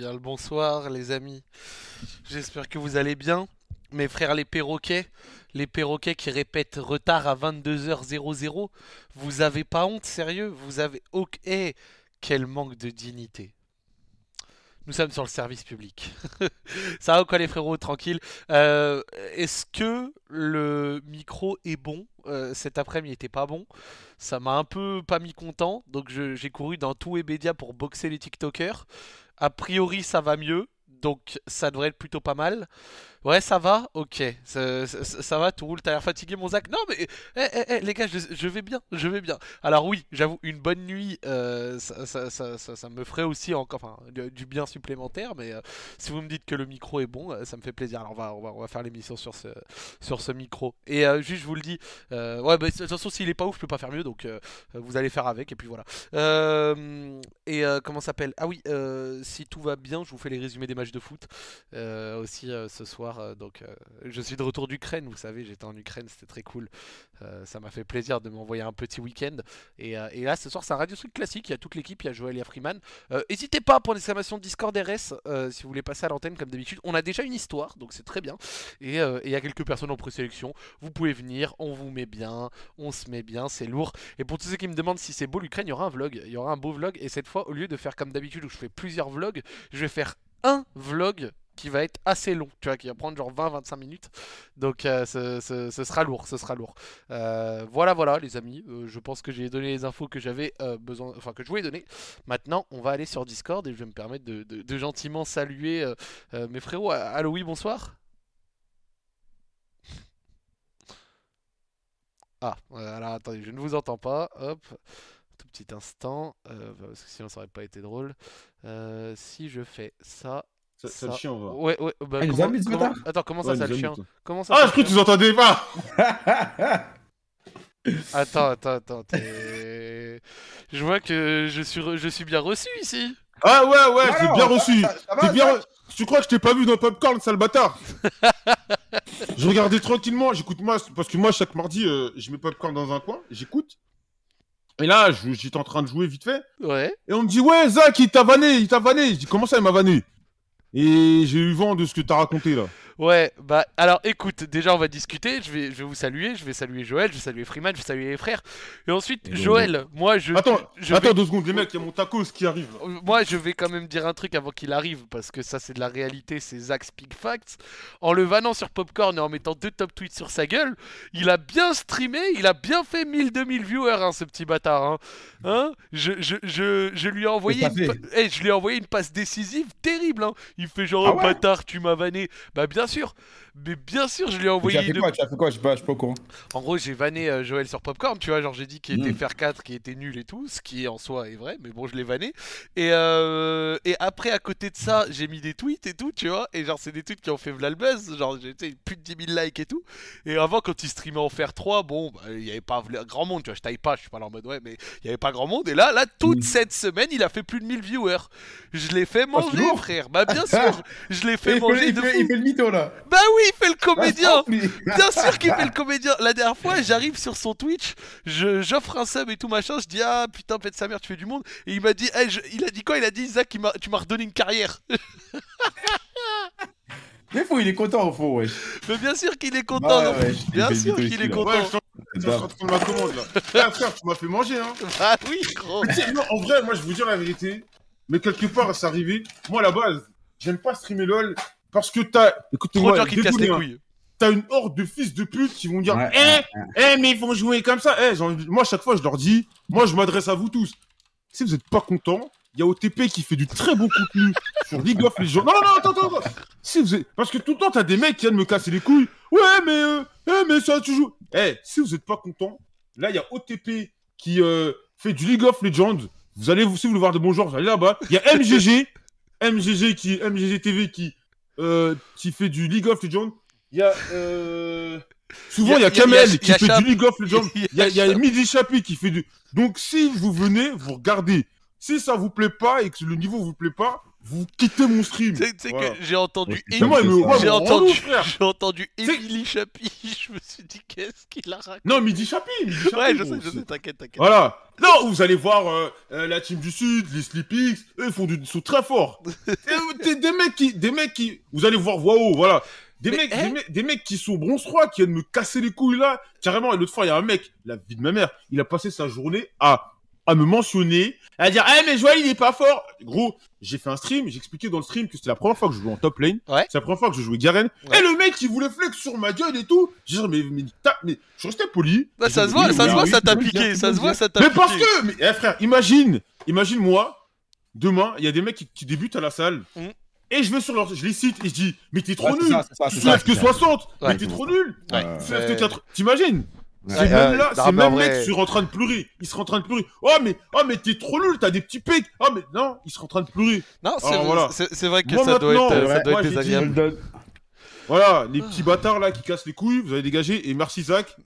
bien le bonsoir, les amis. J'espère que vous allez bien. Mes frères les perroquets, les perroquets qui répètent retard à 22h00, vous avez pas honte, sérieux? Vous avez... Ok, eh, quel manque de dignité. Nous sommes sur le service public. Ça va quoi les frérots? Tranquille. Euh, Est-ce que le micro est bon? Euh, Cet après-midi il était pas bon. Ça m'a un peu pas mis content. Donc j'ai couru dans tout Webedia pour boxer les TikTokers. A priori ça va mieux. Donc ça devrait être plutôt pas mal. Ouais, ça va Ok. Ça, va, tout roule. T'as l'air fatigué, mon Zach Non, mais eh, eh, eh, les gars, je, je vais bien. Je vais bien. Alors, oui, j'avoue, une bonne nuit, euh, ça, me ferait aussi encore du, bien supplémentaire. Mais euh, si vous me dites que le micro est bon, euh, ça me fait plaisir. Alors, on va, on va, on va faire l'émission sur ce, sur ce micro. Et juste, je vous le dis, ouais, bah, de toute façon, s'il est pas ouf, je peux pas faire mieux. Donc, vous allez faire avec. Et puis voilà. Et comment s'appelle? Ah oui, si tout va bien, je vous fais les résumés des matchs de foot aussi ce soir. Euh, donc, euh, je suis de retour d'Ukraine, vous savez, j'étais en Ukraine, c'était très cool. Euh, ça m'a fait plaisir de m'envoyer un petit week-end. Et, là, ce soir, c'est un Radio Street classique. Il y a toute l'équipe, il y a Joël, il y a Freeman. N'hésitez pas pour l'exclamation Discord RS si vous voulez passer à l'antenne comme d'habitude. On a déjà une histoire, donc c'est très bien. Et il y a quelques personnes en présélection. Vous pouvez venir, on vous met bien, on se met bien, c'est lourd. Et pour tous ceux qui me demandent si c'est beau l'Ukraine, il y aura un vlog. Il y aura un beau vlog. Et cette fois, au lieu de faire comme d'habitude où je fais plusieurs vlogs, je vais faire un vlog qui va être assez long, tu vois, qui va prendre genre 20-25 minutes. Donc euh, ce, sera lourd, ce sera lourd. Euh, voilà, voilà, les amis. Euh, je pense que j'ai donné les infos que j'avais besoin, enfin que je voulais donner. Maintenant, on va aller sur Discord et je vais me permettre de, gentiment saluer mes frérots. Allo, oui, bonsoir. Ah, alors attendez, je ne vous entends pas. Hop, tout petit instant, parce que sinon ça aurait pas été drôle. Si je fais ça, Ça, ça le chien, on va. Ouais, ouais, bah, Ah, il nous comment- a mis ce comment- bâtard Attends, comment ça, Ouais, ça le chien. Comment ça, Ah, je crois que tu entendais pas Attends, attends, attends. Je vois que je suis, re- je suis bien reçu ici. Ah ouais, ouais, j'ai bien reçu. ça- ça va, J'ai bien ça re- Tu crois que je t'ai pas vu dans Popcorn, sale bâtard Je regardais tranquillement, j'écoute moi, parce que moi, chaque mardi, euh, je mets Popcorn dans un coin, j'écoute. Et là, je- j'étais en train de jouer vite fait. Ouais. Et on me dit, ouais, Zach, il t'a vanné, il t'a vanné. Je dis, comment ça, il m'a vanné? Et j'ai eu vent de ce que t'as raconté là. Ouais, bah alors écoute, déjà on va discuter, je vais, je vais vous saluer, je vais saluer Joël, je vais saluer Freeman, je vais saluer les frères. Et ensuite, Et donc, Joël, moi je... Attends, je attends vais- deux secondes, les mecs, il y a mon tacos qui arrive. Euh, Moi, je vais quand même dire un truc avant qu'il arrive, parce que ça, c'est de la réalité, c'est Zach Speak Facts. En le vannant sur Popcorn et en mettant deux top tweets sur sa gueule, il a bien streamé, il a bien fait 1000-2000 viewers, hein, ce petit bâtard. Hein Hein? Je, je, je, je lui ai envoyé une, pa- eh, je lui ai envoyé une passe décisive terrible. Hein. Il fait genre, Ah oh, ouais bâtard, tu m'as vanné. Bah, bien sûr. Mais bien sûr, je lui ai Tu envoyé as fait une- quoi Tu as fait quoi Je pas, suis pas au courant. en gros, j'ai vanné euh, Joël sur Popcorn, tu vois, genre j'ai dit qu'il était Mm. faire 4, qu'il était nul et tout, ce qui en soi est vrai, mais bon, je l'ai vanné. Et, euh, et après, à côté de ça, j'ai mis des tweets et tout, tu vois, et genre, c'est des tweets qui ont fait v'là le buzz, genre, j'ai plus de 10 000 likes et tout. Et avant, quand il streamait en faire 3, bon, bah, il y avait pas grand monde, tu vois, je taille pas, je suis pas là en mode ouais, mais il y avait pas grand monde. Et là, là, toute Mm. cette semaine, il a fait plus de 1000 viewers. Je l'ai fait c'est manger, frère, bah bien sûr, je l'ai Et fait il, manger il, de fait, il fait le mytho là. Bah oui, il fait le comédien. Ah, lui. Bien sûr qu'il fait le comédien. La dernière fois, j'arrive sur son Twitch, je- j'offre un sub et tout machin. Je dis ah putain pète sa mère, tu fais du monde. Et il m'a dit, je- il a dit quoi? Il a dit Zach, il m'a- tu m'as redonné une carrière. Mais faut, il est content au fond, wesh. Mais bien sûr qu'il est content. Bah, ouais, bien sûr qu'il est là. content. Ouais, je suis en- je suis en train de ma commande là. Eh, frère, tu m'as fait manger, hein. Ah oui, gros. Non, en vrai, moi, je vous dire la vérité. Mais quelque part, c'est arrivé. Moi, à la base, j'aime pas streamer LOL parce que t'as. Trop Écoutez-moi, de gens qui te cassent les désolé, hein. couilles. T'as une horde de fils de pute qui vont dire Ouais, Eh, ouais, eh, mais ils vont jouer comme ça. Eh, j'ai envie- Moi, à chaque fois, je leur dis Moi, je m'adresse à vous tous. Si vous êtes pas contents, il y a OTP qui fait du très bon contenu sur League of Legends. Non, non, non, attends, attends, attends. Si vous êtes... Parce que tout le temps, t'as des mecs qui viennent me casser les couilles. Ouais, mais, euh, eh, mais ça, tu joues. Eh, si vous êtes pas contents, là, il y a OTP qui euh, fait du League of Legends. Vous allez, vous, si vous voulez voir de bons joueurs, vous allez là-bas. Il y a MGG, MGG qui, MGG TV qui, euh, qui fait du League of Legends. Il y a, euh... Souvent, il y a Kamel y qui a fait du League of Legends. Il y a Il y a, y. Midi Chapi qui fait du. Donc, si vous venez, vous regardez. Si ça vous plaît pas et que le niveau vous plaît pas, vous quittez mon stream. Tu sais- Voilà. que j'ai entendu Ouais, j'ai entendu, j'ai entendu Émilie Chapi, je me suis dit qu'est-ce qu'il a raconté? Non, Midi Chapi. Ouais, je sais, je sais, t'inquiète, t'inquiète. Voilà. Non, vous allez voir euh, euh, la team du Sud, les Sleepix, eux ils font du, sont très forts. Et, euh, des, des mecs qui, des mecs qui, vous allez voir Wao, voilà. Des mecs, des, mecs, des mecs qui sont bronze 3 qui viennent me casser les couilles là. Carrément, et l'autre fois, il y a un mec, la vie de ma mère, il a passé sa journée à, à me mentionner, à dire, eh mais Joël il est pas fort. Gros, j'ai fait un stream, j'ai expliqué dans le stream que c'était la première fois que je jouais en top lane. Ouais. C'est la première fois que je jouais Garen. Ouais. Et le mec, il voulait flex sur ma gueule et tout. J'ai dit, mais, mais, mais, je restais poli. Bah, ça se voit, ça se voit, oui, ça t'a piqué, ça se voit, ça t'a Mais piqué. parce que, mais, eh, frère, imagine, imagine moi, demain, il y a des mecs qui, qui débutent à la salle, Mhm. et je vais sur leur, je les cite, et je dis, mais t'es trop Ouais, nul, ça, tu soulèves que c'est ça. 60, mais t'es trop nul, Ouais. Tu soulèves que Ouais. 4, t'imagines? C'est même là, non, c'est même vrai- mec qui sera en train de pleurer. Il sera en train de pleurer. Oh mais, oh mais t'es trop nul, t'as des petits pecs. Oh mais non, il sera en train de pleurer. Non, c'est voilà. c'est- vrai que Moi, ça doit être, ça doit moi, être j'ai dit- désagréable. Voilà, les petits bâtards là qui cassent les couilles, vous avez dégagé. Et merci Zach.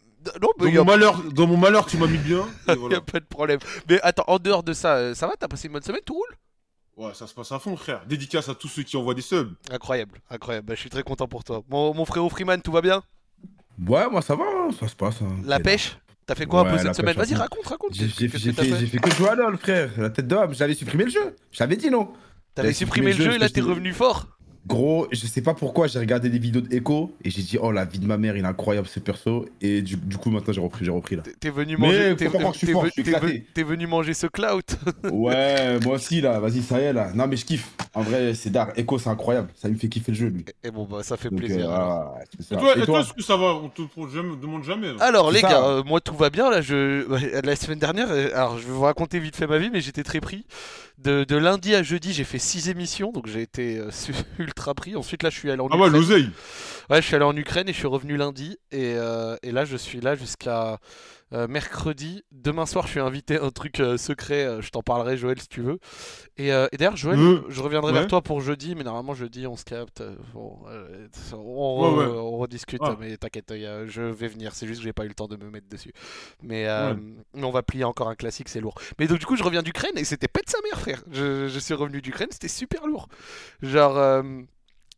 Non, mais Dans a mon malheur, dans mon malheur, tu m'as mis bien. Et y a voilà. pas de problème. Mais attends, en dehors de ça, euh, ça va T'as passé une bonne semaine Tout roule? Ouais, ça se passe à fond, frère. Dédicace à tous ceux qui envoient des subs. Incroyable, incroyable. Bah, je suis très content pour toi. Mon, mon frérot Freeman, tout va bien? Ouais, moi ça va, hein, ça se passe. hein. La pêche T'as fait quoi un Ouais, peu cette semaine? Vas-y, raconte, raconte. J'ai fait, fait? j'ai fait que jouer à LoL, frère. La tête d'homme, j'avais supprimé le jeu. Je t'avais dit, non T'avais supprimé le jeu et là t'es revenu fort Gros, je sais pas pourquoi, j'ai regardé des vidéos d'Echo et j'ai dit, oh la vie de ma mère, il est incroyable ce perso. Et du, du coup, maintenant j'ai repris, j'ai repris là. T'es- venu Mais manger. faut T'es pas croire que je suis t'es fort, ve- je suis t'es ve- éclaté. t'es venu manger ce clout. Ouais, moi aussi là, vas-y, ça y est là. Non, mais je kiffe. En vrai, c'est d'art. Echo, c'est incroyable. Ça me fait kiffer le jeu, lui. Et bon, bah, ça fait Donc, plaisir. euh, ça. Et toi, Et toi, toi est-ce que ça va? On te jamais- demande jamais. là. Alors les ça. gars, euh, moi tout va bien là. Je la semaine dernière, euh, alors je vais vous raconter vite fait ma vie, mais j'étais très pris. De, de lundi à jeudi, j'ai fait 6 émissions, donc j'ai été euh, ultra pris. Ensuite là, je suis allé en Ah ouais, Ukraine. l'oseille. Ouais, je suis allé en Ukraine et je suis revenu lundi. Et, euh, et là, je suis là jusqu'à euh, mercredi. Demain soir, je suis invité à un truc euh, secret. euh, je t'en parlerai, Joël, si tu veux. Et, et d'ailleurs, Joël, je reviendrai ouais. vers toi pour jeudi, mais normalement, jeudi, on se capte. bon, on, Ouais, re- ouais. on rediscute, Ah. mais t'inquiète, je vais venir. C'est juste que j'ai pas eu le temps de me mettre dessus. Mais on va plier encore un classique, c'est lourd. Mais donc, du coup, je reviens d'Ukraine et c'était pète sa mère, frère. Je, je suis revenu d'Ukraine, c'était super lourd. Genre.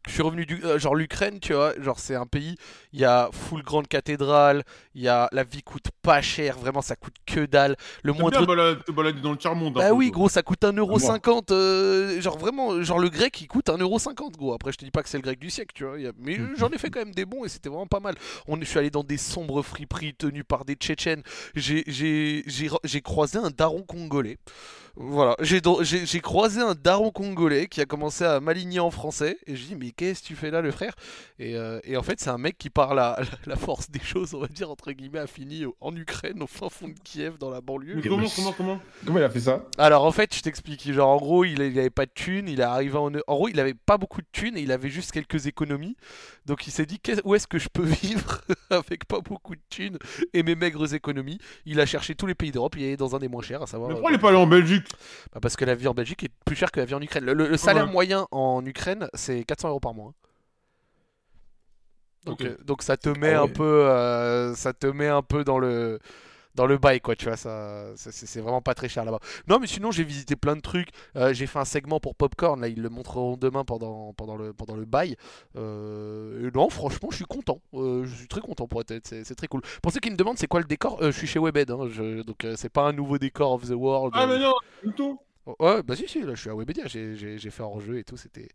Je suis revenu du euh, genre l'Ukraine, tu vois, genre c'est un pays, il y a full grande cathédrale, il y a la vie coûte pas cher, vraiment ça coûte que dalle. Le moindre bien balade- te balader dans le tiers-monde. un bah oui, gros, ça coûte 1,50€. moi. euh, genre vraiment, genre le grec il coûte 1,50€, gros. Après, je te dis pas que c'est le grec du siècle, tu vois. Mais euh, j'en ai fait quand même des bons et c'était vraiment pas mal. On, je suis allé dans des sombres friperies tenues par des Tchétchènes. J'ai- J'ai j'ai- j'ai croisé un daron congolais. Voilà, j'ai j'ai j'ai croisé un daron congolais qui a commencé à m'aligner en français et je dis mais qu'est-ce que tu fais là le frère? Et, euh, et en fait c'est un mec qui par la, la force des choses on va dire entre guillemets a fini en Ukraine au fin fond de Kiev dans la banlieue. Mais comment, comment, comment? Comment il a fait ça? Alors en fait, je t'explique. Genre en gros, il, il avait pas de thunes, il est arrivé en en gros, il avait pas beaucoup de thunes et il avait juste quelques économies. Donc il s'est dit où est-ce que je peux vivre avec pas beaucoup de thunes et mes maigres économies? Il a cherché tous les pays d'Europe, il est allé dans un des moins chers, à savoir Mais euh, pourquoi il est pas allé en Belgique? Bah, parce que la vie en Belgique est plus chère que la vie en Ukraine. Le, le- le salaire Ouais. moyen en Ukraine, c'est 400 euros par mois. Donc, Ok. euh, donc ça te met Ah un ouais. peu, euh, ça te met un peu dans le dans le bail quoi, tu vois ça, ça- c'est vraiment pas très cher là-bas. Non mais sinon j'ai visité plein de trucs. Euh, j'ai fait un segment pour Popcorn là, ils le montreront demain pendant pendant le pendant le bail. Euh, et non franchement je suis content, Euh, je suis très content pour être honnête, c'est très cool. Pour ceux qui me demandent c'est quoi le décor, euh, je suis chez Webed, hein, je- donc c'est pas un nouveau décor of the world. Ah mais non, plutôt. Ouais, bah si, si, là je suis à Webedia, j'ai fait un jeu et tout, c'était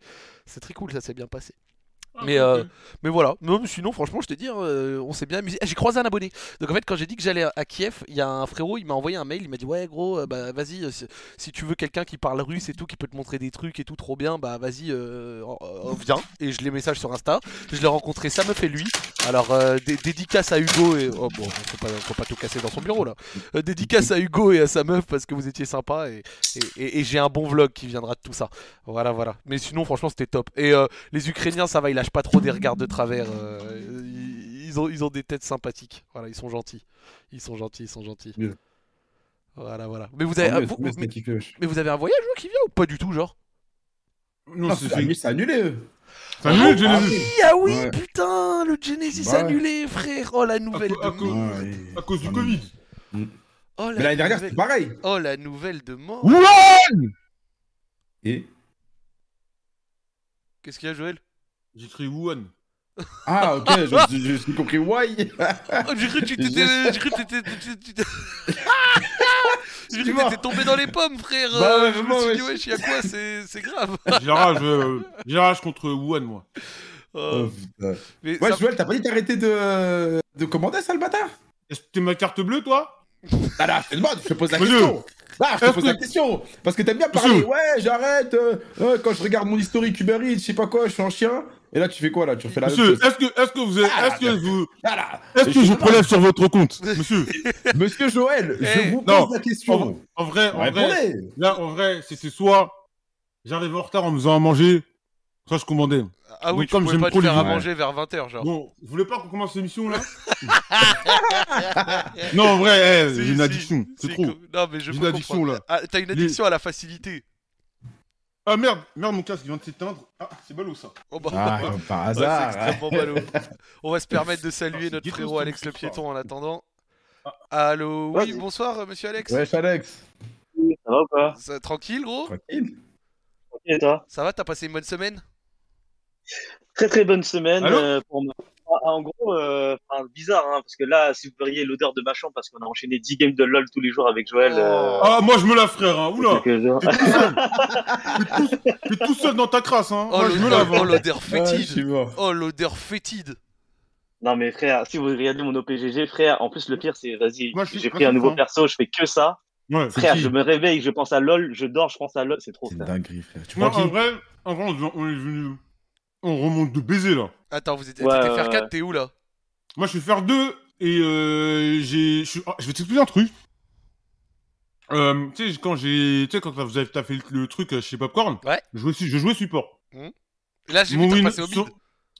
très cool, ça s'est bien passé. Ah, Mais, euh. Mais voilà, non, sinon, franchement, je te dis, hein, euh, on s'est bien amusé. Ah, j'ai croisé un abonné. Donc en fait, quand j'ai dit que j'allais à- Kiev, il y a un frérot, il m'a envoyé un mail, il m'a dit Ouais, gros, euh, bah vas-y, euh, si, si tu veux quelqu'un qui parle russe et tout, qui peut te montrer des trucs et tout, trop bien, bah vas-y, viens. Et je les message sur Insta. Je l'ai rencontré, ça me fait lui. Alors, dé- dédicace à Hugo et. Oh bon, faut pas, faut pas tout casser dans son bureau là. Dédicace à Hugo et à sa meuf parce que vous étiez sympa et, et, et- et j'ai un bon vlog qui viendra de tout ça. Voilà, voilà. Mais sinon, franchement, c'était top. Et les Ukrainiens, ça va, ils lâchent pas trop des regards de travers. euh, ils, ils ont, ils ont des têtes sympathiques. Voilà, ils sont gentils. Ils sont gentils, ils sont gentils. Mieux. Voilà, voilà. Mais vous avez, mieux, vous- mieux, wesh. mais vous avez un voyage qui vient ou pas du tout, genre? Non, Non, c'est c'est annulé, c'est Ah, Genesis. oui. Ah oui, Ouais. putain, le Genesis Ouais. annulé, frère. Oh la nouvelle À de cause- mort. Ouais, À cause du ouais. Covid. Oh la Mais l'année dernière, nouvelle- c'était pareil. Oh la nouvelle de mort. Et Qu'est-ce qu'il y a, Joël? J'ai écrit Wuhan. Ah, ok, je, je, je suis compris. Why Oh, j'ai cru que tu t'étais. J'ai cru que t'étais. J'ai cru que t'étais tombé dans les pommes, frère. Bah ouais, je me suis ouais. dit, wesh, y'a quoi C'est c'est grave. J'ai rage, euh, j'ai rage contre Wuhan, moi. Oh, Oh, putain. mais Ouais, ça- Joël, t'as pas dit d'arrêter de... de commander ça, le bâtard? Est-ce que t'es ma carte bleue, toi? Ah là, je te demande, je te pose la question. Ah, je te pose que- la question. Parce que t'aimes bien parler. Ouais, j'arrête. euh, euh, quand je regarde mon historique Uber Eats, je sais pas quoi, je suis en chien. Et là, tu fais quoi là? Tu refais la Monsieur, est-ce que, est-ce que vous, êtes- Ah, est-ce que vous, Ah est-ce que je je prélève sur votre compte, monsieur Monsieur? Joël, Eh, je vous pose non, la question. en vrai, en vrai, là, en vrai, c'était soit j'arrive en retard en me faisant à manger, soit je commandais. Ah oui, Donc, tu comme pouvais j'aime pas te faire à manger vers 20h, genre. Bon, vous voulez pas qu'on commence l'émission là? Non, en vrai, eh, Si, j'ai une si, addiction, c'est si, trop. Non, mais je J'ai une addiction là. Ah, t'as une Les- addiction à la facilité. Ah merde, merde, mon casque vient de s'éteindre. Ah, c'est ballot ça. Oh bah, Ah, comme par ouais, c'est hasard. extrêmement ballot. On va se permettre de saluer c'est notre frérot Alex le piéton en attendant. Ah. Allô, oui, bonsoir, monsieur Alex. Wesh, Alex. Ça va ou pas? Ça- tranquille, gros? Tranquille. Et toi? Ça va, t'as passé une bonne semaine? Très très bonne semaine euh, pour moi. Ah, En gros, euh, enfin, bizarre, hein, parce que là, si vous verriez l'odeur de ma chambre, parce qu'on a enchaîné 10 games de LoL tous les jours avec Joël. euh, Oh. Ah, moi je me la frère, hein. Oula, t'es tout seul. T'es tout- seul dans ta crasse, hein. Oh, moi je me l'odeur- lave. oh, l'odeur Ah, fétide. Oh l'odeur fétide Non mais frère, si vous regardez mon OPGG, frère, en plus le pire c'est, vas-y, j'ai pris un nouveau perso, je fais que ça. Ouais. Frère, je me réveille, je pense à LoL, je dors, je pense à LoL, c'est trop C'est une frère. dinguerie, frère. Tu Non, crois en vrai, en vrai, on on est venu. On remonte de baiser là. Attends, vous étiez Ouais, t'étais faire 4, ouais. t'es où là? Moi je suis faire deux et euh, j'ai. je suis- ah, Je vais t'expliquer un truc. Euh, tu sais, quand j'ai. Tu sais, quand t'as vous avez- t'as fait le, le truc euh, chez Popcorn, Ouais. je jouais, su- je jouais support. Là, j'ai vu passé au mid. sur,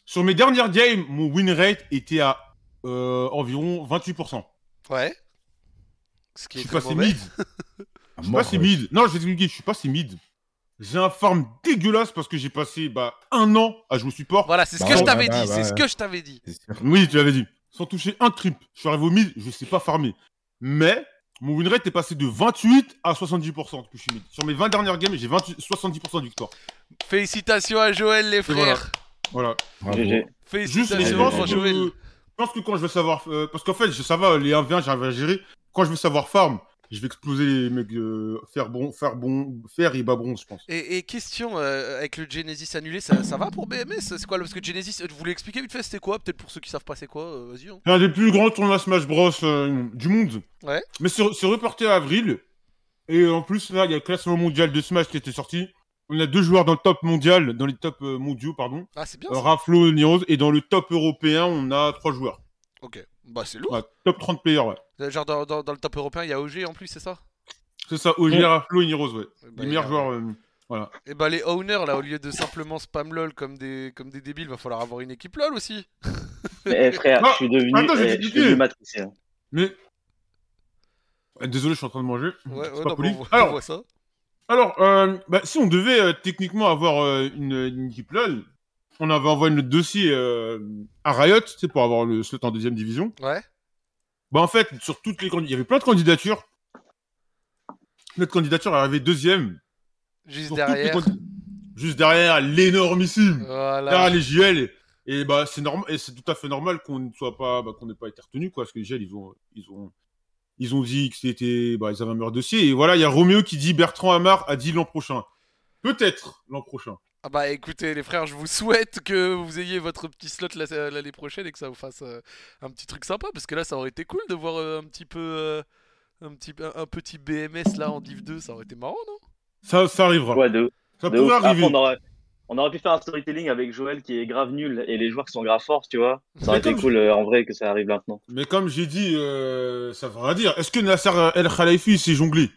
sur mes dernières games, mon win rate était à euh, environ 28%. Ouais. Ce Je qui est suis très passé mid. Je suis pas si mid. Non, je vais t'expliquer, je suis pas si mid. J'ai un farm dégueulasse parce que j'ai passé bah, un an à jouer support. Voilà, c'est ce Bah que je t'avais bah dit, c'est ce que je t'avais dit. Oui, tu l'avais dit. Sans toucher un creep. Je suis arrivé au mid, je sais pas farmer. Mais mon win rate est passé de 28 à 70% depuis que je suis mid. Sur mes 20 dernières games, j'ai 28 70% de victoire. Félicitations à Joël, les voilà. frères. Voilà. GG. Juste, Félicitations pense, à que, Joël. je pense que quand je vais savoir. euh, parce qu'en fait, je, ça va, les 1v1, j'arrive à gérer. Quand je vais savoir farm, je vais exploser les mecs. euh, faire bon, faire bon, faire et bas bronze, je pense. Et, et question, euh, avec le Genesis annulé, ça, ça va pour BMS C'est quoi Parce que Genesis, euh, vous voulez expliquer vite fait c'était quoi? Peut-être pour ceux qui savent pas c'est quoi, euh, vas-y. hein. Un des plus grands tournois Smash Bros du monde. Ouais. Mais c'est reporté à avril. Et en plus, là, il y a le classement mondial de Smash qui était sorti. On a deux joueurs dans le top mondial, dans les top mondiaux, pardon. Ah, c'est bien. Raflo et Niroz. Et dans le top européen, on a trois joueurs. Ok, bah c'est lourd. Ouais, top 30 players, ouais. Euh, Genre dans, dans- dans le top européen, il y a OG en plus, c'est ça? C'est ça, OG, Ouais. Raflo et Niroz, ouais. Eh bah, les y meilleurs a- joueurs. euh, voilà. Et bah les owners là, au lieu de simplement spam lol comme des, comme des débiles, va falloir avoir une équipe lol aussi. Mais eh, frère, Ah, je suis devenu, attends, j'ai eh, je suis devenu matricien. Mais. Euh, Désolé, je suis en train de manger. Ouais, ouais, pas non, poli. mais on, voit, on Alors, voit ça. Alors, euh, bah, si on devait euh, techniquement avoir euh, une, une équipe LOL, on avait envoyé notre dossier euh, à Riot, sais, pour avoir le slot en deuxième division. Ouais. Bah, en fait, sur toutes les il y avait plein de candidatures. Notre candidature est arrivée deuxième. Juste derrière. Juste derrière l'énormissime. Voilà. Derrière les JL. Et, et bah, c'est normal, et c'est tout à fait normal qu'on ne soit pas, bah, qu'on n'ait pas été retenu, quoi, parce que les JL, ils ont, ils ont, ils ont dit que c'était, bah, ils avaient un meilleur dossier. Et voilà, il y a Roméo qui dit Bertrand Amar a dit l'an prochain. Peut-être l'an prochain. Ah bah écoutez les frères, je vous souhaite que vous ayez votre petit slot la- l'année prochaine et que ça vous fasse euh, un petit truc sympa parce que là ça aurait été cool de voir euh, un petit peu euh, un petit un, un petit BMS là en Div 2, ça aurait été marrant non? Ça, ça arrivera. Ouais, de, ça de pourrait. Après, arriver. on aurait, on aurait pu faire un storytelling avec Joël qui est grave nul et les joueurs qui sont grave forts, tu vois. Ça aurait Mais été comme cool euh, en vrai que ça arrive maintenant. Mais comme j'ai dit, euh, ça rien dire. Est-ce que Nasser El Khalifi s'est jonglé?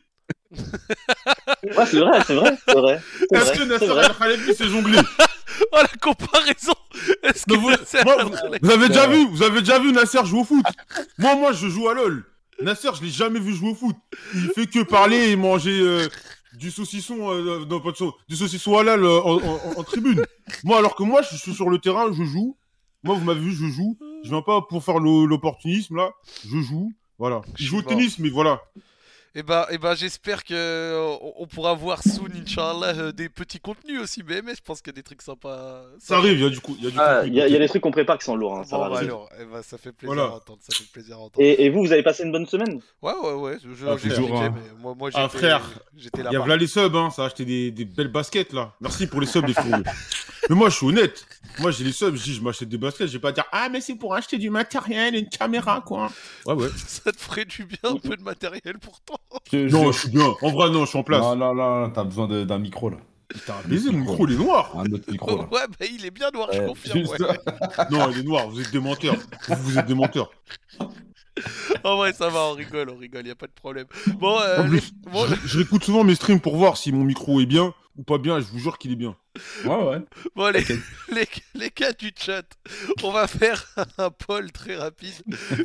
Ouais, c'est vrai, c'est vrai, c'est vrai. Est-ce que Nasser. El Khalifi s'est jonglé Oh la comparaison Est-ce que vous- Nasser moi, Vous avez déjà vu Vous avez déjà vu Nasser jouer au foot Moi, moi, je joue à LoL. Nasser, je l'ai jamais vu jouer au foot. Il fait que parler et manger euh, du saucisson, euh, non pas de sau- du saucisson halal euh, en, en- en tribune. Moi, alors que moi, je suis sur le terrain, je joue. Moi, vous m'avez vu, je joue. Je viens pas pour faire l'o- l'opportunisme là. Je joue. Voilà. Je joue au tennis, mais voilà. Et bah, et bah j'espère que euh, on, pourra voir soon, Inch'Allah, euh, des petits contenus aussi BMS. Je pense qu'il y a des trucs sympas. Ça arrive, il y a du coup. Il y a du Ah. Il y, a- il y a des trucs qu'on prépare qui sont lourds, hein, ça Bon, va bah alors, eh bah, ça fait plaisir Voilà. à entendre. Ça fait plaisir à entendre. Et, et vous, vous avez passé une bonne semaine? Ouais, ouais, ouais. Je, Ah, j'ai toujours, hein. mais moi, moi Ah, j'étais, frère, j'étais Il y a là les subs, hein. Ça a acheté des, des belles baskets là. Merci pour les subs, les fous. mais moi, je suis honnête. Moi, j'ai les subs, je dis, je m'achète des baskets. Je vais pas dire, ah, mais c'est pour acheter du matériel, une caméra, quoi. Ouais, ouais. Ça te ferait du bien un peu de matériel pourtant. Non, je- suis bien. En vrai, non, je suis en place. Non, non, non, t'as besoin d'un micro là. Putain, baiser, mon micro, il est noir. Un autre micro là. Ouais, bah il est bien noir, je Ouais, confirme. ouais. Non, il est noir. Vous êtes des menteurs. Vous, vous êtes des menteurs. En vrai, ça va, on rigole, on rigole, y a pas de problème. Bon, euh, En les- plus, bon, je, je réécoute souvent mes streams pour voir si mon micro est bien ou pas bien. Je vous jure qu'il est bien. Ouais, ouais. bon, les, les, les gars du chat, on va faire un poll très rapide.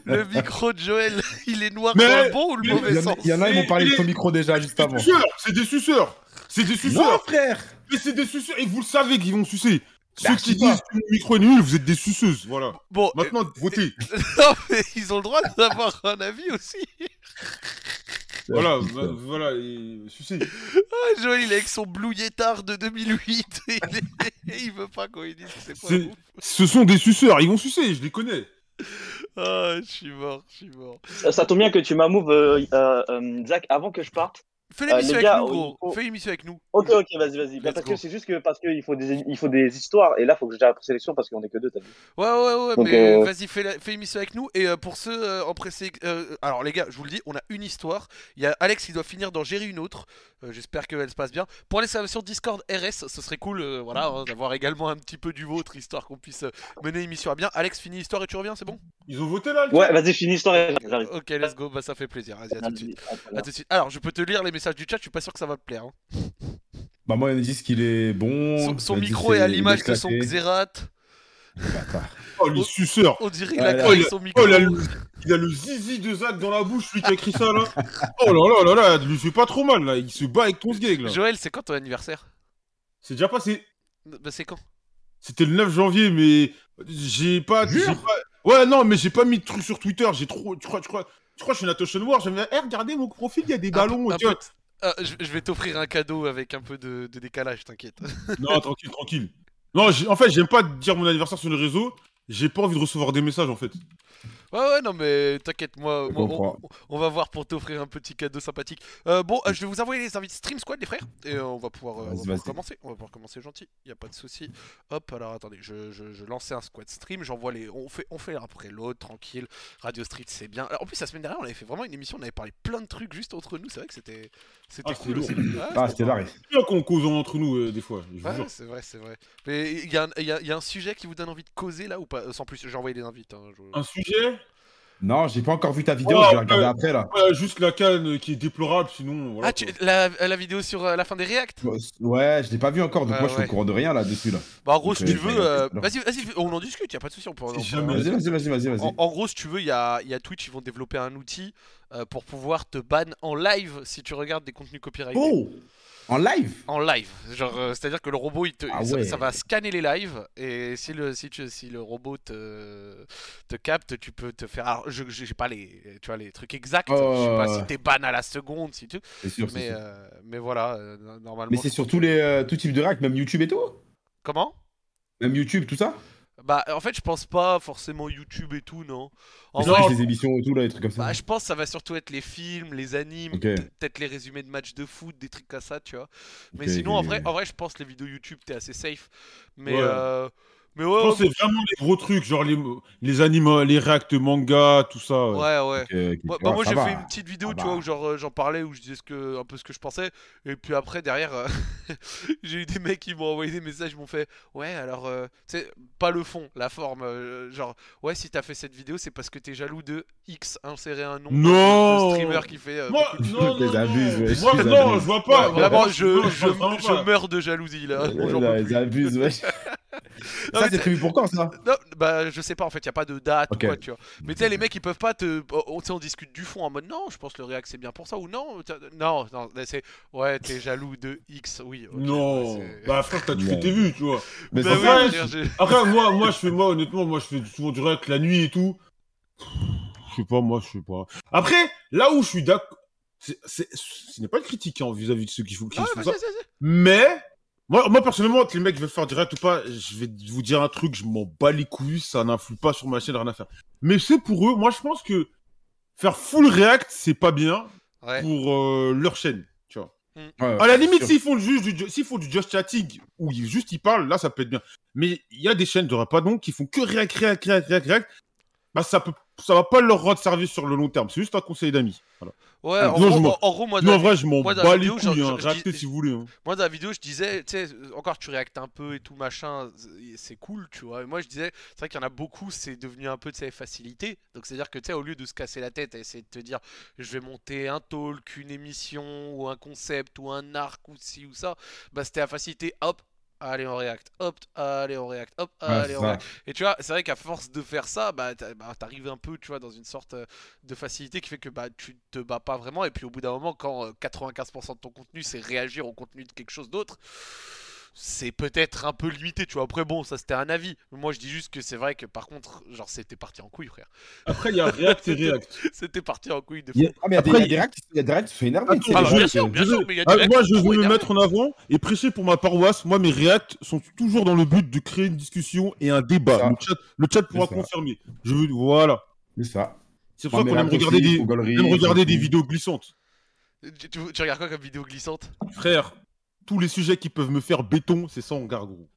Le micro de Joël, il est noir Mais- dans le bon ou le Il mauvais y, en sens a, il y en a, ils m'ont parlé de ton micro déjà juste C'est avant. des suceurs. C'est des suceurs. C'est des Non, suceurs. frère Mais c'est des suceurs. Et vous le savez qu'ils vont sucer. Bah, Ceux qui disent que le micro est nul, vous êtes des suceuses. Voilà. Bon, Maintenant, votez. euh, non, mais ils ont le droit d'avoir un avis aussi. Voilà, va- voilà, et sucez. Ah, Joël, il est avec son Blue Yetard de 2008. et il, est- et il veut pas qu'on lui dise que c'est pas C'est- bon. Ce sont des suceurs. Ils vont sucer. Je les connais. Ah, je suis mort, je suis mort. Ça, ça tombe bien que tu euh, euh, euh, Zach, avant que je parte. Fais Euh, l'émission les avec gars, nous, gros. Fais l'émission avec nous. Ok, ok, vas-y, vas-y. Bah, parce go. que c'est juste que parce qu'il faut des, il faut des histoires et là, faut que je gère la sélection parce qu'on est que deux, t'as vu. Ouais, ouais, ouais, Donc, mais euh, vas-y, fais, la- fais l'émission avec nous. Et euh, pour ceux euh, en pressé. euh, alors, les gars, je vous le dis, on a une histoire. Il y a Alex qui doit finir d'en gérer une autre. Euh, J'espère qu'elle se passe bien. Pour les sur Discord RS, ce serait cool euh, voilà, hein, d'avoir également un petit peu du vôtre, histoire qu'on puisse euh, mener l'émission à bien. Alex, finis l'histoire et tu reviens, c'est bon? Ils ont voté là le Ouais, vas-y, finis l'histoire et j'arrive. Ok, let's go, bah ça fait plaisir. Vas-y, à tout de suite. À tout de suite. Alors, je peux te lire les messages du chat, je suis pas sûr que ça va te plaire. hein. Bah, moi, ils me disent qu'il est bon. Son, son micro est à il l'image de son. Xerat. Bâtard. Oh, les suceurs. On dirait qu'il a là- craqué Oh, son micro. Oh, il a, le, il a le zizi de Zach dans la bouche, celui qui a écrit ça là. Oh là là là là, lui fait pas trop mal là. Il se bat avec ton sgeg là. Joël, c'est quand ton anniversaire? C'est déjà passé. Bah, c'est quand? C'était le 9 janvier, mais j'ai pas- Ouais, non, mais j'ai pas mis de trucs sur Twitter. J'ai trop. Tu crois, tu crois, tu crois que je suis une attention noire Je me dis, eh, regardez mon profil, il y a des ballons. un Ah, je, je vais t'offrir un cadeau avec un peu de, de décalage, t'inquiète. Non, tranquille, tranquille. Non, j'ai- en fait, j'aime pas dire mon anniversaire sur les réseaux. J'ai pas envie de recevoir des messages en fait. Ouais, ouais, non, mais t'inquiète, moi, on, va voir pour t'offrir un petit cadeau sympathique. Euh, bon, euh, je vais vous envoyer les invités Stream Squad, les frères, et euh, on va pouvoir, euh, on va pouvoir commencer. On va pouvoir commencer gentil, y a pas de souci. Hop, alors attendez, je, je, je lançais un squad stream, j'envoie les, on fait, on fait l'un après l'autre, tranquille. Radio Street, c'est bien. Alors, en plus, la semaine dernière, on avait fait vraiment une émission, on avait parlé plein de trucs juste entre nous. C'est vrai que c'était, c'était Ah, cool lourd. aussi. Ouais, Ah, c'était. C'est bien qu'on cause entre nous euh, des fois. Je Ouais, c'est vrai, c'est vrai. Mais il y, a un- y a- y a un sujet qui vous donne envie de causer là ou pas? Sans plus, j'ai envoyé des invites. hein, je- Un sujet? Non, j'ai pas encore vu ta vidéo, Oh, je vais regarder euh, après là. Juste la canne euh, qui est déplorable, sinon. Voilà, ah, tu- la, la vidéo sur euh, la fin des React? Ouais, je l'ai pas vu encore, donc Ouais, moi je suis au courant de rien là-dessus là. Bah, en gros, si tu je veux, euh, vas-y, vas-y, on en discute, y a pas de souci, on peut. jamais- Vas-y, vas-y, vas-y, vas-y, vas-y. En, en gros, si tu veux, il y a, y a Twitch, ils vont développer un outil euh, pour pouvoir te ban en live si tu regardes des contenus copyrightés. Oh En live? En live, genre euh, c'est-à-dire que le robot il te, Ah ça, ouais. ça va scanner les lives et si le si, tu- si le robot te, te capte, tu peux te faire. Alors je j'ai pas les tu vois les trucs exacts. je sais pas Oh. si t'es ban à la seconde, si tu. Sûr, Mais sûr. euh, mais voilà, euh, normalement. Mais c'est sur tous les tout type de racks, même YouTube et tout? Comment? Même YouTube, tout ça? Bah en fait je pense pas forcément YouTube et tout non. En vrai, les émissions et tout là, les trucs comme ça. Bah, je pense que ça va surtout être les films, les animes, peut-être les résumés de matchs de foot, des trucs comme ça, tu vois. Mais sinon, en, vrai, en vrai, je pense que les vidéos YouTube, t'es assez safe. Mais, Ouais. euh, mais Je ouais, pense que c'est vraiment les gros trucs, genre les, les animaux, les réacts manga, tout ça. ouais. ouais, ouais. Ouais, bah, moi, j'ai fait une petite vidéo, Ça tu va. vois, où genre euh, j'en parlais, où je disais ce que, un peu ce que je pensais, et puis après derrière, euh, j'ai eu des mecs qui m'ont envoyé des messages, ils m'ont fait, ouais, alors, euh, tu sais, pas le fond, la forme, euh, genre, ouais, si t'as fait cette vidéo, c'est parce que t'es jaloux de X, insérer un nom, Non de streamer qui fait. euh, Moi, non, non, abuses, ouais, Moi, non, je vois pas. Ouais, vraiment, je, je, je meurs de jalousie là. Là. Ils abusent, wesh. Ça, c'est prévu pour quand ça? Non, bah je sais pas en fait, y a pas de date ou quoi, tu vois. Mais tu sais, les mecs ils peuvent pas te. On, tu sais, on discute du fond en mode non, je pense que le React c'est bien pour ça ou non. Non, non, c'est. Ouais, t'es jaloux de X, oui. Non. Bah, frère, t'as tu Non. fais tes vues, tu vois. Mais Bah je ouais, Après, moi, moi, je fais, moi, honnêtement, moi, je fais souvent du réact la nuit et tout. Je sais pas, moi, je sais pas. Après, là où je suis d'accord. ce n'est pas une critique hein, vis-à-vis de ceux qui font, qui Ah, font ça. Mais, moi, moi personnellement, que les mecs veulent faire direct ou pas, je vais vous dire un truc, je m'en bats les couilles, ça n'influe pas sur ma chaîne, rien à faire. Mais c'est pour eux, moi je pense que faire full react, c'est pas bien Ouais. pour euh, leur chaîne, tu vois. Ouais, À la limite, s'ils font juste du, s'ils font du just chatting, où ils, juste ils parlent, là ça peut être bien. Mais il y a des chaînes de pas donc qui font que react, react, react, react, react. Bah ça peut, ça va pas leur rendre service sur le long terme. C'est juste un conseil d'amis. Voilà. Ouais, en, non, gros, en- gros, moi, dans en vrai, je m'en bats les couilles, je- hein. je- Réactez dis- si vous voulez. hein. Moi, dans la vidéo, je disais, tu sais, encore tu réactes un peu et tout machin, c'est cool, tu vois. Et moi, je disais, c'est vrai qu'il y en a beaucoup, c'est devenu un peu de ces facilités. Donc, c'est-à-dire que, tu sais, au lieu de se casser la tête et essayer de te dire, je vais monter un talk, une émission, ou un concept, ou un arc, ou ci ou ça, bah, c'était la facilité, hop, allez, on réacte, hop, allez, on réacte, hop, allez, on réacte. Et tu vois, c'est vrai qu'à force de faire ça, bah, bah, t'arrives un peu, tu vois, dans une sorte euh, de facilité qui fait que bah, tu te bats pas vraiment. Et puis au bout d'un moment, quand euh, 95% de ton contenu, c'est réagir au contenu de quelque chose d'autre, c'est peut-être un peu limité, tu vois. Après, bon, ça c'était un avis. Moi, je dis juste que c'est vrai que par contre, genre, c'était parti en couille, frère. Après, il y a react et react. c'était parti en couille de fou. a- Ah, mais il y a des- qui- sont énervés. Ah, bah, gens bien sûr, bien je sûr, veux- mais il y a Ah, des moi, je veux me mettre en avant et prêcher pour ma paroisse. Moi, mes réacts sont toujours dans le but de créer une discussion et un débat. Le chat, le chat pourra confirmer. Je veux, voilà. C'est ça. C'est pour ça qu'on aime regarder des, regarder des vidéos glissantes. Tu, tu- tu regardes quoi comme vidéo glissante? Frère, tous les sujets qui peuvent me faire béton, c'est ça on garde, gros.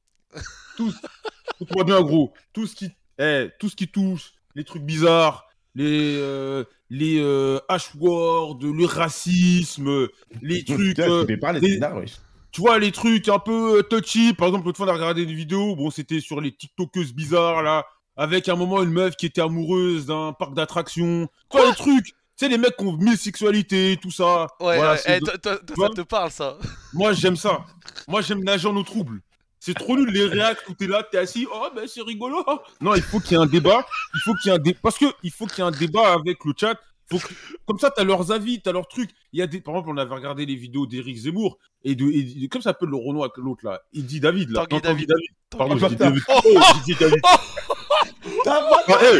Tous. Écoute-moi bien, gros. Tout ce qui, eh, tout ce qui touche, les trucs bizarres, les, euh, les euh, le racisme, les trucs. Euh, tu parler, bizarre, wesh. tu vois, les trucs un peu euh, touchy. Par exemple, l'autre fois, on a regardé une vidéo. Bon, c'était sur les TikTokeuses bizarres, là. Avec un moment, une meuf qui était amoureuse d'un parc d'attractions. Tu vois, les trucs. Tu sais, les mecs qui ont mille sexualités, tout ça. Ouais, Voilà, ouais, eh, de- toi- toi- ça te parle ça Moi, j'aime ça. Moi, j'aime nager en eau trouble. C'est trop nul, les réacts où t'es là, t'es assis, oh, ben c'est rigolo. Non, il faut qu'il y ait un débat. Il faut qu'il y ait un débat. Parce que il faut qu'il y ait un débat avec le chat. Faut que- Comme ça, t'as leurs avis, t'as leurs trucs. Il y a des... Par exemple, on avait regardé les vidéos d'Éric Zemmour et de. et de- Comme ça s'appelle le Renault avec l'autre là? Il dit David là. Tanguy Non, David. Pardon, j'ai dit David. David. Oh, David. Ah, hey,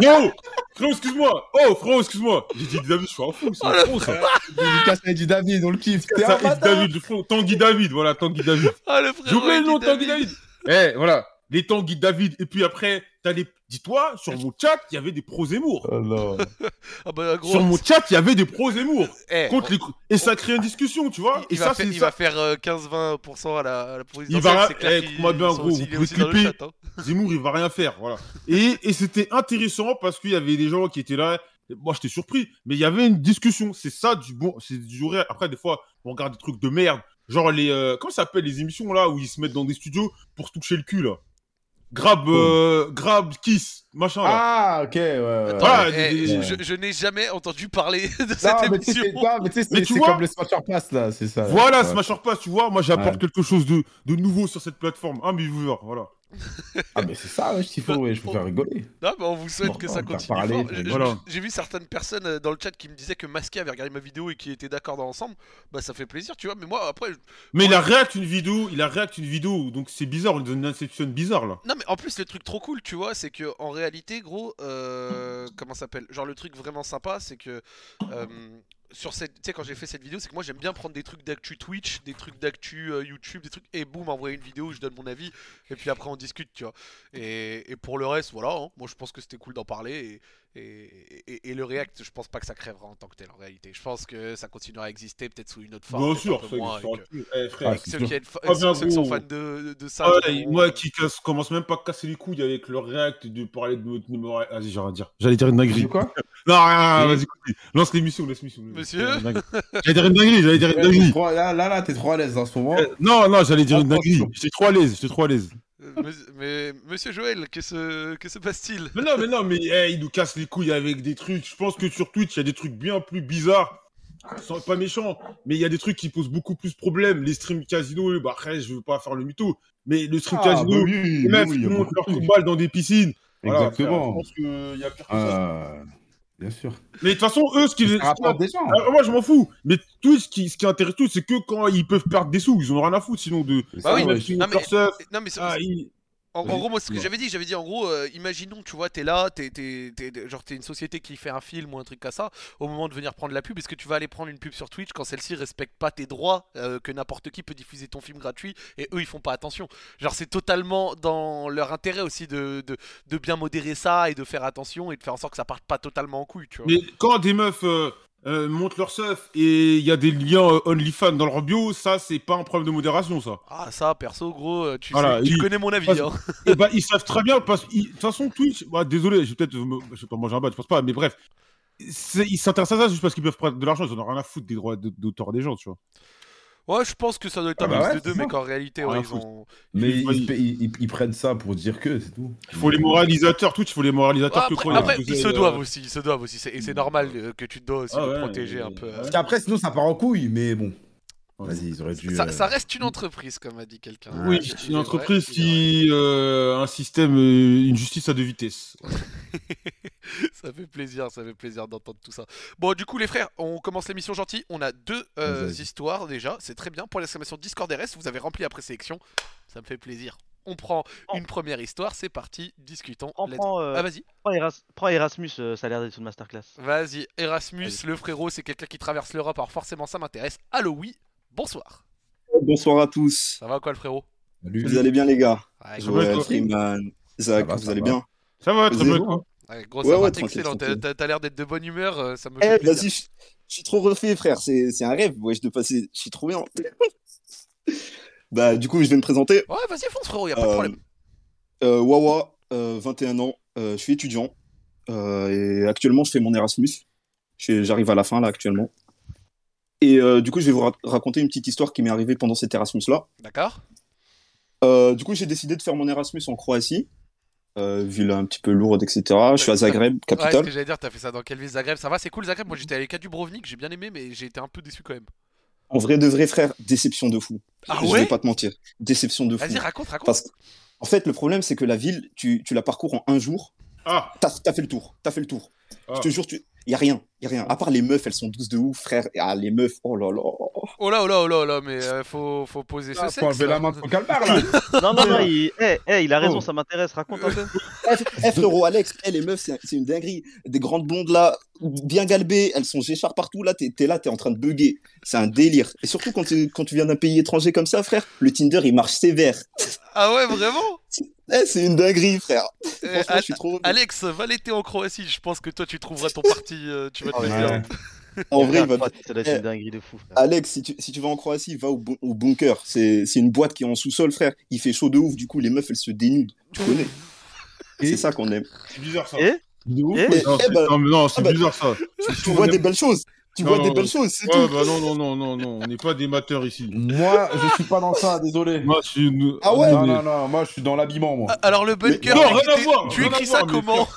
yo, frérot, excuse-moi. Oh, frérot, excuse-moi. J'ai dit David, je suis un fou. C'est un faux, ça. Lucas a dit David, on le kiffe. T'es un. David, le. Tanguy David, voilà, Tanguy David. Ah, le frère J'ai oublié le nom de Tanguy David. Eh, voilà. Les Tanguy David. Et puis après, t'as les. Dis-toi, sur mon chat, il y avait des pros Zemmour. Oh. Ah bah gros, Sur mon chat, il y avait des pros Zemmour. eh, Contre les... Et ça crée une discussion, tu vois. il, et va ça, faire, c'est il ça. va faire euh, 15-20% à la, à la présidentielle, va- clair eh, bien, gros, vous il pouvez clipper. chat, hein. Zemmour, il va rien faire, voilà. Et, et c'était intéressant parce qu'il y avait des gens qui étaient là. Moi, j'étais surpris, mais il y avait une discussion. C'est ça du bon, c'est du réel. Après, des fois, on regarde des trucs de merde, genre les, euh, comment ça s'appelle les émissions là où ils se mettent dans des studios pour se toucher le cul là? Grab, euh, grab, kiss, machin là. Ah, ok, ouais. ouais. Attends, Voilà, eh, des- je, n'ai jamais entendu parler de Non, cette mais émission. non, mais tu sais, Mais c'est- tu c'est vois- comme les Smasher Pass là, c'est ça. Voilà, Ouais. Smasher Pass, tu vois, moi j'apporte Ouais. quelque chose de, de nouveau sur cette plateforme. Un viewer, voilà. Ah, mais c'est ça, wesh, qu'il faut, ouais, je peux faire rigoler. Non, mais on vous souhaite Bon, que on ça continue. parler, fort. puis J'ai- voilà. J'ai vu certaines personnes euh, dans le chat qui me disaient que Masqué avait regardé ma vidéo et qui étaient d'accord dans l'ensemble. Bah ça fait plaisir, tu vois. Mais moi après, je- Mais il a réacté une vidéo, il a réacté une vidéo, donc c'est bizarre, on lui donne une inception bizarre là. non mais en plus le truc trop cool, tu vois, c'est que en réalité, gros, euh, comment ça s'appelle? Genre le truc vraiment sympa, c'est que euh, sur cette, tu sais, quand j'ai fait cette vidéo, c'est que moi j'aime bien prendre des trucs d'actu Twitch, des trucs d'actu euh, YouTube, des trucs, et boum, envoyer une vidéo où je donne mon avis, et puis après on discute, tu vois. Et, pour le reste, voilà, hein, moi je pense que c'était cool d'en parler, et, et, et- et le React, je pense pas que ça crèvera en tant que tel en réalité. Je pense que ça continuera à exister, peut-être sous une autre forme. Bien sûr, ça moins, que-. Eh, frère. Ah, Ceux qui, fa- Ah, ceux- sont fans de, de, de ça. Ouais, moi euh, qui casse, commence même pas à casser les couilles avec leur réact de parler de notre numéro. Vas-y, j'ai rien à dire. J'allais dire une dinguerie. Tu quoi Non, rien, vas-y, continue. lance l'émission, laisse l'émission. Monsieur J'allais dire une dinguerie, j'allais dire une dinguerie. Là, là, là, t'es trop à l'aise en ce moment. Euh, Non, non, j'allais dire une dinguerie. J'étais trop à l'aise, j'étais trop à l'aise. Mais, mais monsieur Joël, que se, que se passe-t-il? Mais non, mais non, mais eh, il nous casse les couilles avec des trucs. Je pense que sur Twitch, il y a des trucs bien plus bizarres. Sans pas méchant, mais il y a des trucs qui posent beaucoup plus de problèmes. Les streams casino, bah après, je veux pas faire le mytho, mais le stream Ah, bah casino, oui, les oui, meufs oui, a montent leurs trucs. coups de balle dans des piscines. Voilà, Exactement. je pense qu'il y a pire que ça. Ah, bien sûr. Mais de toute façon, eux, ce qui les. Ça rapporte des gens. Ah, moi, je m'en fous. Mais Twitch, ce qui, ce qui intéresse tout, c'est que quand ils peuvent perdre des sous, ils en ont rien à foutre sinon de. Bah ça, oui, ouais. Ils Non, mais- leur surf. Non mais c'est- Ah, ils- En, gros, moi, ce que j'avais dit, j'avais dit en gros, euh, imaginons, tu vois, t'es là, t'es, t'es, t'es- t'es- genre t'es une société qui fait un film ou un truc comme ça. Au moment de venir prendre la pub, est-ce que tu vas aller prendre une pub sur Twitch quand celle-ci respecte pas tes droits, euh, que n'importe qui peut diffuser ton film gratuit et eux ils font pas attention? Genre c'est totalement dans leur intérêt aussi de, de, de bien modérer ça et de faire attention et de faire en sorte que ça parte pas totalement en couille, tu vois. Mais quand des meufs euh, euh, montent leur stuff et il y a des liens euh, OnlyFans dans leur bio, ça, c'est pas un problème de modération, ça. Ah ça, perso, gros, euh, tu, Voilà, sais- tu il- connais mon avis. parce- hein. Et bah, ils savent très bien, parce que, de toute façon, Twitch, bah, désolé, je vais peut-être me- je vais pas manger un bas, je pense pas, mais bref. Ils s'intéressent à ça juste parce qu'ils peuvent prendre de l'argent, ils en ont rien à foutre des droits d'auteur des gens, tu vois. Ouais, je pense que ça doit être Ah un bah mix ouais, de deux, mais qu'en réalité, ouais, Rien ils ont. Mais Il ils, prennent ça pour dire que, c'est tout. Il faut les moralisateurs, Twitch, il faut les moralisateurs Ouais, que après, quand après, ils se euh, doivent aussi, ils se doivent aussi, c'est- et c'est normal euh, que tu te dois aussi Ah de protéger euh, un peu. euh. Parce qu'après, sinon, ça part en couille, mais bon. Vas-y, ils auraient dû. Ça, euh, ça reste une entreprise, comme a dit quelqu'un. Oui, une entreprise vrai. qui euh, un système, euh, une justice à deux vitesses. ça fait plaisir, ça fait plaisir d'entendre tout ça. Bon, du coup, les frères, on commence l'émission gentil. On a deux euh, histoires déjà, c'est très bien. Pour l'exclamation Discord RS, vous avez rempli après sélection. Ça me fait plaisir. On prend Oh. une première histoire, c'est parti, discutons. Prends, euh, Ah, vas-y. prends Eras- prends Erasmus, euh, ça a l'air d'être une masterclass. Vas-y, Erasmus, le frérot, c'est quelqu'un qui traverse l'Europe, alors forcément ça m'intéresse. Allo, oui, bonsoir. Bonsoir à tous. Ça va quoi le frérot? Salut. Vous allez bien les gars? Ouais, Joël, Freeman, Zach, Ça va, vous allez va. bien? Ça va, très bien. ouais, gros, Ouais, va, ouais, excellent. T'as- tranquille. T'as l'air d'être de bonne humeur, euh, ça me Eh, fait vas-y, je suis trop refait, frère. C'est c'est un rêve, wesh, de passer. Je suis trop bien. bah, du coup, je vais me présenter. Ouais, vas-y, fonce frérot, y a pas de Euh, problème. euh, Wawa, euh, 21 ans, euh, je suis étudiant. euh, et actuellement, je fais mon Erasmus. J'arrive à la fin, là, actuellement. Et euh, du coup, je vais vous ra- raconter une petite histoire qui m'est arrivée pendant cet Erasmus-là. D'accord Euh, du coup, j'ai décidé de faire mon Erasmus en Croatie. Euh, ville un petit peu lourde, etc. Je suis à Zagreb, Ouais, ce capitale. que j'allais dire, t'as fait ça dans quelle ville Zagreb? Ça va, c'est cool Zagreb. Moi j'étais allé qu'à Dubrovnik, j'ai bien aimé, mais j'ai été un peu déçu quand même. En vrai de vrai, frère, déception de fou. Ah je ouais? vais pas te mentir. Déception de fou. Vas-y, raconte, raconte. Parce en fait, le problème, c'est que la ville, tu, tu la parcours en un jour. Ah, T'as as fait le tour. T'as fait le tour. Ah. Je te jure, tu... y a rien. Y a rien. À part les meufs, elles sont douces de ouf, frère. Ah, les meufs, oh là là. Oh là, oh là, oh là, oh là, mais euh, faut, faut poser Ah, ce faut enlever la main de son calbar, là. Non, non, non, il, eh, eh, il a raison, Oh. ça m'intéresse, raconte un peu. Eh, eh, frérot, Alex, eh, les meufs, c'est c'est une dinguerie. Des grandes blondes là, bien galbées, elles sont géchards partout. Là, t'es es là, t'es en train de bugger. C'est un délire. Et surtout quand tu, quand tu viens d'un pays étranger comme ça, frère, le Tinder, il marche sévère. Ah ouais, vraiment? Eh, c'est une dinguerie, frère. Eh, Franchement, Al- je suis trop. Alex, va l'été en Croatie, je pense que toi tu trouveras ton parti, euh, tu vas te Oh, mettre bien. En vrai, il va. Ça doit être Eh. une dinguerie de fou. frère. Alex, si tu, si tu vas en Croatie, va au, bon- au bunker. C'est c'est une boîte qui est en sous-sol, frère. Il fait chaud de ouf, du coup, les meufs, elles se dénudent. Tu connais C'est ça qu'on aime. c'est bizarre ça. Eh De ouf. Eh. Non, Eh c'est ben- non, mais non, c'est ah bah- bizarre ça. Tu vois des belles choses. Tu Non, vois non, des non. belles choses, c'est Ouais, tout. bah non, non, non, non, non, on n'est pas des mateurs ici. Moi, je suis pas dans ça, désolé. Moi, je suis une- Ah ouais Non, non, non, moi, je suis dans l'habillement, moi. Alors le bunker, non, tu rien à écris- voir, tu rien à écris ça comment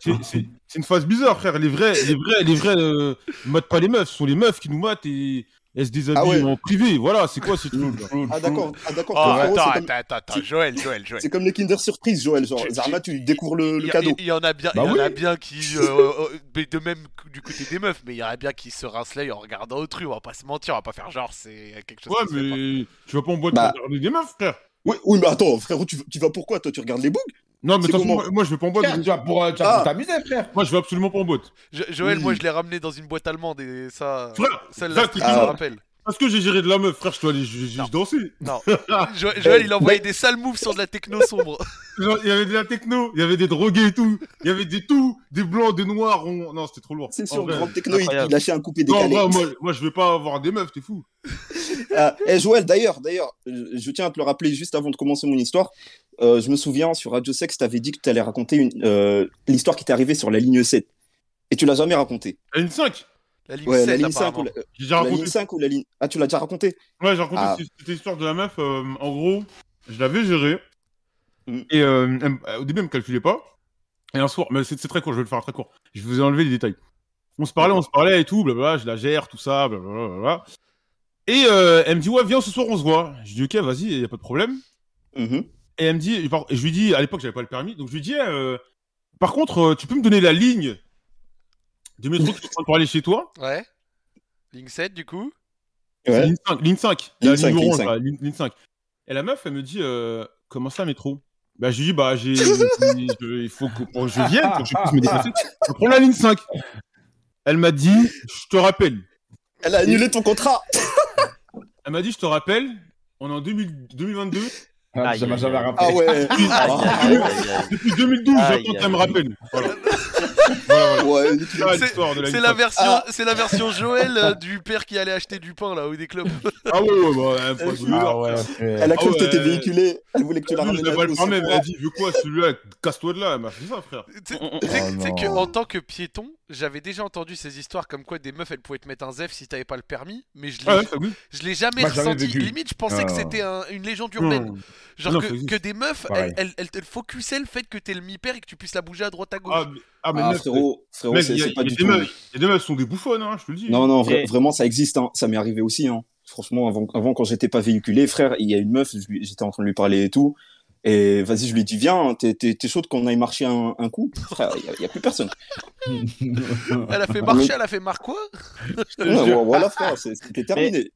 C'est une phase bizarre, frère. Les vrais, les vrais, les vrais euh, matent pas les meufs. Ce sont les meufs qui nous matent et elles se déshabillent Ah ouais. en privé. Voilà, c'est quoi ce truc là Ah d'accord, ah, d'accord. Oh, attends, attends, attends, attends, Joël, Joël, Joël. C'est comme les Kinder Surprise, Joël. Genre, Tu- Zarma, tu découvres le, cadeau. il y en a bien, Bah il y en a bien qui, euh, euh, mais de même du côté des meufs, mais il y en a bien qui se rincent l'œil en regardant autrui. On va pas se mentir, on va pas faire genre c'est quelque chose. Ouais, mais tu vas pas en boîte Bah. pour regarder des meufs, frère. Oui, oui, mais attends, frérot, tu, tu vas pourquoi Toi, tu regardes les bugs? Non, mais de C'est toute façon, moi, moi, je vais pas en boîte. Frère, tu vas pour, euh, Ah. t'amuser, frère. Moi, je vais absolument pas en boîte. Jo- Joël, Oui. moi je l'ai ramené dans une boîte allemande et ça, Frère, celle-là, tu me dis- rappelle. Parce que j'ai géré de la meuf, frère, je dois aller Non. je danser. Non, Jo- Joël, il a Euh, envoyé mais- des sales moves sur de la techno sombre. Genre, Il y avait de la techno, il y avait des drogués et tout. Il y avait des tout, des blancs, des noirs. on- Non, c'était trop lourd. C'est sûr, vrai. Grand Techno, il, lâchait un coupé Non, décalé. moi, moi, moi, je vais pas avoir des meufs, t'es fou. Ah, eh, Joël, d'ailleurs, d'ailleurs, je je tiens à te le rappeler juste avant de commencer mon histoire. Euh, je me souviens, sur Radio Sex, tu avais dit que tu allais raconter une, euh, l'histoire qui t'est arrivée sur la ligne 7. Et tu l'as jamais raconté. La ligne 5, La ligne Ouais, 7 la ligne 5 ou apparemment. la, j'ai déjà la raconté. ligne 5 ou la ligne. Ah, tu l'as déjà raconté Ouais, j'ai raconté Ah. cette, histoire de la meuf. euh, en gros, je l'avais gérée. Mm. Et euh, elle- euh, au début, elle me calculait pas. Et un soir, mais c'est c'est très court, je vais le faire très court. Je vous ai enlevé les détails. On se parlait, on se parlait et tout, blablabla, je la gère, tout ça, blablabla. Et euh, elle me dit, ouais, viens, ce soir, on se voit. Je dis, ok, vas-y, y a pas de problème. Mhm. Et elle me dit, et je lui dis, à l'époque, j'avais pas le permis, donc je lui dis, eh, euh, par contre, euh, tu peux me donner la ligne de métro qui prend pour aller chez toi Ouais. Ligne 7 du coup. Ouais. Ligne 5, ligne 5. Ligne la 5, ligne ligne orange, 5. là, ligne, ligne 5. Et la meuf, elle me dit euh, Comment ça, métro? Bah, je lui dis Bah, j'ai. je- il faut que que je vienne, pour que je puisse me déplacer. Je prends la ligne 5. Elle m'a dit Je te rappelle. Elle a annulé ton contrat. Elle m'a dit Je te rappelle, on est en 2000 2022. Ah, ça m'a jamais rappelé. Ah ouais. Depuis 2012, Aïe, j'attends qu'elle me rappelle. Voilà. voilà, voilà. Ouais, C'est la C'est ligne la 5. version, Ah. c'est la version Joël euh, du père qui allait acheter du pain là ou des clopes. Ah ouais, ouais, bah, elle me faut Ah ouais. Elle a cru Ah que t'étais ouais. véhiculé. Elle voulait que tu la je ramènes l'ai pas le. Elle dit, veux quoi, celui-là, casse-toi de là. Elle m'a fait ça, frère. Tu sais- Oh tu sais- tu sais non. que en tant que piéton, j'avais déjà entendu ces histoires comme quoi des meufs elles pouvaient te mettre un zef si t'avais pas le permis, mais je l'ai, Ah ouais, ça oui. je l'ai jamais jamais ressenti. Limite, je pensais que Ah. c'était un- une légende urbaine. Genre Non, que, des meufs, Pareil. elles, elles, elles te focusaient le fait que t'es le mi-père et que tu puisses la bouger à droite à gauche. Ah, mais, ah, mais Ah, meuf, frérot, frérot, c'est il y a, c'est pas il y a du des tout. meufs, il y a des meufs sont des bouffonnes, hein, je te le dis. Non, non, vra- Et- vraiment, ça existe. Hein. Ça m'est arrivé aussi. Hein. Franchement, avant, avant quand j'étais pas véhiculé, frère, il y a une meuf, j'étais en train de lui parler et tout. Et vas-y, je lui dit, viens, t'es, t'es, t'es chaude qu'on aille marcher un, un coup? Frère, il y a, plus personne. Elle a fait marcher, elle a fait marre quoi? Ouais, voilà, frère, c'est- c'était terminé.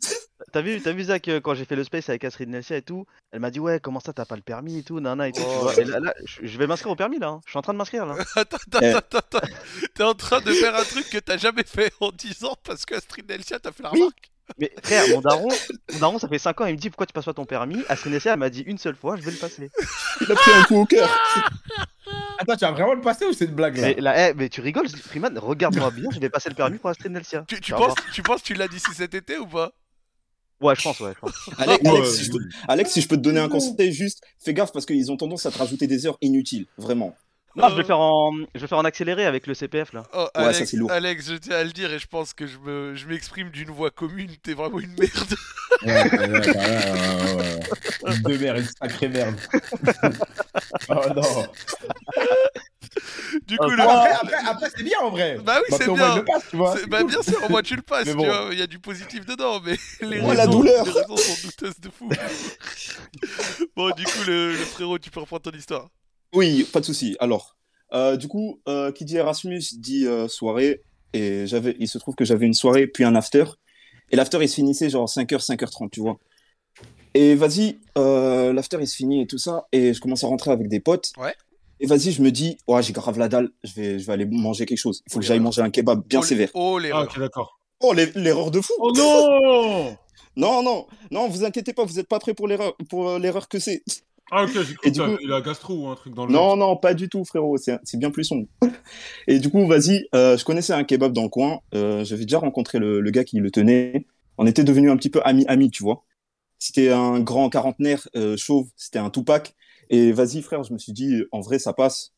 T'as vu, t'as vu Zach, euh, quand j'ai fait le space avec Astrid Nelsia et tout, elle m'a dit ouais comment ça t'as pas le permis et tout, nana et tout. tu Oh. vois. Et là, là, je vais m'inscrire au permis là, hein. je suis en train de m'inscrire là. Attends, attends, Eh. attends, attends. T'es en train de faire un truc que t'as jamais fait en 10 ans parce que Astrid Nelsia t'a fait la Oui. Mais frère, mon daron, mon daron ça fait 5 ans, il me dit pourquoi tu passes pas ton permis? Astrid Nelsia elle m'a dit une seule fois, je vais le passer. Il a pris un coup au cœur. Attends, tu vas vraiment le passer ou c'est une blague là? Mais là, eh, mais tu rigoles, Freeman, regarde-moi bien, je vais passer le permis pour Astrid Nelsia. Tu, tu penses, tu penses que tu l'as d'ici cet été ou pas? Ouais, je pense, ouais. je pense. Alex, Ouais, Alex, si je te, oui. Alex, si je peux te donner un conseil, juste fais gaffe parce qu'ils ont tendance à te rajouter des heures inutiles, vraiment. Non, je vais le faire en, je vais faire en accéléré avec le CPF là. Oh, Ouais, Alex, ça, c'est lourd. Alex, je tiens à le dire et je pense que je me, je m'exprime d'une voix commune. T'es vraiment une merde. Ouais, ouais, ouais, ouais, ouais, ouais. Une de merde, une sacrée merde. oh non. Du Oh, coup, le... Après, après, après, c'est bien en vrai. bah oui, c'est qu'au moins, bien. le passe, tu vois. Bah bien sûr, au moins tu le passes, tu vois, il y a du positif dedans, mais les, Ouais, raisons, la douleur. les raisons sont douteuses de fou. bon, du coup, le, le frérot, tu peux reprendre ton histoire. Oui, pas de souci. Alors, euh, du coup, euh, qui dit Erasmus dit euh, soirée. Et j'avais, il se trouve que j'avais une soirée puis un after. Et l'after, il se finissait genre 5h, 5h30, tu vois. Et vas-y, euh, l'after, il se finit et tout ça. Et je commence à rentrer avec des potes. Ouais. Et vas-y, je me dis, ouais, j'ai grave la dalle. Je vais, je vais aller manger quelque chose. Il faut que j'aille manger un kebab bien oh, sévère. Oh, Ah, l'erreur. ok, d'accord. Oh, l'e- l'erreur de fou. Oh non Non, non, non, vous inquiétez pas, vous n'êtes pas prêts pour l'erreur, pour l'erreur que c'est. Ah, ok, j'ai cru que coup- la gastro ou un truc dans le Non, non, pas du tout, frérot. C'est c'est bien plus sombre. Et du coup, vas-y, euh, je connaissais un kebab dans le coin. Euh, J'avais déjà rencontré le, le gars qui le tenait. On était devenus un petit peu amis, amis, tu vois. C'était un grand quarantenaire euh, chauve. C'était un Tupac. Et vas-y, frère, je me suis dit, en vrai, ça passe.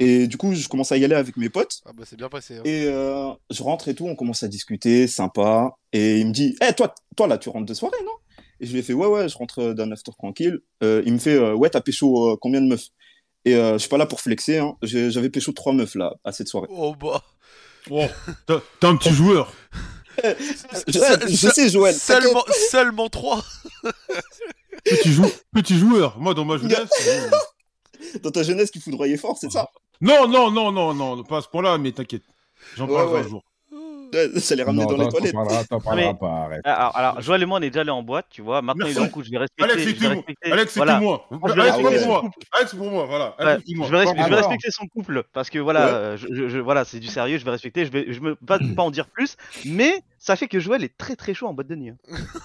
Et du coup, je commence à y aller avec mes potes. Ah bah c'est bien passé. hein. Et euh, je rentre et tout, on commence à discuter, sympa. Et il me dit, hé, toi, toi, là, tu rentres de soirée, non? Et je lui ai fait, ouais, ouais, je rentre d'un after tranquille. Euh, il me fait, euh, ouais, t'as pécho euh, combien de meufs? Et euh, je suis pas là pour flexer, hein. J'avais pécho trois meufs, là, à cette soirée. Oh bah. Oh, t'as t'es un petit joueur. Je, sais, Joël. Seulement, seulement 3. Petit, jou- petit joueur. Moi, dans ma jeunesse. euh. Dans ta jeunesse, tu foudroyais fort, c'est ça? Non, non, non, non, non, pas à ce point-là, mais t'inquiète. J'en Ouais, parlerai ouais. un jour. Ça les ramenait dans les toilettes. arrête. Alors, alors, Joël et moi on est déjà allés en boîte, tu vois. Maintenant Merci. il est en couple, je vais respecter. Alex, moi. respecter- Alex, voilà. moi. Alex, pour moi. Alex, pour moi, voilà. Je vais, respecter son couple parce que voilà, Ouais. euh, je, je- je- voilà, c'est du sérieux, je vais respecter, je vais, je me pas, pas en dire plus, mais ça fait que Joël est très très chaud en boîte de nuit. hein.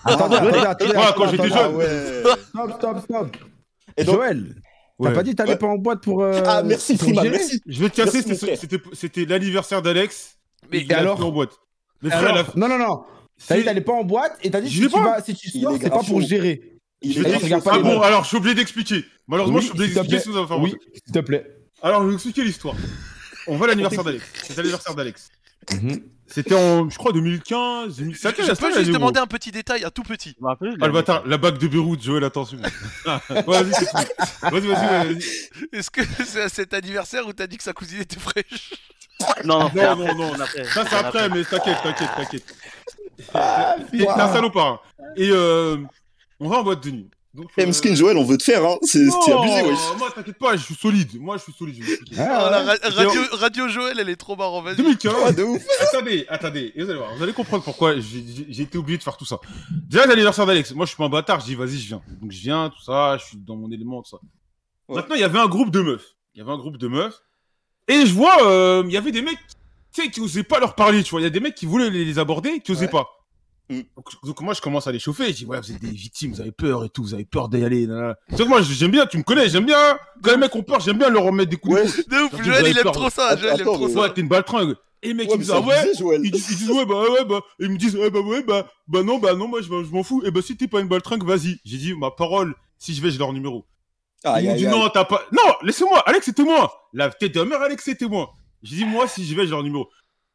Attendez, Voilà, quand j'étais jeune. Ah. Stop, stop, stop. Joël, Ouais. t'as pas dit que t'allais Ouais. pas en boîte pour. euh, Ah, merci, merci. Je vais te casser, c'était l'anniversaire d'Alex. Mais alors en boîte. Mais Alors, frère, la- Non, non, non. T'as dit que t'allais pas en boîte et t'as dit que si tu, pas. vas, si tu sors, est c'est pas pour chaud. gérer. Il Je regarde pas Ah bon, notes. alors je suis obligé d'expliquer. Malheureusement, Oui, je suis obligé d'expliquer va faire Oui, s'il te plaît. Alors, je vais vous expliquer l'histoire. On va à l'anniversaire d'Alex. C'est l'anniversaire d'Alex. Mhm. C'était en, je crois, 2015. 2000 je, je peux juste demander un petit détail, un tout petit. Ah le bâtard, la bague de Beyrouth, Joël, attention. Ah, vas-y. Vas-y, vas-y. Est-ce que c'est à cet anniversaire où t'as dit que sa cousine était fraîche? Non, non, Non, après, non, Ça, c'est après, mais t'inquiète, t'inquiète, t'inquiète. Ah, T'es un salopard. Et euh, on va en boîte de nuit. Donc, Eh, euh, Mskin Joël, on veut te faire, hein. C'est abusé, wesh. Moi, t'inquiète pas, je suis solide. Moi, je suis solide. je vais expliquer. Ah, la ra- radio, radio Joël, elle est trop marrant, vas-y. 2015. Ah, de ouf. attendez, attendez. Et vous allez voir, vous allez comprendre pourquoi j'ai- j'ai j'ai été obligé de faire tout ça. Déjà, l'anniversaire d'Alex. Moi, je suis pas un bâtard. Je dis, vas-y, je viens. Donc, je viens, tout ça. Je suis dans mon élément, tout ça. Ouais. Maintenant, il y avait un groupe de meufs. Il y avait un groupe de meufs. Et je vois, euh, il y avait des mecs, tu sais, qui osaient pas leur parler, tu vois. Il y a des mecs qui voulaient les, les aborder, qui osaient Ouais. pas. Mm. Donc, donc, moi, je commence à les chauffer. Je dis, ouais, vous êtes des victimes, vous avez peur et tout, vous avez peur d'y aller. Tu sais que moi, j'aime bien, tu me connais, j'aime bien. Quand les mecs ont peur, j'aime bien leur remettre des coups Ouais. de ouf, Joël, il aime trop ça, Attends, Joël, il aime trop ça. Ouais, t'es une baltringue. Et les mecs, Ouais, ils me mais disent, ah ouais. Ils, disent- ils disent ouais bah ouais bah ils me disent ouais bah ouais bah bah non bah non moi je, je m'en fous et bah si t'es pas une baltringue vas-y j'ai dit ma parole si je vais j'ai leur numéro Aïe, ils m'ont dit non t'as pas non laissez-moi Alex c'est témoin la tête de ma mère Alex c'est témoin j'ai dit moi si je vais j'ai leur numéro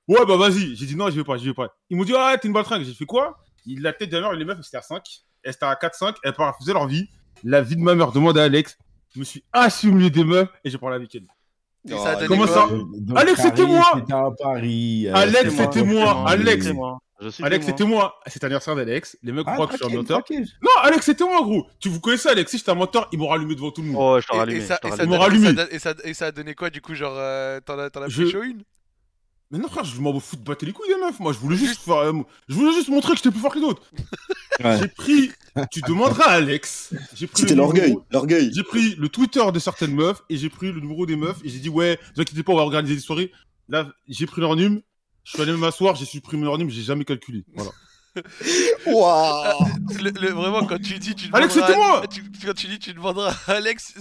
ouais bah vas-y. J'ai dit non je vais pas je vais pas. Ils m'ont dit ah t'es une baltringue. J'ai fait quoi? Il- la tête de mère les meufs c'était à 5 elles étaient à 4-5 elles faisaient leur vie. La vie de ma mère demande à Alex. Je me suis assis au milieu des meufs et j'ai parlé avec elle ça donné Comment ça? Donc, Alex, c'était moi! C'était à Paris. euh, Alex, c'était moi. Alex. Alex c'était moi. C'est l'anniversaire d'Alex. Les mecs Ah, croient que je suis un menteur. Non, Alex, c'était moi, gros. Tu vous connaissez Alex, si j'étais un menteur, ils m'ont rallumé devant tout le monde. Oh, je ça Ils allumé. m'ont donne- et ça rallumé. et ça- et ça a donné quoi du coup Genre, euh, t'en as, t'en as Je- pris chaud une? Mais non, frère, je m'en fous de battre les couilles des meufs. Moi, je voulais juste faire, euh, je voulais juste montrer que j'étais plus fort que les autres. Ouais. J'ai pris, tu demanderas à Alex. J'ai pris C'était l'orgueil, numéro- l'orgueil. J'ai pris le Twitter de certaines meufs et j'ai pris le numéro des meufs et j'ai dit, ouais, ne vous inquiétez pas, on va organiser des soirées. Là, j'ai pris leur numéro. Je suis allé m'asseoir, j'ai supprimé leur numéro, j'ai jamais calculé. Voilà. Waouh. Le- le- Vraiment, quand tu dis tu Alex, demanderas c'était moi tu- Quand tu dis tu demanderas à Alex,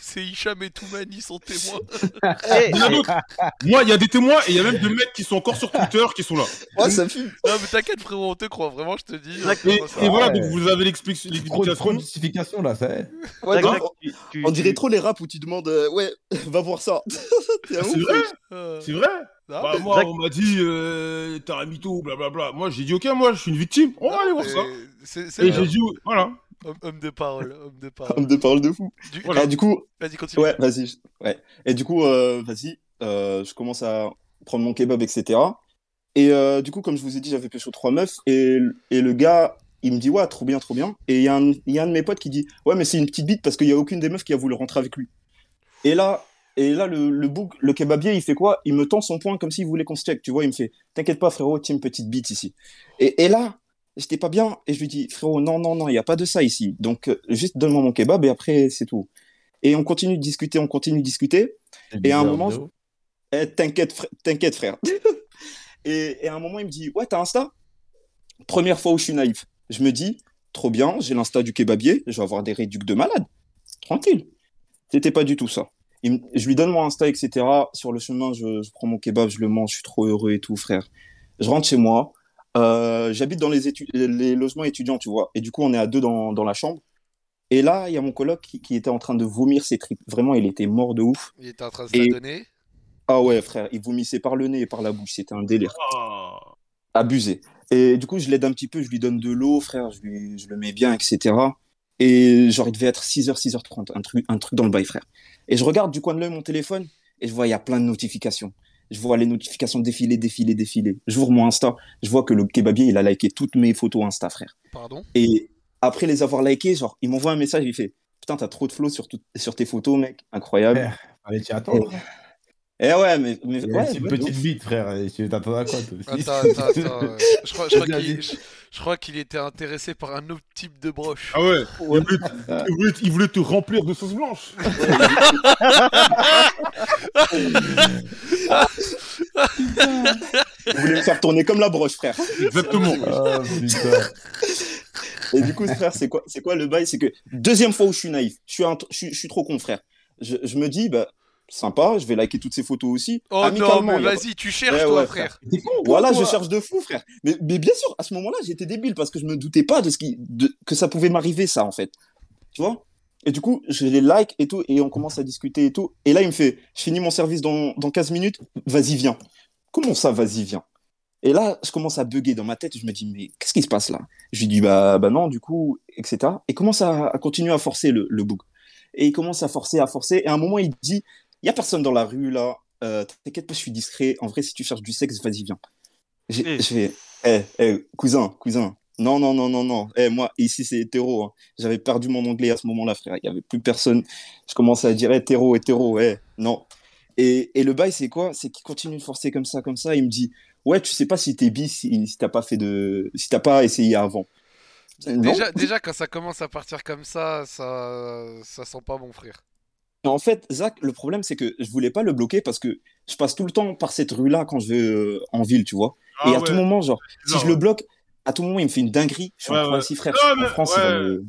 c'est Hicham et Toumani sont témoins. Il y en a d'autres. Moi, il y a des témoins et il y a même des mecs qui sont encore sur Twitter qui sont là. Ouais, ça fume. Non, mais t'inquiète, frérot, on te croit, vraiment, je te dis. On Et, croit ça. et voilà, Ouais. donc vous avez l'explication. justification là, ça. est. Ouais, donc, tu- tu- on dirait tu- trop les raps où tu demandes, euh, ouais, va voir ça. Un C'est vrai, Euh, c'est vrai. Bah, mais- moi, on m'a dit, euh, t'as un mytho, blablabla. Moi, j'ai dit, ok, moi, je suis une victime. On va aller voir ça. Et j'ai dit, voilà. Homme, homme de parole, homme de parole. Homme de parole de fou. Du- Voilà. Ah, du coup, Vas-y, continue. ouais, vas-y. Ouais. Et du coup, euh, vas-y, euh, je commence à prendre mon kebab, etc. Et euh, du coup, comme je vous ai dit, j'avais pécho trois meufs. Et, et le gars, il me dit, ouais, trop bien, trop bien. Et il y, a un- il y a un de mes potes qui dit, ouais, mais c'est une petite bite parce qu'il y a aucune des meufs qui a voulu rentrer avec lui. Et là, et là le, le bouc, le kebabier, il fait quoi? Il me tend son poing comme s'il voulait qu'on se check. Tu vois, il me fait, t'inquiète pas, frérot, tiens une petite bite ici. Et, et là, j'étais pas bien. Et je lui dis, frérot, non, non, non, il n'y a pas de ça ici. Donc, euh, juste donne-moi mon kebab et après, c'est tout. Et on continue de discuter, on continue de discuter. Et à un moment, je-. Eh, t'inquiète, fr- t'inquiète, frère. et, et à un moment, il me dit, ouais, t'as Insta? Première fois où je suis naïf. Je me dis, trop bien, j'ai l'Insta du kebabier, je vais avoir des réducs de malade. Tranquille. C'était pas du tout ça. Il je lui donne mon Insta, etc. Sur le chemin, je, je prends mon kebab, je le mange, je suis trop heureux et tout, frère. Je rentre chez moi. Euh, J'habite dans les, logements étudiants, tu vois. Et du coup, on est à deux dans, dans la chambre. Et là, il y a mon coloc qui, qui était en train de vomir ses tripes. Vraiment, il était mort de ouf. Il était en train de se Et- la donner. Ah ouais, frère, il vomissait par le nez et par la bouche. C'était un délire. Abusé. Et du coup, je l'aide un petit peu, je lui donne de l'eau, frère, je, lui, je le mets bien, etc. Et genre, il devait être 6h, 6h30, un truc, un truc dans le bail, frère. Et je regarde du coin de l'œil mon téléphone et je vois, il y a plein de notifications. Je vois les notifications défiler, défiler, défiler. J'ouvre mon Insta, je vois que le kebabier, il a liké toutes mes photos Insta, frère. Pardon? Et après les avoir likées, genre, il m'envoie un message, il fait Putain, t'as trop de flow sur, tout- sur tes photos, mec. Incroyable. Allez, tu attends. Eh ouais, mais. mais Il y ouais, a une ouais, petite bite, frère. t'attends à quoi, toi aussi Attends, attends, attends. euh, Je crois, je crois Vas-y. qu'il je, je crois qu'il était intéressé par un autre type de broche. Ah ouais, il voulait, te, il voulait il voulait remplir de sauce blanche. Vous voulez me faire tourner comme la broche, frère. Exactement. Putain. Et du coup, frère, c'est quoi, c'est quoi le bail? C'est que deuxième fois où je suis naïf, je suis, un- je suis, je suis trop con, frère. Je, je me dis, bah, sympa, je vais liker toutes ces photos aussi. Oh non, mais vas-y, tu cherches Ouais, toi, ouais, frère. T'es con, pas- Voilà, je cherche de fou, frère. Mais, mais bien sûr, à ce moment-là, j'étais débile parce que je me doutais pas de ce qui, de, que ça pouvait m'arriver, ça, en fait. Tu vois? Et du coup, je les like et tout, et on commence à discuter et tout. Et là, il me fait, je finis mon service dans, dans 15 minutes, vas-y, viens. Comment ça, vas-y, viens? Et là, je commence à bugger dans ma tête, je me dis, mais qu'est-ce qui se passe là? Je lui dis, bah, bah non, du coup, etc. Et commence à, à continuer à forcer le, le bug. Et il commence à forcer, à forcer. Et à un moment, il dit, il y a personne dans la rue là, euh, t'inquiète pas, je suis discret. En vrai, si tu cherches du sexe, vas-y, viens. Eh. Je fais, eh, eh, cousin, cousin, Non, non, non, non, non. Eh, moi, ici, c'est hétéro. hein. J'avais perdu mon anglais à ce moment-là, frère. Il n'y avait plus personne. Je commençais à dire hétéro, hétéro, eh, non. Et, et le bail, c'est quoi? C'est qu'il continue de forcer comme ça, comme ça. Il me dit, ouais, tu sais pas si t'es bi, si, si t'as pas fait de, si t'as pas essayé avant. Déjà, déjà, quand ça commence à partir comme ça, ça, ça sent pas bon, frère. En fait, Zach, le problème, c'est que je voulais pas le bloquer parce que je passe tout le temps par cette rue-là quand je vais euh, en ville, tu vois. Ah et à ouais. tout moment, genre, si je le bloque, à tout moment, il me fait une dinguerie. Je suis en. Croatie, frère. Non, en France, il va ouais. me,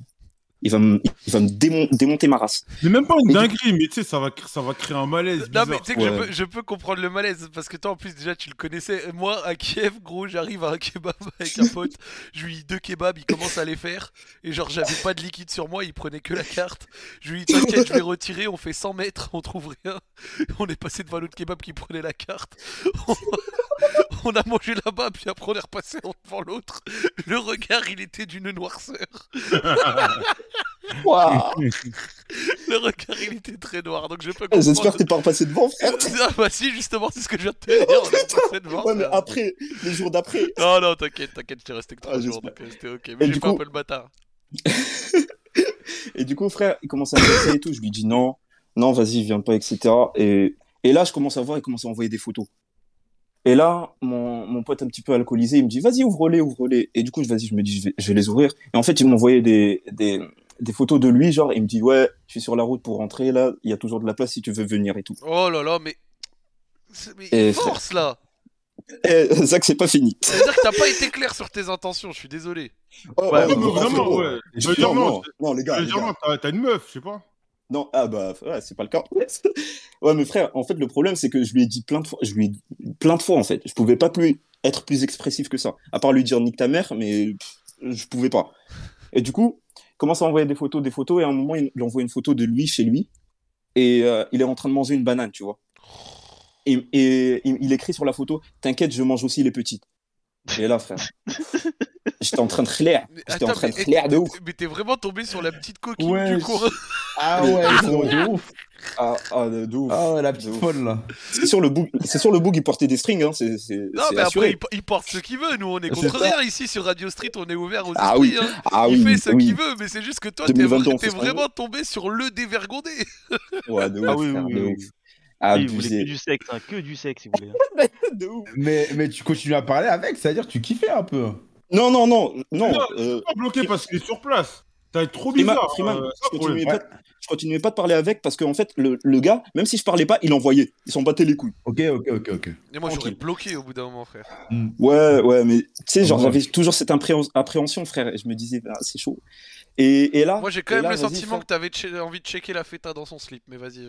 il va me, il va me démon- démonter ma race. Mais même pas une Mais du- dinguerie, mais tu sais, ça va, cr- ça va créer un malaise. Non, mais tu sais que je, peux, je peux comprendre le malaise parce que toi en plus déjà tu le connaissais. Moi à Kiev, gros, j'arrive à un kebab avec un pote, je lui dis deux kebabs, il commence à les faire. Et genre j'avais pas de liquide sur moi, il prenait que la carte. Je lui dis t'inquiète, je vais retirer, on fait 100 mètres, on trouve rien. On est passé devant l'autre kebab qui prenait la carte. On, on a mangé là-bas, puis après on est repassé devant l'autre. Le regard il était d'une noirceur. Le regard il était très noir, donc je peux comprendre. J'espère que t'es pas repassé devant, frère. Ah bah si justement c'est ce que je viens de te dire, passé devant. Ouais, mais après, les jours d'après. Non, non, t'inquiète, t'inquiète, j'étais resté que 3 Ah, jours, donc euh, c'était ok. Mais j'ai du fait un coup- peu le bâtard. Et du coup, frère, il commence à me casser et tout. Je lui dis non, non, vas-y, viens pas, etc. Et, et là, je commence à voir, il commence à envoyer des photos. Et là, mon, mon pote un petit peu alcoolisé, il me dit, vas-y, ouvre-les, ouvre-les. Et du coup, je- vas-y, je me dis, je vais, je vais les ouvrir. Et en fait, il m'envoyait des, des, des photos de lui, genre, il me dit, ouais, je suis sur la route pour rentrer, là, il y a toujours de la place si tu veux venir et tout. Oh là là, mais. Mais Et force là Et Zach, c'est pas fini. Ça veut dire que t'as pas été clair sur tes intentions, je suis désolé. Oh, Ouais, oh, mais non, vraiment, frérot. ouais. Je- Mais dire non, les gars, t'as une meuf, je sais pas. Non, ah bah c'est pas le cas. ouais, mais frère, en fait, le problème, c'est que je lui ai dit plein de fois, je lui ai dit plein de fois, en fait. Je pouvais pas plus être plus expressif que ça. À part lui dire nique ta mère, mais pff, je pouvais pas. Et du coup, commence à envoyer des photos, des photos, et à un moment, il, envoie une photo de lui chez lui, et euh, il est en train de manger une banane, tu vois. Et, et il, il écrit sur la photo, t'inquiète, je mange aussi les petites. Et là, frère, j'étais en train de clair. Mais J'étais en train de clair de ouf. Mais t'es vraiment tombé sur la petite Ouais, du coin. Ah ouais, de ouf. Ah, ah, de, ouf. Ah ouais, la petite folle là. C'est sur le bout, c'est sur le bout qu'il portait des strings, hein. C'est, c'est, Non, mais assuré. après, il, po- il porte ce qu'il veut. Nous, on est contre rien ici sur Radio Street. On est ouvert aux Ah esprits. oui. hein. Ah il oui, fait ce oui. qu'il veut, mais c'est juste que toi, t'es 2022, on t'es fait ce qu'on veut. vraiment tombé sur le dévergondé. Ouais, de ouf, Ah oui, frère, oui, de oui. ouf. Oui, vous voulez Abusé. que du sexe, hein, que du sexe, si vous voulez. hein. De ouf. Mais, mais tu continues à parler avec, c'est-à-dire que tu kiffais un peu. Non, non, non, non. Non, euh, Pas bloqué parce qu'il est sur place. Ça va être trop bizarre. Freeman, euh, je, continuais pas, je continuais pas de parler avec parce qu'en fait, le, le gars, même si je parlais pas, il envoyait. Il s'en battait les couilles. Ok, ok, ok, ok. Et moi, j'aurais bloqué au bout d'un moment, frère. Ouais, ouais, mais tu sais, genre, j'avais toujours cette appréhension, frère. Et je me disais, ah, c'est chaud. Et, et là. Moi, j'ai quand même là, le sentiment que t'avais che- envie de checker la feta dans son slip. Mais vas-y.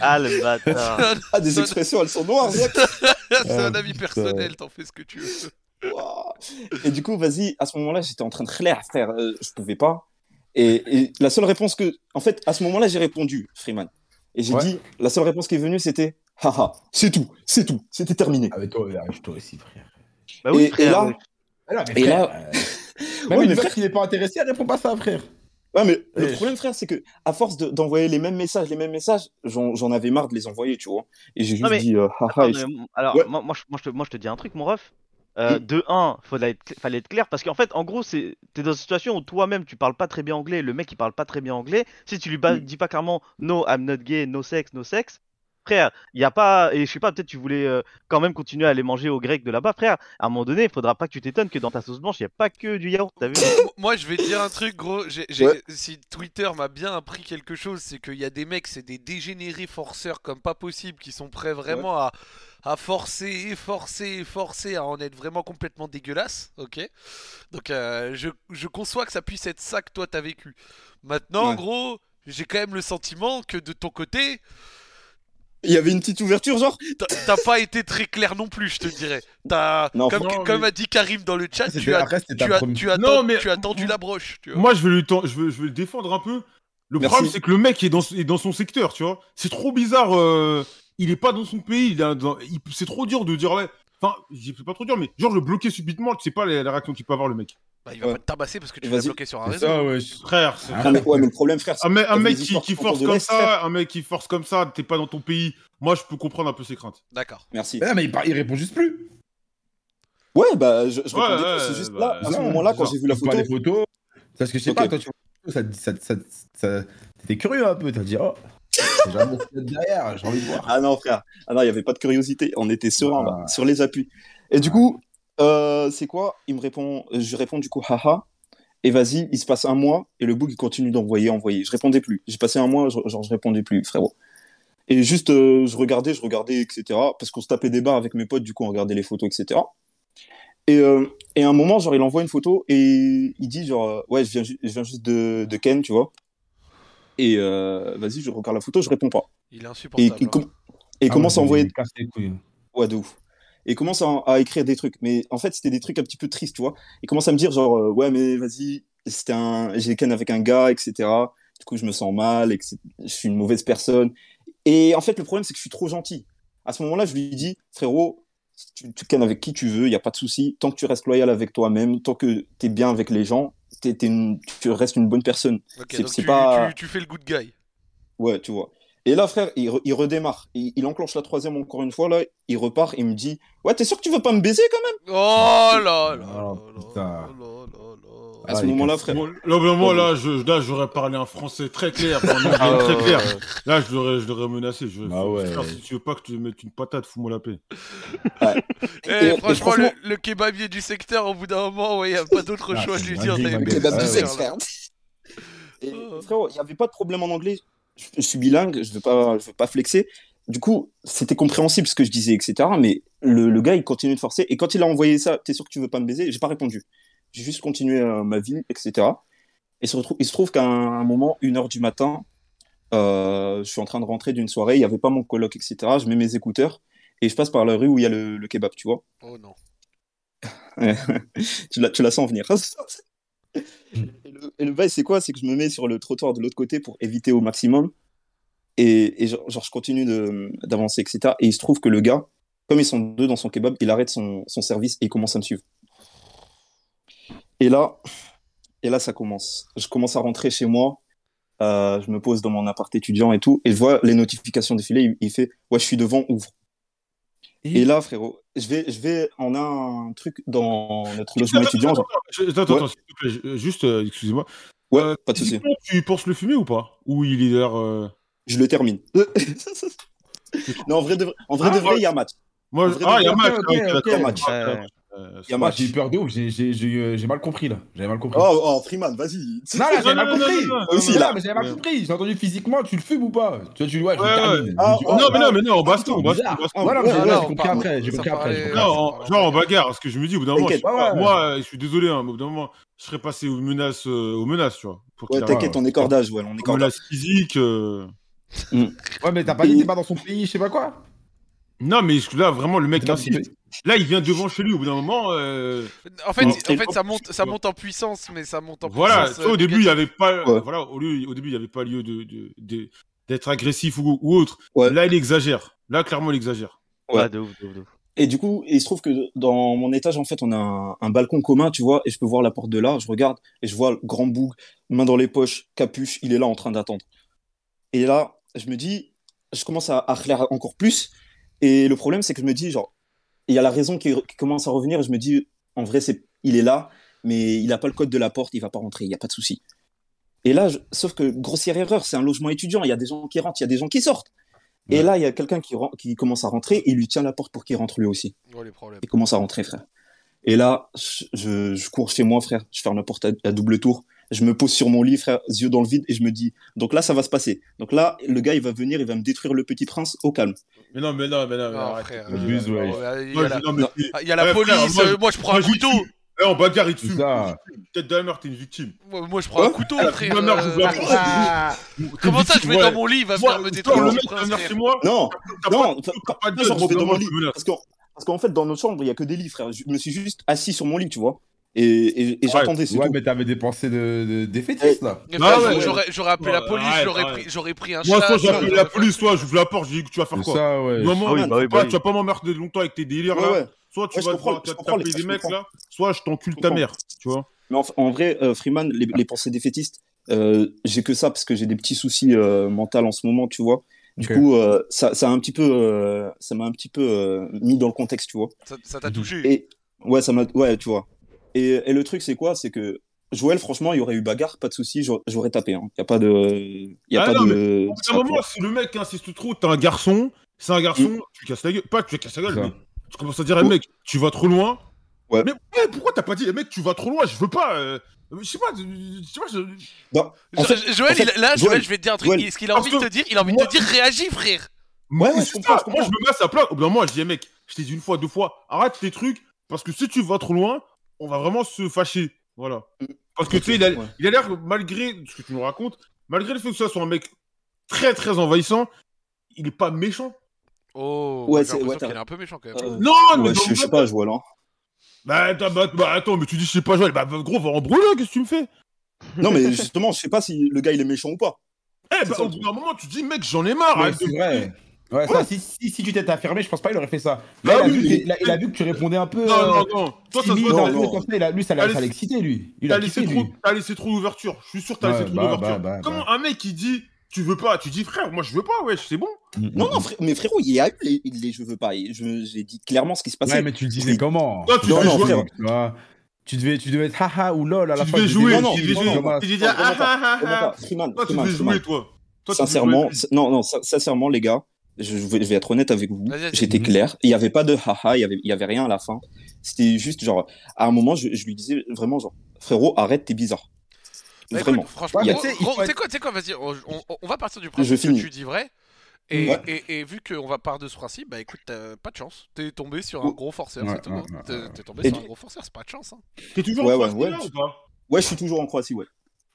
Ah le bâtard. Ah, des expressions, elles sont noires. C'est un Ah, avis putain. personnel, t'en fais ce que tu veux. Et du coup, vas-y, à ce moment-là, j'étais en train de clair, frère, euh, je pouvais pas. Et, et la seule réponse que. En fait, à ce moment-là, j'ai répondu, Freeman. Et j'ai Ouais. dit, la seule réponse qui est venue, c'était Haha, c'est tout, c'est tout, c'était terminé. Avec toi, avec toi aussi, frère. Bah oui, Et- là-. Ah mais Et là- euh, Même Ouais, une frère- qui n'est pas intéressée, elle répond pas ça, frère. Ouais, mais le problème, frère, c'est que à force de- d'envoyer les mêmes messages, les mêmes messages, j'en j'en avais marre de les envoyer, tu vois. Et j'ai juste mais- dit, euh, haha, Attends, mais, alors, Ouais. moi, moi, je, moi, je te, moi, je te dis un truc, mon ref. Euh. De 1, fallait être, cl- fallait être clair parce qu'en fait, en gros, c'est t'es dans une situation où toi-même tu parles pas très bien anglais, le mec il parle pas très bien anglais. Si tu lui ba- Mm. dis pas clairement no, I'm not gay, no sex, no sex, frère, il y a pas. Et je sais pas, peut-être tu voulais euh, quand même continuer à aller manger au grec de là-bas, frère. À un moment donné, il faudra pas que tu t'étonnes que dans ta sauce blanche, il y a pas que du yaourt, t'as vu? Moi, je vais te dire un truc, gros. Ouais. Si Twitter m'a bien appris quelque chose, c'est qu'il y a des mecs, c'est des dégénérés forceurs comme pas possible, qui sont prêts vraiment à, à forcer et forcer et forcer à en être vraiment complètement dégueulasse. Ok? Donc, euh, je, je conçois que ça puisse être ça que toi t'as vécu. Maintenant, Ouais. gros, j'ai quand même le sentiment que de ton côté, Il y avait une petite ouverture, genre t'as- pas été très clair non plus, je te dirais. T'as, Non, comme, non, comme mais- a dit Karim dans le chat, C'était- tu as, après, c'était tu ta as, première- tu as, Non, mais- tu as tendu la broche. Tu vois. Moi, je vais, ten- je, veux, je le défendre un peu. Le Merci. problème, c'est que le mec est dans, est dans son secteur, tu vois. C'est trop bizarre. euh, il est pas dans son pays. il est dans- il- c'est trop dur de dire, ouais. Enfin, je dis pas trop dur, mais genre le bloquer subitement, tu sais pas la, la réaction qu'il peut avoir, le mec. Bah, il va Ouais. pas te tabasser parce que tu l'as bloqué sur un réseau. ça, ouais. Frère, c'est- Ah, mais, ouais, mais le problème, frère, c'est un, mec- un mec qui, force comme ça, un mec qui force comme ça, t'es pas dans ton pays. Moi, je peux comprendre un peu ses craintes. D'accord. Merci. Mais non, mais il, répond juste plus. Ouais, bah, je, je Ouais, répondais ouais, plus. C'est juste bah, là, à ce moment-là, quand j'ai vu la photo. les photos. Parce que je sais pas, toi, tu vois, ça, ça, ça, ça- t'étais curieux un peu. T'as dit, oh, y derrière, j'ai envie de voir. Ah non, frère. Ah non, il n'y avait pas de curiosité. On était serein, Ah. là, sur les appuis. Et du coup, euh, c'est quoi? Il me répond, je réponds du coup, haha. Et vas-y, il se passe un mois et le bug il continue d'envoyer, envoyer. Je répondais plus. J'ai passé un mois, je- genre je répondais plus, frérot. Et juste, euh, je regardais, je regardais, etc. Parce qu'on se tapait des barres avec mes potes, du coup on regardait les photos, etc. Et, euh, et à un moment, genre il envoie une photo et il dit genre, euh, ouais, je viens, ju- je viens juste de, de Ken, tu vois. Et euh, vas-y, je regarde la photo, je réponds pas. Il est Et insupportable. il, hein. com- et il Ah commence ouais, à envoyer il me casse les couilles. Ouais, de ouf. Et il commence à, à écrire des trucs. Mais en fait, c'était des trucs un petit peu tristes, tu vois. Il commence à me dire, genre, euh, ouais, mais vas-y, c'était un... j'ai ken avec un gars, etc. Du coup, je me sens mal, et que c'est- je suis une mauvaise personne. Et en fait, le problème, c'est que je suis trop gentil. À ce moment-là, je lui dis, frérot, tu, tu ken avec qui tu veux, il n'y a pas de souci. Tant que tu restes loyal avec toi-même, tant que tu es bien avec les gens, t'es une- tu restes une bonne personne. C'est- pas- tu- tu fais le good guy. Ouais, tu vois. Et là, frère, il, re- il redémarre. Il, il enclenche la troisième encore une fois, là. Il repart, il me dit Ouais, t'es sûr que tu veux pas me baiser quand même? Oh là là Oh, là putain. là là là là. À ce Ah, il moment-là, frère. Bon, là, ben, moi, là, je, là, j'aurais parlé un français très clair, Ah, très ouais, clair. Là, je l'aurais, je l'aurais menacé. Je, Ah ouais. frère, si tu veux pas que je te mette une patate, fous-moi la paix. Eh, Et- et franchement, franchement- le, le kebabier du secteur, au bout d'un moment, ouais, y a pas d'autre Ah, choix de lui dire. Ah, sœur, sexe, là. frère. Et frérot, il n'y avait pas de problème en anglais. Je, suis bilingue, je ne veux, pas- je veux pas flexer. Du coup, c'était compréhensible ce que je disais, etc. Mais le, le gars, il continue de forcer. Et quand il a envoyé ça, t'es sûr que tu veux pas me baiser? J'ai pas répondu. J'ai juste continué euh, ma vie, etc. Et se retrouve- il se trouve qu'à un, un moment, une heure du matin, euh, je suis en train de rentrer d'une soirée, il n'y avait pas mon coloc, etc. Je mets mes écouteurs et je passe par la rue où il y a le, le kebab, tu vois. Oh non. tu, la, tu la sens venir. et, le, bail, c'est quoi? C'est que je me mets sur le trottoir de l'autre côté pour éviter au maximum. Et, genre, je continue d'avancer, etc. Et il se trouve que le gars, comme ils sont deux dans son kebab, il arrête son, service et il commence à me suivre. Et là, et là, ça commence. Je commence à rentrer chez moi. euh, je me pose dans mon appart étudiant et tout. Et je vois les notifications défiler. Il, il fait Ouais, je suis devant, ouvre. Et là, frérot, je vais, je vais, on a un truc dans notre logement étudiant. genre- Attends, attends, Ouais. attends, s'il te plaît, juste, euh, excusez-moi. Ouais, Euh, pas de souci. Tu penses le fumer ou pas? Ou il est d'ailleurs. euh, Je le termine. non, en vrai de vrai, en vrai, Ah, de vrai, il y a match. Moi, En je- vrai, ah, il y a match. Euh, Il y a Moi, match. j'ai eu peur de ouf, j'ai- j'ai j'ai, euh, j'ai mal compris là. J'avais mal compris. Oh, oh, Freeman, vas-y. Non, là, j'avais mal non, non, compris. non, non, Aussi, Non, là. mais j'avais mal compris. J'ai entendu physiquement, tu le fumes ou pas? Tu vois, tu ouais, je Ouais, ouais. Ah, oh, Non, mais non, mais non, en baston, en baston, bizarre. en baston. Ouais, non, Ouais, mais ouais, là, non, j'ai compris après. J'ai compris Non, Voilà. genre en bagarre, parce que je me dis, au bout d'un moment, moi, je suis désolé, hein, mais au bout d'un moment, je serais passé aux menaces, euh, aux menaces, tu vois. Ouais, t'inquiète, on est cordage, ouais, on est cordage. menaces physiques. Ouais, mais t'as pas dit t'es pas dans son pays, je sais pas quoi? Non, mais là, vraiment, le mec Là, il vient devant chez lui, au bout d'un moment. euh, En fait, en fait ça, monte, ça monte en puissance, mais ça monte en Voilà, puissance. vois, au euh, début, il y avait pas, Ouais. voilà, au, lieu, au début, il avait pas lieu de, de- de- d'être agressif ou, ou autre. Ouais. Là, il exagère. Là, clairement, il exagère. Ouais. Ouais, de ouf, de ouf, de ouf. Et du coup, il se trouve que dans mon étage, en fait, on a un, un balcon commun, tu vois, et je peux voir la porte de là. Je regarde et je vois le grand boug, main dans les poches, capuche, il est là en train d'attendre. Et là, je me dis, je commence à, à clair encore plus. Et le problème, c'est que je me dis, genre, il y a la raison qui, qui commence à revenir. Et je me dis, en vrai, c'est, il est là, mais il n'a pas le code de la porte, il va pas rentrer, il n'y a pas de souci. Et là, je- sauf que grossière erreur, c'est un logement étudiant. Il y a des gens qui rentrent, il y a des gens qui sortent. Et là, il y a quelqu'un qui, commence à rentrer et il lui tient la porte pour qu'il rentre lui aussi. Oh, les problèmes. Il commence à rentrer, frère. Et là, je, je- je cours chez moi, frère. Je ferme la porte à, à double tour. Je me pose sur mon lit, frère, yeux dans le vide, et je me dis, donc là, ça va se passer. Donc là, le gars, il va venir, il va me détruire le petit prince au calme. Mais non, mais non, mais non, mais Non, arrête. frère. Le bus, ouais. Il y a la, y a Ouais, frère, police, moi, euh, moi je prends un moi, couteau. Eh, en bagarre, il te fume. ça. Tête de t'es une victime. Moi, moi, je prends un couteau, frère. ma mère, je euh, Ah, Comment ça, je vais Ouais. dans mon lit, il va venir me détruire le mec chez moi. Non, non, pas- de dans mon lit. parce qu'en fait, dans notre chambre, il y a que des lits, frère. Je me suis juste assis sur mon lit, tu vois. Et, et, et j'attendais, Ouais, tout. mais t'avais des pensées de, de, des fétistes là. Ouais. j'aurais- appelé la Ouais, police, j'aurais pris, j'aurais pris un Moi, chat. soit j'appelle la police, soit j'ouvre la porte, je dis que tu vas faire quoi. ça, ouais. Maman, Ah oui, bah oui, bah oui. tu vas pas m'emmerder longtemps avec tes délires Ouais, là. ouais. Soit tu Ouais, vas taper les- des mecs là, soit je t'encule ta mère, tu vois. Mais en, en vrai, euh, Freeman, les, les pensées défaitistes, euh, j'ai que ça parce que j'ai des petits soucis euh, mentaux en ce moment, tu vois. Du Ok. coup, euh, ça, ça a un petit peu, euh, ça m'a un petit peu euh, mis dans le contexte, tu vois. Ça ça t'a touché. Et Ouais, ça m'a. Ouais, tu vois. Et, et le truc, c'est quoi? C'est que Joël, franchement, il y aurait eu bagarre, pas de souci, j'aurais tapé. Il y a pas de. Il y a Ah pas non, de. À un moment, si le mec insiste trop, t'es un garçon, c'est un garçon, tu casses la gueule. Pas tu casses la gueule, mais tu commences à dire, eh, mec, tu vas trop loin. Ouais. Mais pourquoi t'as pas dit, eh, mec, tu vas trop loin, je veux pas. euh, Je sais pas, je sais pas, je- Non, en Jo- fait- Joël, en fait, il- là, Joël, Joël, je vais te dire un truc. Joël. Ce qu'il a envie de te dire, il a envie de moi- te dire réagis, frère. Moi, Ouais, je comprends, Moi, me mets à sa place. Au bout d'un moment, je dis, eh, mec, je t'ai dit une fois, deux fois, arrête tes trucs, parce que si tu vas trop loin, on va vraiment se fâcher. Voilà. Mm. Parce que tu sais, il a Ouais. il l'air, malgré ce que tu nous racontes, malgré le fait que ce soit un mec très très envahissant, il est pas méchant. Oh, Ouais, c'est- ouais, qu'il est un peu méchant quand même. Euh, Non, mais ouais, dans je, le je sais pas, Joël. Hein. Bah, attends, bah, bah, attends, mais tu dis, je sais pas, Joël. Bah, bah, gros, va en brûler, qu'est-ce que tu me fais? Non, mais justement, je sais pas si le gars il est méchant ou pas. Eh, bah, ça, au bout d'un moment, tu dis, mec, j'en ai marre. Ouais, c'est vrai. Ouais, ça, si, si, si tu t'étais affirmé, je pense pas qu'il aurait fait ça. Bah Là, il, a oui, vu, mais- que- il, a, il a vu que tu répondais un peu. Non, euh, non, non. Toi, ça se voit, non. il a- lui, ça l'a Allez, ça l'a excité, lui. Il T'as a laissé trop, t'as laissé trop d'ouverture. Je suis sûr que t'as Ouais, laissé trop bah, d'ouverture. bah, bah, Comment bah. un mec qui dit tu veux pas, tu dis frère, moi je veux pas, wesh, c'est bon. Non, non, frère- mais frérot, il y a eu les, les je veux pas. Et je- J'ai dit clairement ce qui se passait. Ouais, mais tu le disais comment Non, tu Non, devais non, jouer. frère. Tu vois, tu devais, tu devais être haha ou lol à la Tu fin. devais du jouer, non, tu devais non, jouer. non, Tu ah pas, ah ah Vraiment pas. Freeman, Toi, tu Freeman, devais Freeman. jouer, toi. Toi, tu devais Sincèrement, non, non, sin- sincèrement, les gars, je je vais, je être honnête avec vous. J'étais Mhm. clair. Il n'y avait pas de haha, il y avait, il y avait rien à la fin. C'était juste genre, à un moment, je, je lui disais vraiment genre, frérot, arrête, t'es bizarre. Bah, écoute, Vraiment. franchement, tu sais, quoi, vas-y, on, on- on va partir du Je principe que finis. tu dis vrai. Et, Ouais. et, et vu qu'on va part de ce principe, bah écoute, t'as pas de chance. T'es tombé sur un gros forceur, Ouais, c'est tout. ouais, hein. T'es tombé Et sur du- un gros forceur, c'est pas de chance. Hein. T'es toujours Ouais, en Croatie, ouais, là, je- ou pas? Ouais, je suis toujours en Croatie, ouais.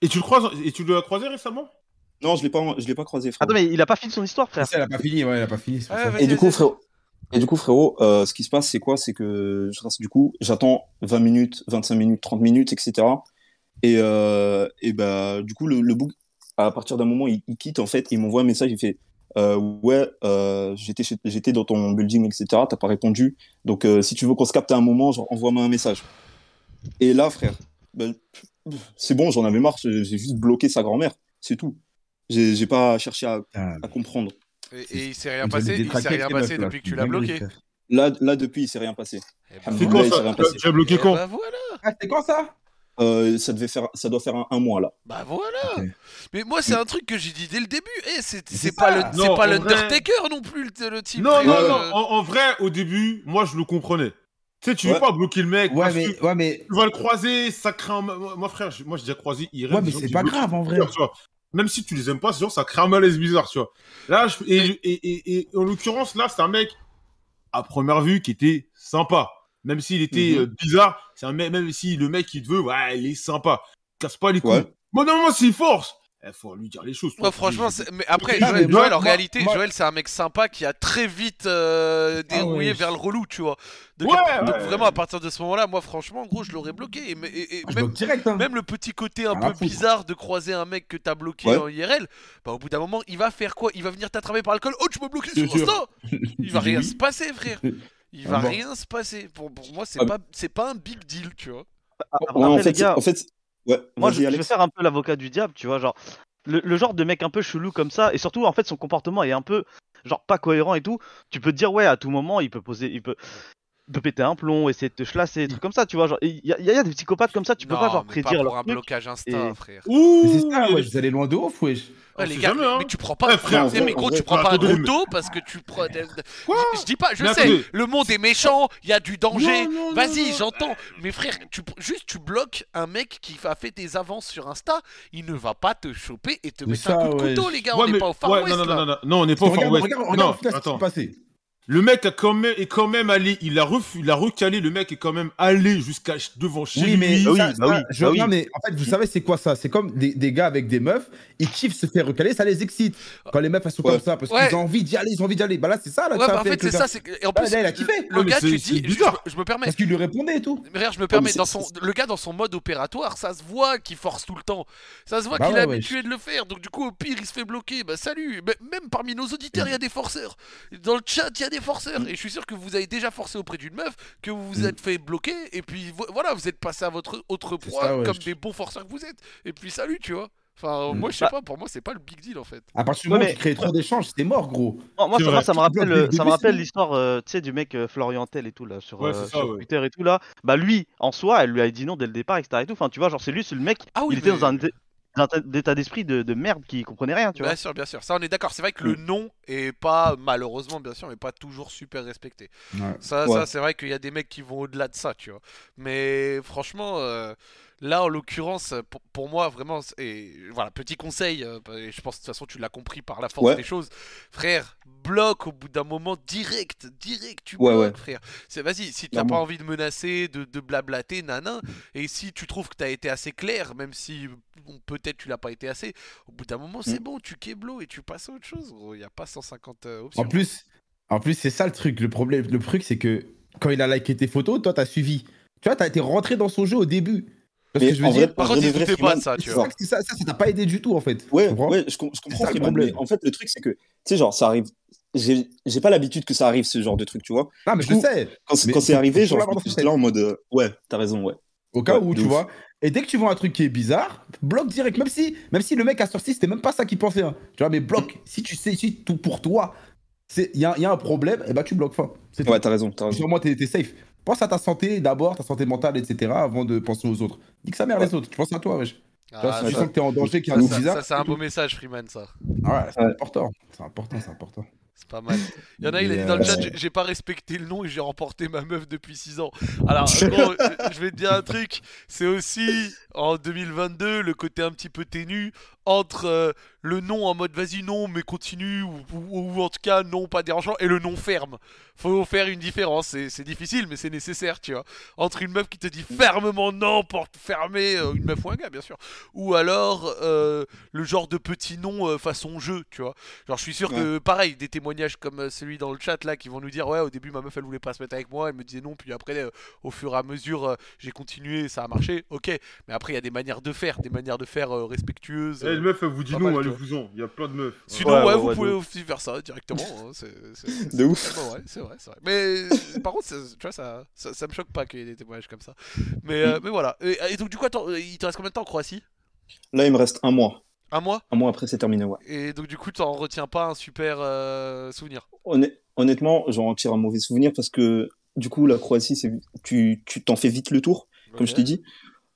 Et tu le croises, et tu l'as croisé récemment? Non, je l'ai pas, je l'ai pas croisé, frérot. Attends, mais il a pas fini son histoire, frère. Ça, elle a pas fini, ouais, elle a pas fini. Ouais, Et du coup, frérot, et du coup, frérot, euh, ce qui se passe, c'est quoi? C'est que je reste, du coup, j'attends 20 minutes, 25 minutes, 30 minutes, etc. Et, euh, et bah, du coup, le, le bouc, à partir d'un moment, il, il quitte, en fait, il m'envoie un message, il fait euh, Ouais, euh, j'étais j'étais dans ton building, etc. T'as pas répondu. Donc, euh, si tu veux qu'on se capte à un moment, genre, envoie-moi un message. Et là, frère, ben, c'est bon, j'en avais marre, j'ai juste bloqué sa grand-mère, c'est tout. J'ai j'ai pas cherché à, Putain, à comprendre. Et, et il s'est rien passé, il s'est rien passé meufs, depuis que c'est tu l'as bloqué? Là, là depuis, il s'est rien passé. Eh ben, Ah, C'est quand il s'est ça rien Tu as- passé. Tu as bloqué quand? bah voilà, Ah, c'était quand ça? Euh, ça, devait faire, ça doit faire un, un mois là. bah voilà. Mais moi, c'est un truc que j'ai dit dès le début. Eh, c'est C'est c'est pas le- Non, c'est pas l'Undertaker non plus le, le type. Non, non, euh, non. En, en vrai, au début, moi je le comprenais. Tu sais, tu veux pas bloquer le mec. Ouais, parce mais, que ouais, mais, Tu vas le croiser, ça un. Moi, moi, frère, je- moi j'ai déjà croisé Irène. ouais, mais c'est pas grave en vrai. tu vois. Même si tu les aimes pas, c'est genre ça crée un malaise bizarre, tu vois. Là, je- et, et, et, et en l'occurrence, là, c'est un mec à première vue qui était sympa. Même s'il était Mhm. euh, bizarre, c'est un mec, même si le mec il te veut, ouais, il est sympa. Casse pas les couilles. Ouais. Bon, non, non, s'il force, il faut lui dire les choses. toi. Ouais, franchement, mais après, Joël, en réalité, moi- Joël, c'est un mec sympa qui a très vite euh, dérouillé ouais. vers le relou, tu vois. Donc, Ouais, donc ouais. vraiment, à partir de ce moment-là, moi, franchement, gros, je l'aurais bloqué. Et, mais- et- et Ah, je même, bloque direct, hein. même le petit côté un à peu bizarre de croiser un mec que t'as bloqué Ouais. en IRL, bah, au bout d'un moment, il va faire quoi? Il va venir t'attraper par alcool. Oh, tu m'as bloqué sur. Insta Il va rien se passer, frère. Il Ah va bon. rien se passer. Pour, pour moi, c'est Ah, pas, c'est pas un big deal, tu vois. Après, en, fait, gars, en fait, ouais, moi, je, je vais faire un peu l'avocat du diable, tu vois, genre, le, le genre de mec un peu chelou comme ça, et surtout, en fait, son comportement est un peu, genre, pas cohérent et tout. Tu peux te dire, ouais, à tout moment, il peut poser, il peut, peut péter un plomb, essayer de te chlasser, des trucs comme ça, tu vois, genre, il y, y a des psychopathes comme ça, tu peux Non, pas, genre, prédire pour leur un truc. blocage Insta, et- frère. Ouh Mais c'est ça, ouais, vous allez loin de ouf, wesh. Ouais, les gars, jamais, hein. mais tu prends pas Ouais, un frère, gros- eh, mais gros, tu prends pas un taux parce que tu prends. Quoi je, je dis pas, je Mais sais, attendez. le monde est méchant, il y a du danger. Non, non, non, Vas-y, non. j'entends. Mais frère, tu, juste tu bloques un mec qui a fait des avances sur Insta, il ne va pas te choper et te Mais mettre ça, un coup de ouais. couteau, les gars. Ouais, on n'est pas au Far ouais, West non, non, non, non, non, on n'est pas au Far Regarde, West. regarde, Non, regarde, regarde ce qui attends. s'est passé. Le mec a quand même, est quand même allé, il a refu, il a recalé, le mec est quand même allé jusqu'à devant chez Oui, mais, lui. Ah oui, ça, bah oui, je- bah non, mais en fait, vous savez, c'est quoi ça? C'est comme des, des gars avec des meufs, ils kiffent se faire recaler, ça les excite. Quand les meufs elles sont Ouais. comme ça, parce Ouais. qu'ils ont envie d'y aller, ils ont envie d'y aller. Bah là, c'est ça là, Ouais, bah a en fait le c'est ça. Et en Bah, plus, là, il a kiffé. le Ouais, mais gars, tu dis, je, je me permets. Parce qu'il lui répondait et tout. Mais regarde, je me permets, c'est- dans son, le gars dans son mode opératoire, ça se voit qu'il force tout le temps. Ça se voit Bah qu'il est habitué de le faire. Donc du coup, au pire, il se fait bloquer. Bah salut. Mais Même parmi nos auditeurs, il y a des forceurs. Dans le chat, il y a des forceurs. Et je suis sûr que vous avez déjà forcé auprès d'une meuf, que vous vous Mm. êtes fait bloquer. Et puis vo- voilà, vous êtes passé à votre autre proie ça, ouais, comme je- des bons forceurs que vous êtes. Et puis salut, tu vois. Enfin, Mm. moi, je sais Bah- pas, pour moi, c'est pas le big deal en fait. À partir du moment où mais- tu crées trop d'échanges, c'est mort, gros. Moi, ça, vrai. moi, ça me rappelle, euh, ça me rappelle l'histoire, euh, tu sais, du mec euh, Florian Tell et tout là sur, Ouais, euh, c'est ça, sur ouais. Twitter et tout là. Bah lui, en soi, elle lui a dit non dès le départ, etc. Et tout. Enfin, tu vois, genre c'est lui, c'est le mec. Ah oui, il était mais- dans un état d'esprit de, de merde qui comprenait rien, tu vois. Bien sûr, bien sûr. Ça, on est d'accord. C'est vrai que le nom est pas, malheureusement, bien sûr, mais pas toujours super respecté. Ouais. Ça, Ouais. ça c'est vrai qu'il y a des mecs qui vont au-delà de ça, tu vois. Mais franchement, euh, là, en l'occurrence, pour, pour moi, vraiment, et voilà, petit conseil, euh, et je pense de toute façon, tu l'as compris par la force Ouais. des choses, frère, bloque au bout d'un moment, direct, direct, tu Ouais, bloques, ouais. frère. C'est vas-y, si tu n'as pas envie de menacer, de, de blablater, nanan, et si tu trouves que tu as été assez clair, même si bon, peut-être tu l'as pas été assez, au bout d'un moment, c'est Mm. bon, tu kéblo et tu passes à autre chose. Il n'y a pas 150 euh, options. En plus, en plus c'est ça le truc. Le problème, le truc, c'est que quand il a liké tes photos, toi, t'as suivi. Tu vois, t'as été rentré dans son jeu au début. Parce Mais que je veux dire, vrai- Par contre, ils pas de ça, tu c'est vois. ça, que- ça, t'a pas aidé du tout, en fait. Ouais, ouais, je, com- je comprends, ça, Freeman, mais en fait, le truc, c'est que, tu sais, genre, ça arrive. J'ai j'ai pas l'habitude que ça arrive, ce genre de truc, tu vois. Non, mais Du je coup, sais. Quand, c'est arrivé, genre, j'étais là en mode, euh, ouais, t'as raison, ouais. Au cas Ouais, où, tu vois. Et dès que tu vois un truc qui est bizarre, bloque direct. Même si, même si le mec a sorti, c'était même pas ça qu'il pensait. hein. Tu vois, mais bloque. Si tu sais, si tout pour toi, il y a, y a un problème, et bah tu bloques. Ouais, t'as raison, t'as raison. Sûrement, t'es t'es safe. Pense à ta santé d'abord, ta santé mentale, etc. avant de penser aux autres. Dis que ça mère les autres. Tu penses à toi, wesh. Ah, si tu sens que t'es en danger, qu'il y a un ça, bizarre. ça, c'est un beau message, Freeman, ça. Ah ouais, c'est Ouais. important. C'est important, c'est important. C'est pas mal. Il y en a, il a dit dans le euh, chat, j'ai- j'ai pas respecté le nom et j'ai remporté ma meuf depuis 6 ans. Alors, gros, je vais te dire un truc, c'est aussi en 2022 le côté un petit peu ténu entre euh, le nom en mode vas-y non mais continue ou, ou- ou en tout cas non pas dérangeant et le nom ferme. Faut faire une différence, c'est difficile mais c'est nécessaire tu vois. Entre une meuf qui te dit fermement non, porte fermée, euh, une meuf ou un gars bien sûr, ou alors euh, le genre de petit nom euh, façon jeu tu vois. Genre je suis sûr que pareil des témoignages comme celui dans le chat là qui vont nous dire ouais au début ma meuf elle voulait pas se mettre avec moi, elle me disait non puis après au fur et à mesure j'ai continué ça a marché ok mais après il y a des manières de faire, des manières de faire respectueuses. Une meuf, elle vous dit non, Il y a plein de meufs. Sinon, Ouais, ouais, ouais, vous ouais, pouvez aussi faire ça directement. hein, c'est- c'est- De ouf. c'est- ouais, c'est vrai, c'est vrai. Mais euh, par contre, tu vois, ça, ça, ça me choque pas qu'il y ait des témoignages comme ça. Mais, euh, mais voilà. Et, et donc, du coup, attends, euh, il te reste combien de temps en Croatie? Là, il me reste un mois. Un mois? Un mois après, c'est terminé, ouais. Et donc, du coup, t'en retiens pas un super euh, souvenir? Honn- Honnêtement, j'en tire un mauvais souvenir parce que, du coup, la Croatie, c'est tu tu t'en fais vite le tour, comme je t'ai dit.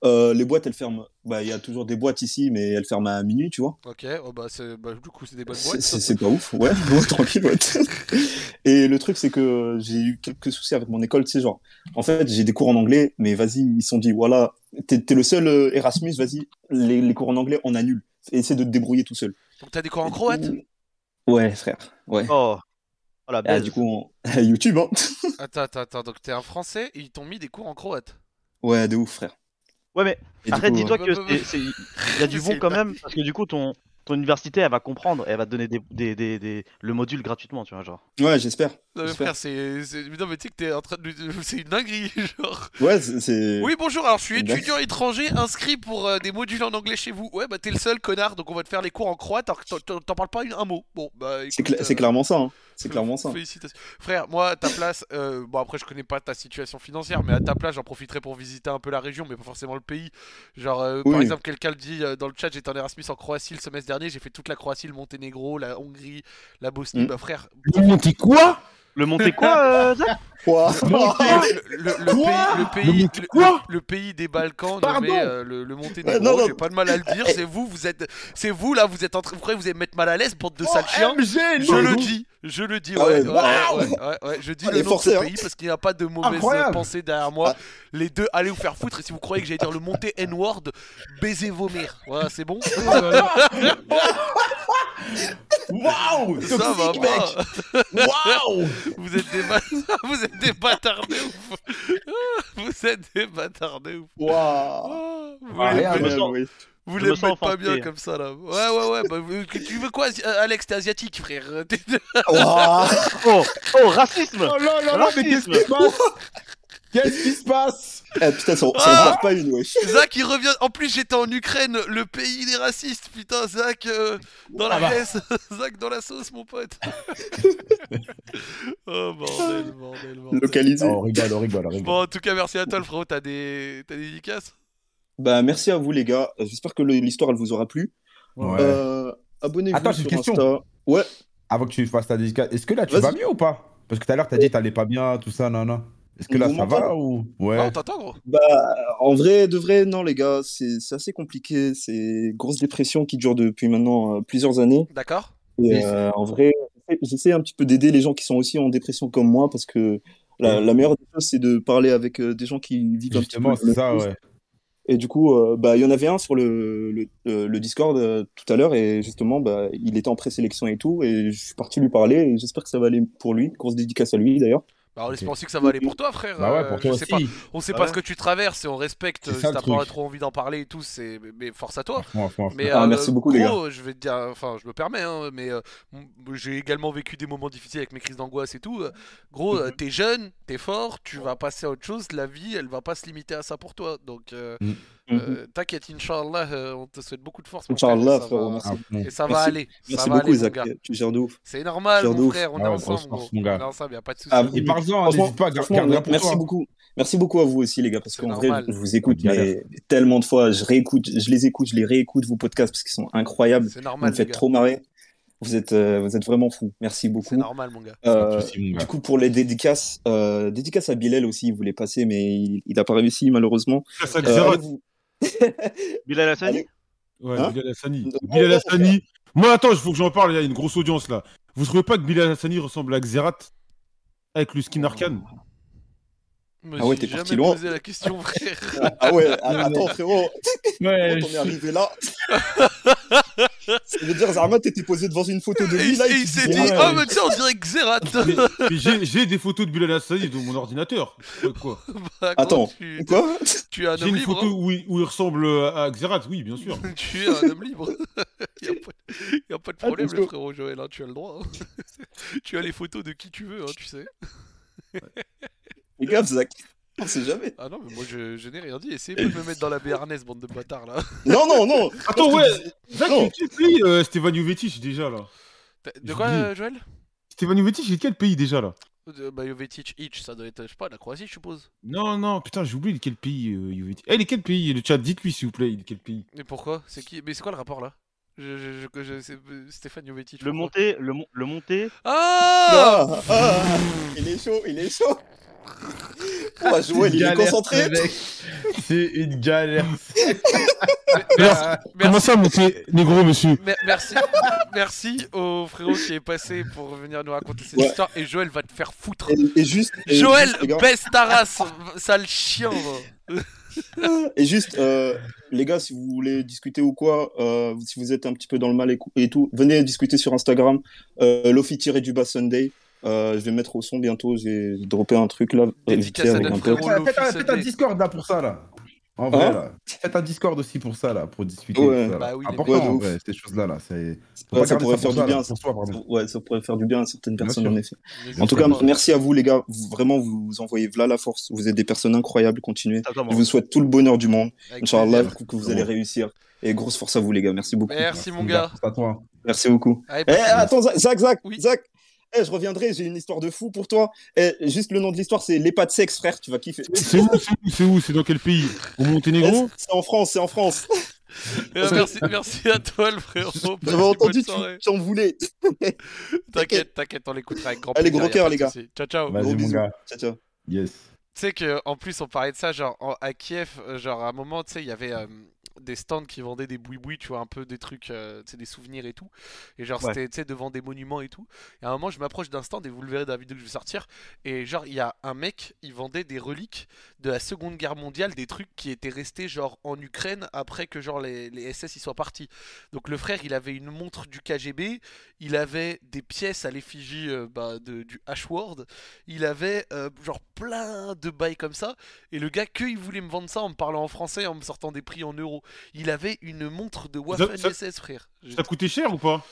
Euh, les boîtes, elles ferment. Bah, il y a toujours des boîtes ici, mais elles ferment à minuit, tu vois. Ok, oh, bah, bah, du coup, c'est des bonnes boîtes. C'est pas ouf, ouais, bon, tranquille, ouais. Et le truc, c'est que j'ai eu quelques soucis avec mon école, tu sais, genre, en fait, j'ai des cours en anglais, mais vas-y, ils se sont dit, voilà, t'es le seul euh, Erasmus, vas-y, les, les cours en anglais, on annule. Essaie de te débrouiller tout seul. Donc, t'as des cours en croate? Ouais, frère, ouais. Oh, oh la Ah, du coup, on- YouTube, hein. Attends, attends, attends. Donc, t'es un français et ils t'ont mis des cours en croate? Ouais, de ouf, frère. Ouais, mais Et du coup, dis-toi euh, que bah, bah, c'est- c'est- il y a du bon quand même, parce que du coup, ton, ton université, elle va comprendre, et elle va te donner des, des, des, des- le module gratuitement, tu vois, genre. euh, Ouais, j'espère. Non, mais frère, c'est. c'est- Non, mais tu sais que t'es en train de. C'est une dinguerie, genre. Ouais, c'est- c'est. Oui, bonjour, alors je suis étudiant étranger inscrit pour euh, des modules en anglais chez vous. Ouais, bah t'es le seul connard, donc on va te faire les cours en croate alors que t'en- t'en t'en parles pas une- un mot. Bon, bah C'est écoute, cla- c'est euh, clairement ça. hein. C'est clairement ça. Félicitations. Frère, moi, à ta place, euh, bon après je connais pas ta situation financière, mais à ta place, j'en profiterai pour visiter un peu la région, mais pas forcément le pays. Genre, euh, par exemple, quelqu'un le dit euh, dans le chat, j'étais en Erasmus en Croatie le semestre dernier, j'ai fait toute la Croatie, le Monténégro, la Hongrie, la Bosnie. Mm. Bah frère, quoi? Le monter quoi, euh, Zach? Le, le- le Quoi? pays, le pays, Le Monté le- quoi? le pays des Balkans Pardon? nommé euh, le, le Monténégro. Ouais, non, non. J'ai pas de mal à le dire. C'est vous, vous êtes, c'est vous là, vous êtes en train, vous croyez que vous allez me mettre mal à l'aise, bande de sales chiens? MG, Je non. le dis, je le dis, Ah ouais, ouais, ouais, ouais, ouais, ouais, je dis Ah, le les nom de ce hein. pays parce qu'il n'y a pas de mauvaise Incroyable. pensée derrière moi. Les deux, allez vous faire foutre et si vous croyez que j'allais dire le monté N-word, baisez vos mères. Voilà, c'est bon? Waouh Ça va mec pas. Waouh Vous êtes des bâtards, vous êtes des bâtards de ouf. Vous êtes des bâtards de ouf. Waouh. Ah, Vous Ah, les rien, mettez- me sens- oui. vous je les me sens mettez pas bien comme ça là. Ouais ouais ouais. Bah, tu veux quoi, Alex? T'es asiatique, frère. Oh, oh, racisme Oh là là là, mais qu'est-ce qui se passe? Qu'est-ce qui se passe? Eh putain, ça, ça Ah. en pas une, wesh. Zach il revient. En plus j'étais en Ukraine, le pays des racistes. Putain Zach euh, dans la Ah bah. Zach dans la sauce mon pote. oh bordel bordel bordel. Localisé. Oh, on rigole, on rigole, on rigole. Bon en tout cas merci à toi le frérot. T'as des t'as des dédicaces? Bah, merci à vous, les gars. J'espère que l'histoire, elle vous aura plu. Ouais. Euh, Abonnez-vous Attends, j'ai une question. Insta. Ouais. Avant que tu fasses ta dédicace, est-ce que là tu Vas-y. vas mieux ou pas? Parce que tout à l'heure t'as dit t'allais pas bien, tout ça, non, non. Est-ce que là ça va ou Ah, Ouais. on t'entend, gros Bah, en vrai, de vrai, non, les gars, c'est c'est assez compliqué. C'est une grosse dépression qui dure depuis maintenant euh, plusieurs années. D'accord Et euh, en vrai, j'essaie un petit peu d'aider les gens qui sont aussi en dépression comme moi parce que la, la meilleure des choses, c'est de parler avec euh, des gens qui vivent un petit peu Justement, la c'est même ça, chose. ouais. Et du coup, euh, bah, il y en avait un sur le, le, Discord euh, tout à l'heure et justement, bah, il était en présélection et tout. Et je suis parti lui parler et j'espère que ça va aller pour lui. Grosse dédicace à lui d'ailleurs. Bah, on espère aussi que ça va aller pour toi, frère. Bah ouais, euh, pour toi je sais pas. aussi. On sait Bah pas ouais. ce que tu traverses et on respecte. C'est Si t'as pas trop envie d'en parler et tout, c'est mais force à toi. Mais Ah, euh, merci beaucoup, les gros, je vais te dire, enfin, je me permets, hein, mais euh, j'ai également vécu des moments difficiles avec mes crises d'angoisse et tout. Gros, euh, t'es jeune, t'es fort, tu vas passer à autre chose. La vie, elle va pas se limiter à ça pour toi. Donc, euh, Mm. Euh, t'inquiète, Inch'Allah, euh, on te souhaite beaucoup de force. frère, Inch'Allah, ça frérot, va- merci. Ah. Et ça va Merci. aller. ça Merci va beaucoup, gars. Tu gères de ouf. C'est normal, mon ouf. frère, on est Ah ensemble, grosse force, gros. mon On est ensemble, y a pas de soucis. Ah, et parle-en, n'hésite pas, garde merci toi. beaucoup. Merci beaucoup à vous aussi, les gars, parce C'est qu'en vrai, je vous écoute mais tellement de fois. Je réécoute, je les écoute, je les réécoute, vos podcasts, parce qu'ils sont incroyables. C'est Vous normal, me les faites trop marrer. Vous êtes, euh, vous êtes vraiment fous. Merci C'est beaucoup. normal, mon gars. Euh, mon du coup, pour les dédicaces, euh, dédicace à Bilal aussi, il voulait passer, mais il n'a pas réussi, malheureusement. Ça, Euh, Xerath. Bilal Hassani. Ouais, Hein Bilal Hassani. Non, Bilal Hassani. Moi, attends, il faut que j'en parle, il y a une grosse audience là. Vous trouvez pas que Bilal Hassani ressemble à Xerath Avec le skin arcane Me Ah ouais, t'es parti jamais loin. posé la question, frère. Ah ouais, ah, attends, frérot, Ouais, quand on est arrivé là. Ça veut dire, Zarma, t'étais posé devant une photo de lui il, là. il s'est dit, ouais, oh, mais sais, on dirait mais j'ai j'ai des photos de Bilal Hassani dans mon ordinateur. Ouais, quoi Bah, Attends, tu, quoi tu es un J'ai homme une libre. photo où il, où il ressemble à Xerath, oui, bien sûr. tu es un homme libre. y, a pas, y a pas de problème, Attention. le frérot Joël, hein, tu as le droit. hein. tu as les photos de qui tu veux, hein, tu sais. Euh, Fais gaffe, Zach. On sait jamais. Ah non, mais moi je, je n'ai rien dit. Essayez pas de me mettre dans la béarnaise, bande de bâtards là. Non, non, non. Attends, ouais, Zach, Non. pays euh, Jovetic déjà là? De quoi, euh, Joël? Stevan Jovetic, il est quel pays déjà là? Euh, Bah, Jovetic, Itch, ça doit être, je sais pas, la Croatie, je suppose. Non, non, putain, j'ai oublié est quel pays euh, Jovetic. Eh, il est quel pays? Le chat, dites-lui s'il vous plaît, il est quel pays? Et pourquoi? C'est qui? Mais c'est quoi le rapport là? Je, je, je, je- c'est- euh, Stéphane Jovetic. Le monté, le, mon- le monté? Ah Ah, ah, il est chaud, il est chaud. Oh, Joël, il est Galère, concentré. C'est une galère. Alors, Comment Merci, ça, monter négro, monsieur mer- merci, merci au frérot qui est passé pour venir nous raconter cette Ouais. histoire. Et Joël va te faire foutre. Et, et juste. et Joël, juste, baisse ta race, sale chien. va. Et juste, euh, les gars, si vous voulez discuter ou quoi, euh, si vous êtes un petit peu dans le mal et tout, venez discuter sur Instagram. Euh, Lofi-du-bas Sunday. Euh, je vais mettre au son bientôt. J'ai droppé un truc là. Dédicace vite fait, à avec notre un pote. frérot. Faites un-. Discord là pour ça là. En vrai Hein là. Faites un Discord aussi pour ça là, pour discuter. Ouais. ça, là. Bah oui, Important. Ouais, en vrai, ces choses là. C'est. Ouais, ça pourrait pour faire ça, du bien. là. Ouais, ça pourrait faire du bien à certaines personnes, en effet. En tout cas, merci à vous, les gars. Vous- Vraiment, vous envoyez là la force. Vous êtes des personnes incroyables. Continuez. Je vous souhaite tout le bonheur du monde. Inch'Allah, que vous allez réussir. Et grosse force à vous, les gars. Merci beaucoup. Merci mon gars. C'est à toi. Merci beaucoup. Allez, Eh, attends, Zach, Zach, Zach, Oui. Zach. Eh, je reviendrai, j'ai une histoire de fou pour toi. Eh, juste le nom de l'histoire, c'est Les pas de sexe, frère, tu vas kiffer. C'est où C'est où C'est où C'est dans quel pays? Au Eh, Monténégro c'est en France, c'est en France. Euh, merci, merci à toi le frérot. J'avais entendu, tu soirée. tu en voulais. T'inquiète, t'inquiète, on l'écoutera avec grand Allez, plaisir. gros y a cœur, les gars. souci. Ciao, ciao. Vas-y Gros mon bisous. gars. Ciao, ciao. Yes. Tu sais que en plus on parlait de ça genre en- à Kiev euh, genre à un moment tu sais il y avait euh, des stands qui vendaient des boui tu vois un peu des trucs euh, tu sais des souvenirs et tout. Et genre Ouais. c'était devant des monuments et tout. Et à un moment je m'approche d'un stand et vous le verrez dans la vidéo que je vais sortir. Et genre il y a un mec il vendait des reliques de la Seconde Guerre mondiale des trucs qui étaient restés genre en Ukraine après que genre les, les SS ils soient partis. Donc le frère il avait une montre du KGB il avait des pièces à l'effigie euh, bah, du H-Word. Il avait euh, genre plein de bails comme ça. Et le gars que il voulait me vendre ça en me parlant en français en me sortant des prix en euros il avait une montre de Waffen ça- SS frère. Ça a coûté cher ou pas?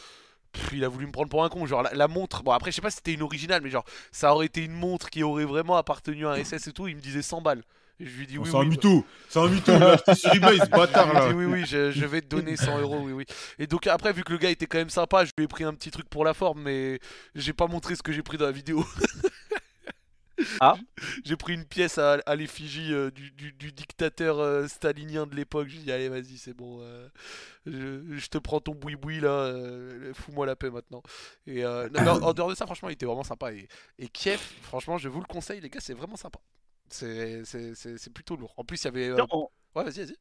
Pff, il a voulu me prendre pour un con genre la, la montre bon après je sais pas si c'était une originale mais genre ça aurait été une montre qui aurait vraiment appartenu à un SS et tout il me disait 100 balles. Et je lui dis Oh, oui C'est oui un bah- mytho C'est un mytho Il a acheté sur eBay, ce bâtard là. oui, oui, je, je vais te donner 100 euros, oui, oui. Et donc après, vu que le gars était quand même sympa, je lui ai pris un petit truc pour la forme, mais j'ai pas montré ce que j'ai pris dans la vidéo. Ah. J'ai pris une pièce à, à l'effigie euh, du, du- du dictateur euh, stalinien de l'époque. J'ai dit, allez, vas-y, c'est bon. euh, je, je te prends ton boui-boui là. Fous-moi la paix maintenant. Et euh, non, en, dehors de ça, franchement, il était vraiment sympa. Et, et Kiev, franchement, je vous le conseille, les gars, c'est vraiment sympa. C'est plutôt lourd. En plus, il y avait. euh, Ouais, vas-y, vas-y.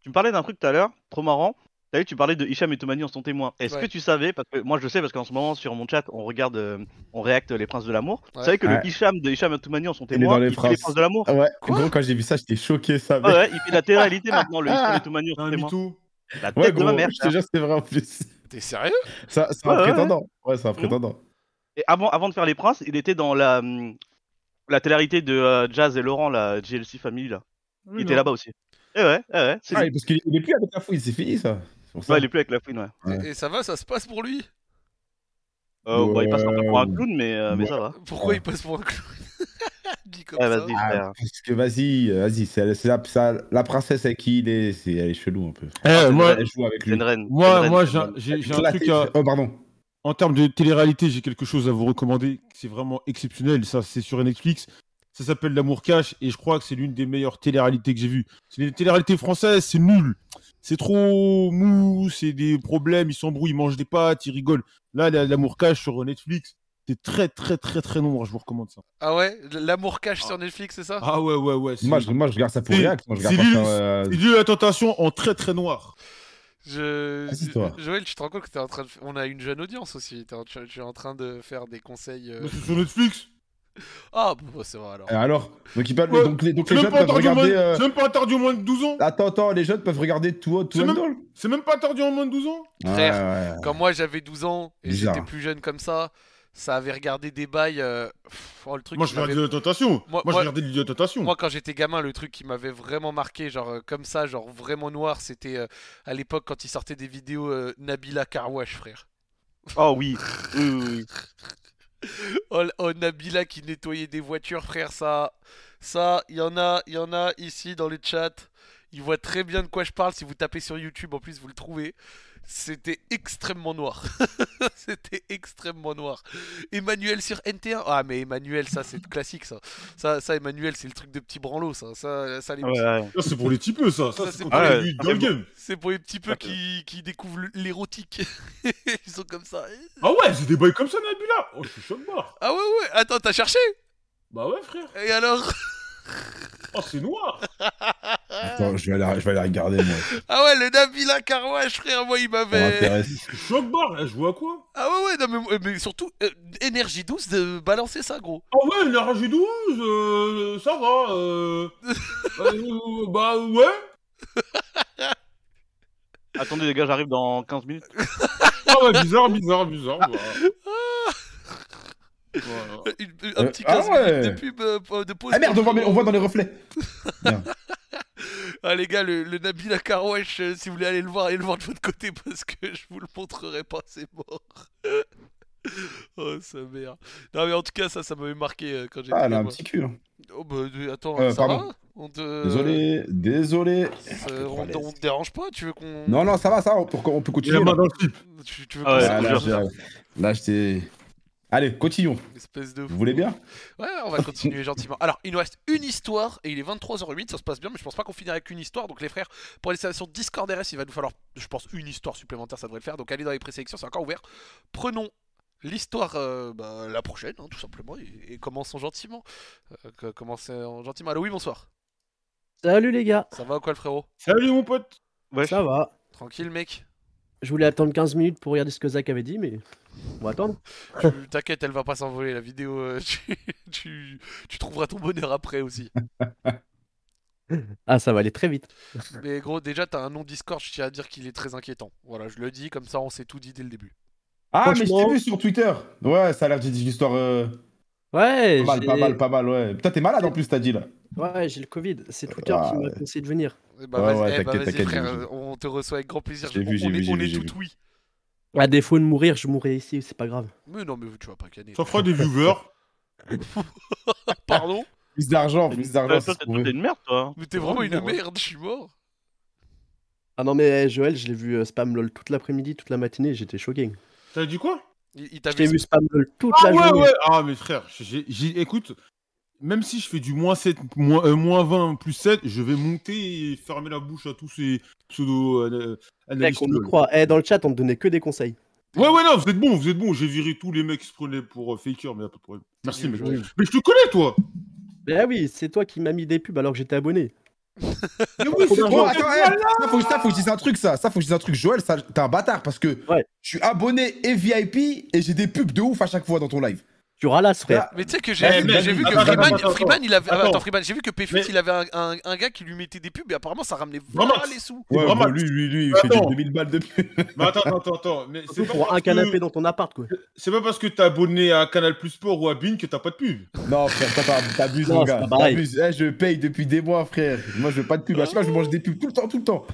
Tu me parlais d'un truc tout à l'heure, trop marrant. T'as vu, tu parlais de Hicham et Tomani en son témoin. Est-ce Ouais. que tu savais, parce que moi je sais, parce qu'en ce moment sur mon chat, on regarde, euh, on réacte Les Princes de l'amour. Ouais. Tu savais que Ouais. le Hicham de Hicham et Tomani en son Il est témoin, dans les il fait Les Princes. De l'amour Ah ouais, Quoi gros, quand j'ai vu ça, j'étais choqué, ça. Ouais, ouais, il fait la télé-réalité maintenant, le Hicham et Tomani en son Un témoin. mytho. La tête Ouais, de ma gros, mère. je te jure, c'est vrai en plus. T'es sérieux? Ça, c'est un prétendant. Ouais, c'est un prétendant. Et avant, avant de faire Les Princes, il était dans la, hum, la télé-réalité de euh, Jazz et Laurent, la GLC Family là. Il était là-bas aussi. Eh ouais, eh ouais, c'est Ah, lui. parce qu'il il est plus avec la fouille, c'est fini ça. Ça. Ouais, il est plus avec la fouine, ouais. Ouais. et, et ça va, ça se passe pour lui? Euh, bah, il passe un peu pour un clown, mais, euh, mais Ouais. ça va. Pourquoi Ouais. il passe pour un clown? Dit comme Ouais, ça. vas-y, Ah, frère. parce que vas-y, euh, vas-y, c'est la, ça- la princesse avec qui il est, c'est, elle est chelou un peu. Eh, moi, Elle joue avec C'est lui. une reine. c'est une moi, reine, moi, c'est j'ai un- reine. j'ai j'ai un Éclaté. truc à. Oh, pardon. En termes de télé-réalité, j'ai quelque chose à vous recommander. C'est vraiment exceptionnel. Ça, c'est sur Netflix. Ça s'appelle L'amour cache et je crois que c'est l'une des meilleures télé-réalités que j'ai vues. C'est une télé-réalité française, c'est nul. C'est trop mou, c'est des problèmes, ils s'embrouillent, ils mangent des pâtes, ils rigolent. Là, la- L'amour cache sur Netflix, c'est très, très, très, très noir. Je vous recommande ça. Ah ouais? L'amour cache sur Netflix, c'est ça? Ah ouais, ouais, ouais. c'est- Moi je, moi, je regarde ça pour C'est- React. Je c'est ça. euh, la tentation en très, très noir. Je... Jo- Joël, tu te rends compte que t'es en train de... On a une jeune audience aussi. T'es en... Tu tu es en train de faire des conseils. euh, Mais C'est sur Netflix. Ah, bon, c'est vrai alors. euh, Alors Donc, ils peuvent- Ouais, donc les, donc jeunes pas peuvent interdit au moins- regarder. euh, c'est même pas interdit au moins de 12 ans. Attends, attends, les jeunes peuvent regarder tout tout C'est même- Handle C'est même pas interdit au moins de 12 ans. Frère, Ouais, ouais. Quand moi j'avais 12 ans et j'étais plus jeune comme ça, ça avait regardé des bails. euh, pff, oh, le truc Moi, je regardais la tentation. Moi- Moi, moi- je regardais la tentation. Moi, quand j'étais gamin, le truc qui m'avait vraiment marqué, genre euh, comme ça, genre vraiment noir, c'était euh, à l'époque quand il sortait des vidéos euh, Nabila Carwash, frère. Oh oui. oui, oui, oui. Oh, oh, Nabila qui nettoyait des voitures, frère, ça, ça, il y en a, il y en a ici dans le chat. Ils voient très bien de quoi je parle. Si vous tapez sur YouTube, en plus, vous le trouvez. C'était extrêmement noir. C'était extrêmement noir. Emmanuel sur NT1. Ah, mais Emmanuel, ça, c'est classique, ça. Ça, ça Emmanuel, c'est le truc de petit branlot, ça. Ça, ça les Ouais, ouais. Ça, c'est pour les petits peu, ça. C'est pour les- Ah, c'est pour les petits peu qui, qui découvrent l'érotique. Ils sont comme ça. Ah ouais, c'est des boys comme ça, Nabila. Oh, je suis choc barre. Ah ouais, ouais. Attends, t'as cherché? Bah ouais, frère. Et alors? Oh, c'est noir. Attends, je vais, aller, je vais aller regarder, moi. Ah ouais, le Nabila Carwash, frère, moi, il m'avait... choc barre. Eh, je vois quoi? Ah ouais, ouais, non, mais, mais surtout, euh, énergie douce de balancer ça, gros. Ah ouais, rage 12, euh, ça va. Euh... euh, bah ouais. Attendez les gars, j'arrive dans 15 minutes. Ah ouais, bizarre, bizarre, bizarre. bah. Voilà. Une- une- un Euh, petit ah 15 ouais. minutes de pub, euh, de pause. Ah merde, on voit, on voit dans les reflets. Ah les gars, le, le euh, si vous voulez aller le voir, allez le voir de votre côté parce que je vous le montrerai pas, c'est mort. oh, sa mère. Non mais en tout cas, ça, ça m'avait marqué euh, quand j'étais Ah, elle a un petit cul. hein. Oh bah, euh, attends, Euh, ça pardon. va on te... Désolé, désolé. on, te- on te dérange pas Tu veux qu'on... Non, non, ça va, ça va, on peut, on peut Il a continuer. là. dans le slip. Tu, tu veux Ah ouais, Ah, là, je- là, j'étais. Allez, continuons. Espèce de Vous voulez bien Ouais, on va continuer gentiment. Alors, il nous reste une histoire et il est 23h08, ça se passe bien, mais je pense pas qu'on finira avec une histoire. Donc, les frères, pour aller sur Discord RS, il va nous falloir, je pense, une histoire supplémentaire, ça devrait le faire. Donc, allez dans les présélections, c'est encore ouvert. Prenons l'histoire, euh, bah, la prochaine, hein, tout simplement, et, et commençons gentiment. Euh, commençons gentiment. Allo, oui, bonsoir. Salut les gars, Ça va ou quoi, le frérot? Salut mon pote. Ouais. ça va. Tranquille, mec Je voulais attendre 15 minutes pour regarder ce que Zach avait dit, mais on va attendre. Tu- T'inquiète, elle va pas s'envoler, la vidéo. euh, tu, tu, tu trouveras ton bonheur après aussi. Ah, ça va aller très vite. Mais gros, déjà, t'as un nom Discord, je tiens à dire qu'il est très inquiétant. Voilà, je le dis, comme ça, on s'est tout dit dès le début. Ah, mais je t'ai vu sur Twitter. Ouais, ça a l'air d'être une histoire euh, Ouais, pas mal, pas mal, pas mal, ouais. Putain, t'es malade en plus, t'as dit là. Ouais, j'ai le Covid. C'est Twitter Ah, qui m'a ouais. conseillé de venir. Eh bah, Ouais, vas-y, ouais, eh bah, t'inquiète, vas-y, t'inquiète, frère, vu. on te reçoit avec grand plaisir. Vu, j'ai on vu, est, j'ai on vu, est tout vu. oui. À défaut de mourir, je mourrai ici, c'est pas grave. Mais non, mais tu vas pas canner. Ça fera des viewers. Pardon Plus d'argent, plus d'argent. toi, c'est t'es une merde, toi. Mais t'es vraiment une merde, je suis mort. Ah non, mais Joël, je l'ai vu euh, spam lol toute l'après-midi, toute la matinée, j'étais choqué. T'as dit quoi? Il, il t'ai vu. spam lol toute Ah la ouais, journée. ouais. Ah, mais frère, j'ai, j'ai- écoute, même si je fais du moins 7, moins, euh, moins 20 plus 7, je vais monter et fermer la bouche à tous ces pseudo euh, Mec, analystes. on y croit. Eh, dans le chat, on te donnait que des conseils. Ouais, ouais, non, vous êtes bon, vous êtes bon. J'ai viré tous les mecs qui se prenaient pour euh, faker, mais y a pas de problème. Merci, mec. Mais je te connais, toi Mais ah oui, c'est toi qui m'as mis des pubs alors que j'étais abonné. Mais oui, c'est toi attends, eh, ça, faut, ça, faut que je dise un truc, ça. Ça, faut que je dise un truc. Joël, ça, t'es un bâtard parce que Ouais. je suis abonné et VIP et j'ai des pubs de ouf à chaque fois dans ton live. Tu ralasses, frère. Mais tu sais que j'ai Eh, vu, mais- j'ai vu que Freeman, Freeman, il avait. attends. Attends, Freeman, j'ai vu que Mais- il avait un, un- un gars qui lui mettait des pubs et apparemment ça ramenait Vraiment. les sous. Ouais, vraiment. lui, lui, lui, il Mais fait des attends. 2000 balles de pub. Mais attends, attends, attends. Mais c'est pas pour un que- canapé dans ton appart, quoi. C'est pas parce que t'es abonné à Canal Plus Sport ou à Bean que t'as pas de pub. Non, frère, t'abuses, mon gars. T'abuses. Eh, je paye depuis des mois, frère. Moi, je veux pas de pub. À chaque fois, je mange des pubs tout le temps, tout le temps.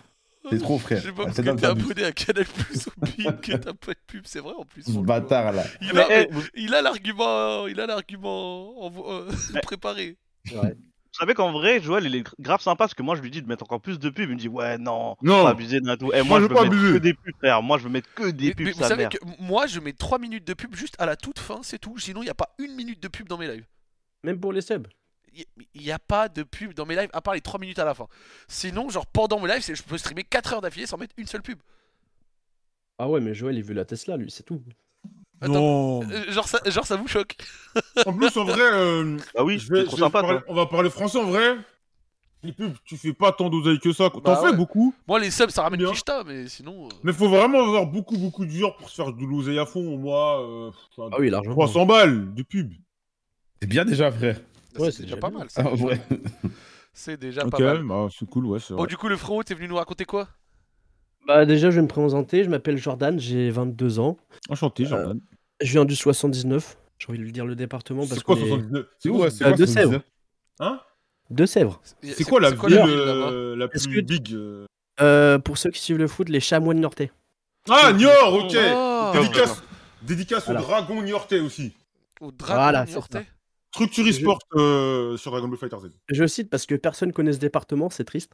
C'est trop, frère. Je sais pas Ah, parce c'est que dingue, t'es abonné à Canal Plus ou Bing que t'as pas de pub, c'est vrai en plus. Ce bâtard, là. Il Mais, a, eh, mais il a l'argument, il a l'argument en- euh, préparé. Vous savez qu'en vrai, Joël, il est grave sympa parce que moi, je lui dis de mettre encore plus de pubs. Il me dit, ouais, non, Non. pas abuser d'un tout. Et Moi, moi, je veux pas mettre abuser. que des pubs, frère. Moi, je veux mettre que des Mais, pubs, mais vous sa savez mère. que moi je mets 3 minutes de pub juste à la toute fin, c'est tout. Sinon il n'y a pas une minute de pub dans mes lives. Même pour les subs. Il n'y a pas de pub dans mes lives à part les 3 minutes à la fin. Sinon, genre pendant mes lives, je peux streamer 4 heures d'affilée sans mettre une seule pub. Ah ouais, mais Joël, il veut la Tesla, lui, c'est tout. Attends, Non. euh, genre, ça, genre ça vous choque En plus, en vrai, euh, Bah oui, je vais- c'est trop je vais sympa, parler- toi. on va parler français en vrai. Les pubs, tu fais pas tant d'oseille que ça. T'en Bah fais ouais. beaucoup, Moi les subs ça ramène Bien. Kishta, mais sinon. euh, mais faut vraiment avoir beaucoup, beaucoup d'heures pour se faire de l'oseille à fond. Moi, euh, Ah oui, l'argent. 300 balles de pub. C'est bien déjà, frère. Ouais, c'est déjà déjà pas bien. mal. Ah, C'est en déjà, vrai. c'est déjà Ok, pas mal. bah, c'est cool, ouais, Bon, vrai. du coup, le frérot, t'es venu nous raconter quoi? Bah déjà, je vais me présenter. Je m'appelle Jordan, j'ai 22 ans. Enchanté, Jordan. Je viens du 79. J'ai envie de le dire le département parce c'est quoi qu'on est 79 C'est où, ouais, c'est Euh, quoi de Sèvres. Hein? De Sèvres. C'est quoi la ville euh, la plus big euh? Euh, pour ceux qui suivent le foot, les chamois de Nortais. Ah, Niort, ok Oh, Dédicace, dédicace Voilà. au dragon niortais aussi. Au dragon Voilà, niortais? Structure e-sport euh, sur Dragon Ball Fighter Z. Je cite parce que personne connaît ce département, c'est triste.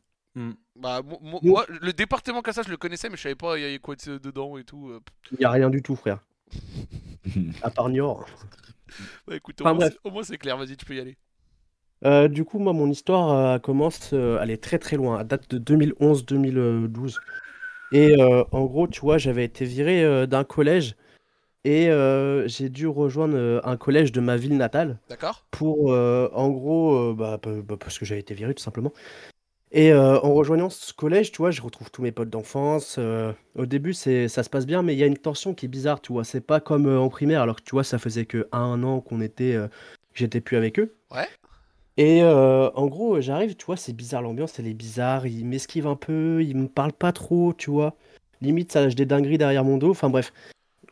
Bah, Nous- moi, le département comme ça, je le connaissais, mais je savais pas il y avait quoi de- dedans et tout. euh. Il n'y a rien du tout, frère. À part Niort. Bah écoute, au Enfin, moins, au moins c'est clair, vas-y, tu peux y aller. Euh, du coup, moi, mon histoire euh, commence, euh, elle est très très loin, elle date de 2011-2012. Et euh, en gros, tu vois, j'avais été viré euh, d'un collège et euh, j'ai dû rejoindre euh, un collège de ma ville natale D'accord pour, euh, en gros, bah, bah, parce que j'avais été viré tout simplement. Et en rejoignant ce collège, tu vois, je retrouve tous mes potes d'enfance. au début, c'est, ça se passe bien, mais il y a une tension qui est bizarre, tu vois. C'est pas comme en primaire, alors que tu vois, ça faisait que un an qu'on était, j'étais plus avec eux. Ouais. Et euh, en gros, j'arrive, tu vois, c'est bizarre, l'ambiance, elle est bizarre. Ils m'esquivent un peu, ils me parlent pas trop, tu vois. Limite, ça lâche des dingueries derrière mon dos. Enfin bref,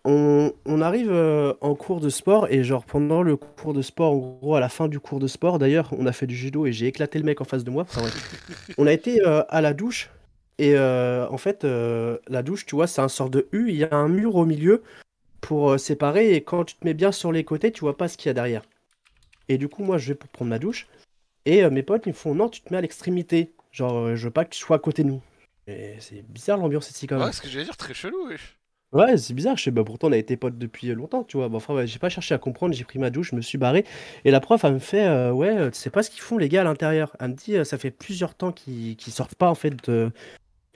on, on arrive euh, en cours de sport et genre pendant le cours de sport, en gros, à la fin du cours de sport, d'ailleurs, on a fait du judo et j'ai éclaté le mec en face de moi. Enfin on a été euh, à la douche et euh, en fait, euh, la douche, tu vois, c'est un sort de U. Il y a un mur au milieu pour séparer et quand tu te mets bien sur les côtés, tu vois pas ce qu'il y a derrière. Et du coup, moi, je vais pour prendre ma douche. Et mes potes, ils me font non, tu te mets à l'extrémité. Genre, je veux pas que tu sois à côté de nous. Et c'est bizarre l'ambiance ici quand même. Ouais, ce que j'allais dire, très chelou, wesh. Ouais, c'est bizarre. Je sais, bah, pourtant, on a été potes depuis longtemps, tu vois. Bon, enfin, ouais, j'ai pas cherché à comprendre. J'ai pris ma douche, je me suis barré. Et la prof, elle me fait euh, Ouais, euh, tu sais pas ce qu'ils font, les gars, à l'intérieur. Elle me dit euh, Ça fait plusieurs temps qu'ils qu'ils sortent pas, en fait, de-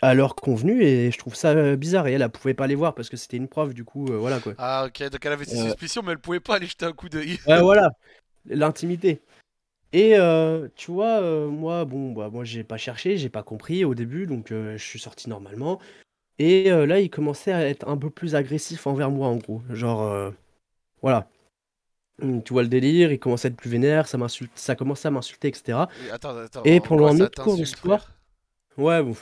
à l'heure convenue. Et je trouve ça euh, bizarre. Et elle, elle pouvait pas les voir parce que c'était une prof, du coup, euh, voilà quoi. Ah, ok, donc elle avait ses Euh. suspicions, mais elle pouvait pas aller jeter un coup d'œil. Ouais, voilà, l'intimité. Et euh, tu vois, euh, moi, bon, bah, moi, j'ai pas cherché, j'ai pas compris au début, donc euh, je suis sorti normalement. Et euh, là, il commençait à être un peu plus agressif envers moi, en gros. Genre, euh, voilà. Hum, Tu vois le délire, il commençait à être plus vénère, ça m'insulte, ça commençait à m'insulter, etc. Et Attends, attends. Et en pendant un autre cours de sport, Ouais, bon.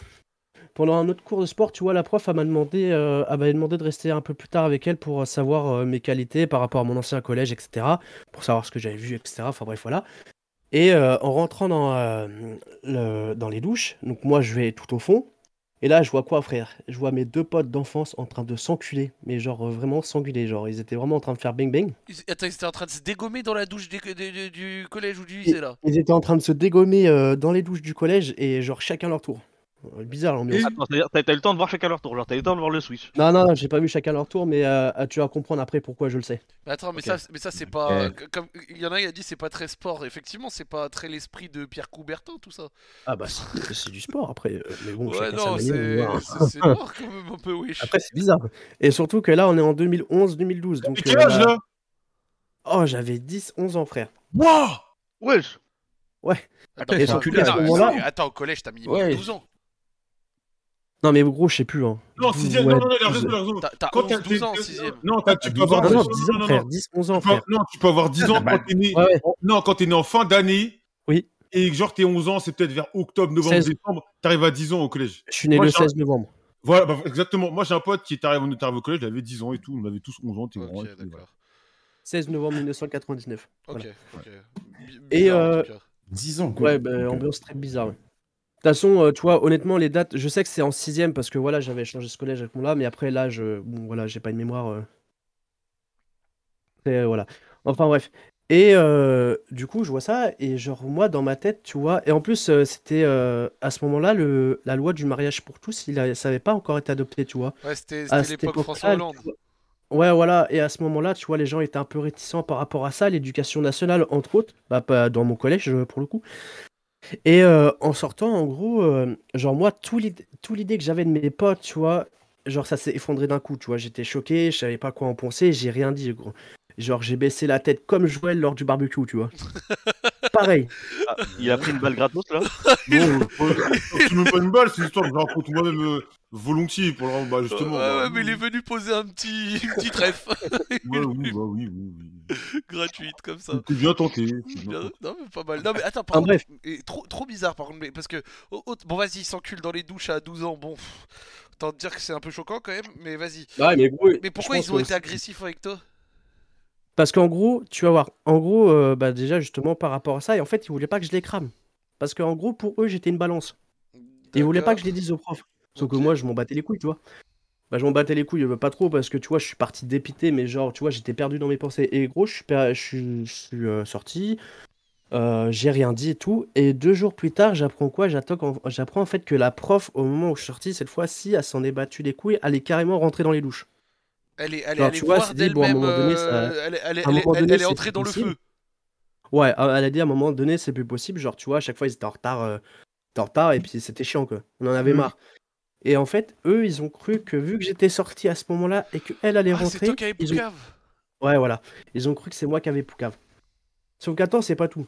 Pendant un autre cours de sport, tu vois, la prof elle m'a demandé, euh, elle demandé de rester un peu plus tard avec elle pour euh, savoir mes qualités par rapport à mon ancien collège, etc. Pour savoir ce que j'avais vu, etc. Enfin bref, voilà. Et en rentrant dans, le- dans les douches, donc moi je vais tout au fond. Et là, je vois quoi, frère? Je vois mes deux potes d'enfance en train de s'enculer. Mais genre, euh, vraiment s'engueuler. Genre, ils étaient vraiment en train de faire bang bang. Ils- Attends, ils étaient en train de se dégommer dans la douche du collège ou du lycée, là. Ils étaient en train de se dégommer euh, dans les douches du collège et genre chacun leur tour. Euh, Bizarre l'ambiance. C'est-à-dire, t'as t'as eu le temps de voir chacun leur tour, genre t'as eu le temps de voir le switch. Non, non, non, j'ai pas vu chacun leur tour, mais euh, tu vas comprendre après pourquoi je le sais. Mais attends, mais ça, mais ça c'est pas. Comme il y en a, il a dit c'est pas très sport. Effectivement, c'est pas très l'esprit de Pierre Coubertin, tout ça. Ah bah c'est c'est du sport après, euh, mais bon, ouais, non, manière c'est voir. c'est- c'est noir quand même un peu, wesh. Après c'est bizarre. Et surtout que là on est en 2011-2012, donc... Quel euh, âge là Oh j'avais 10-11 ans frère. Wouah Wesh Attends, et attends, surtout attends, à ce moment-là- attends, attends, au collège, t'as minimum Ouais. 12 ans. Non mais gros je sais plus hein. Non, sixième, Ouais, non, non, il a 12. raison, il a raison. T'as t'as Quand 11, t'as 12 ans 6ème. Non, tu Ah, peux 12 ans, avoir Non, non, non, 10 ans non, non, frère, non. 10-11 ans frère. Non, tu peux avoir 10 ans bah, quand t'es né. Ouais, ouais. Non, quand t'es né en fin d'année. Oui. Et que genre t'es 11 ans, c'est peut-être vers octobre, novembre, 16. décembre. T'arrives à 10 ans au collège. Je suis né Moi, le j'ai un- 16 novembre. Voilà, bah, exactement. Moi, j'ai un pote qui est arrivé, on est arrivé au collège, il avait 10 ans et tout. On avait tous 11 ans, t'es grand. Ok, et tout, voilà. d'accord. 16 novembre 1999. Ok, Voilà. ok. Et, bizarre, en euh, tout cas. 10 ans, quoi. Ouais, bah, ambiance très bizarre. ouais. De toute façon, euh, tu vois, honnêtement, les dates, je sais que c'est en sixième parce que voilà, j'avais changé ce collège avec mon là, mais après là, je, bon, voilà, j'ai pas une mémoire. euh, euh, voilà. Enfin bref. Et euh, du coup, je vois ça et genre moi dans ma tête, tu vois. Et en plus, c'était à ce moment-là le la loi du mariage pour tous, il a, ça avait pas encore été adopté, tu vois. Ouais, c'était l'époque François Hollande. Ouais, voilà. Et à ce moment-là, tu vois, les gens étaient un peu réticents par rapport à ça, l'éducation nationale, entre autres, bah, dans mon collège pour le coup. Et euh, en sortant, en gros, euh, genre moi, tout l'idée que j'avais de mes potes, tu vois, genre ça s'est effondré d'un coup, tu vois. J'étais choqué, je savais pas quoi en penser, j'ai rien dit, gros. Genre j'ai baissé la tête comme Joël lors du barbecue, tu vois. Pareil. Ah, Il a pris une balle gratos là? Non, c'est même pas une balle, c'est une histoire que je raconte moi-même euh, volontiers pour le bah, justement. bah, ouais, mais il est venu poser un petit, une petite ref Ouais, oui, bah oui, oui, oui. gratuite comme ça. Bien tenté. bien. Non mais pas mal. Non mais attends, par Ah, contre, bref. et trop, trop bizarre par contre, mais parce que oh, oh, bon vas-y, il s'encule dans les douches à 12 ans. Bon, pff, autant te dire que c'est un peu choquant quand même, mais vas-y. Ouais, mais gros, Mais pourquoi ils ont été agressifs avec toi? Parce qu'en gros, tu vas voir, en gros, euh, bah déjà justement par rapport à ça, et en fait, ils voulaient pas que je les crame. Parce qu'en gros, pour eux, j'étais une balance. Ils voulaient pas que je les dise aux profs. Sauf que moi, je m'en battais les couilles, tu vois. Bah, je m'en battais les couilles, euh, pas trop, parce que tu vois, je suis parti dépité, mais genre, tu vois, j'étais perdu dans mes pensées. Et gros, je suis, per- je suis, je suis, euh, sorti, euh, j'ai rien dit et tout. Et deux jours plus tard, j'apprends quoi? J'apprends en fait que la prof, au moment où je suis sorti, cette fois-ci, elle s'en est battue les couilles, elle est carrément rentrée dans les douches. Elle est, elle est Genre, allée tu vois, voir c'est dit, bon, à un moment donné, ça- Elle, est- elle, elle moment donné, entrée dans le feu. Ouais, elle a dit à un moment donné, c'est plus possible. Genre, tu vois, à chaque fois, ils étaient en retard, euh, en retard et puis c'était chiant, quoi. On en avait Mhm. marre. Et en fait, eux, ils ont cru que vu que j'étais sorti à ce moment-là et que elle allait Ah, c'est rentrer, toi qui avais ils ont... Poucave. ouais, voilà, ils ont cru que c'est moi qui avais Poucave. Sauf qu'attends, c'est pas tout.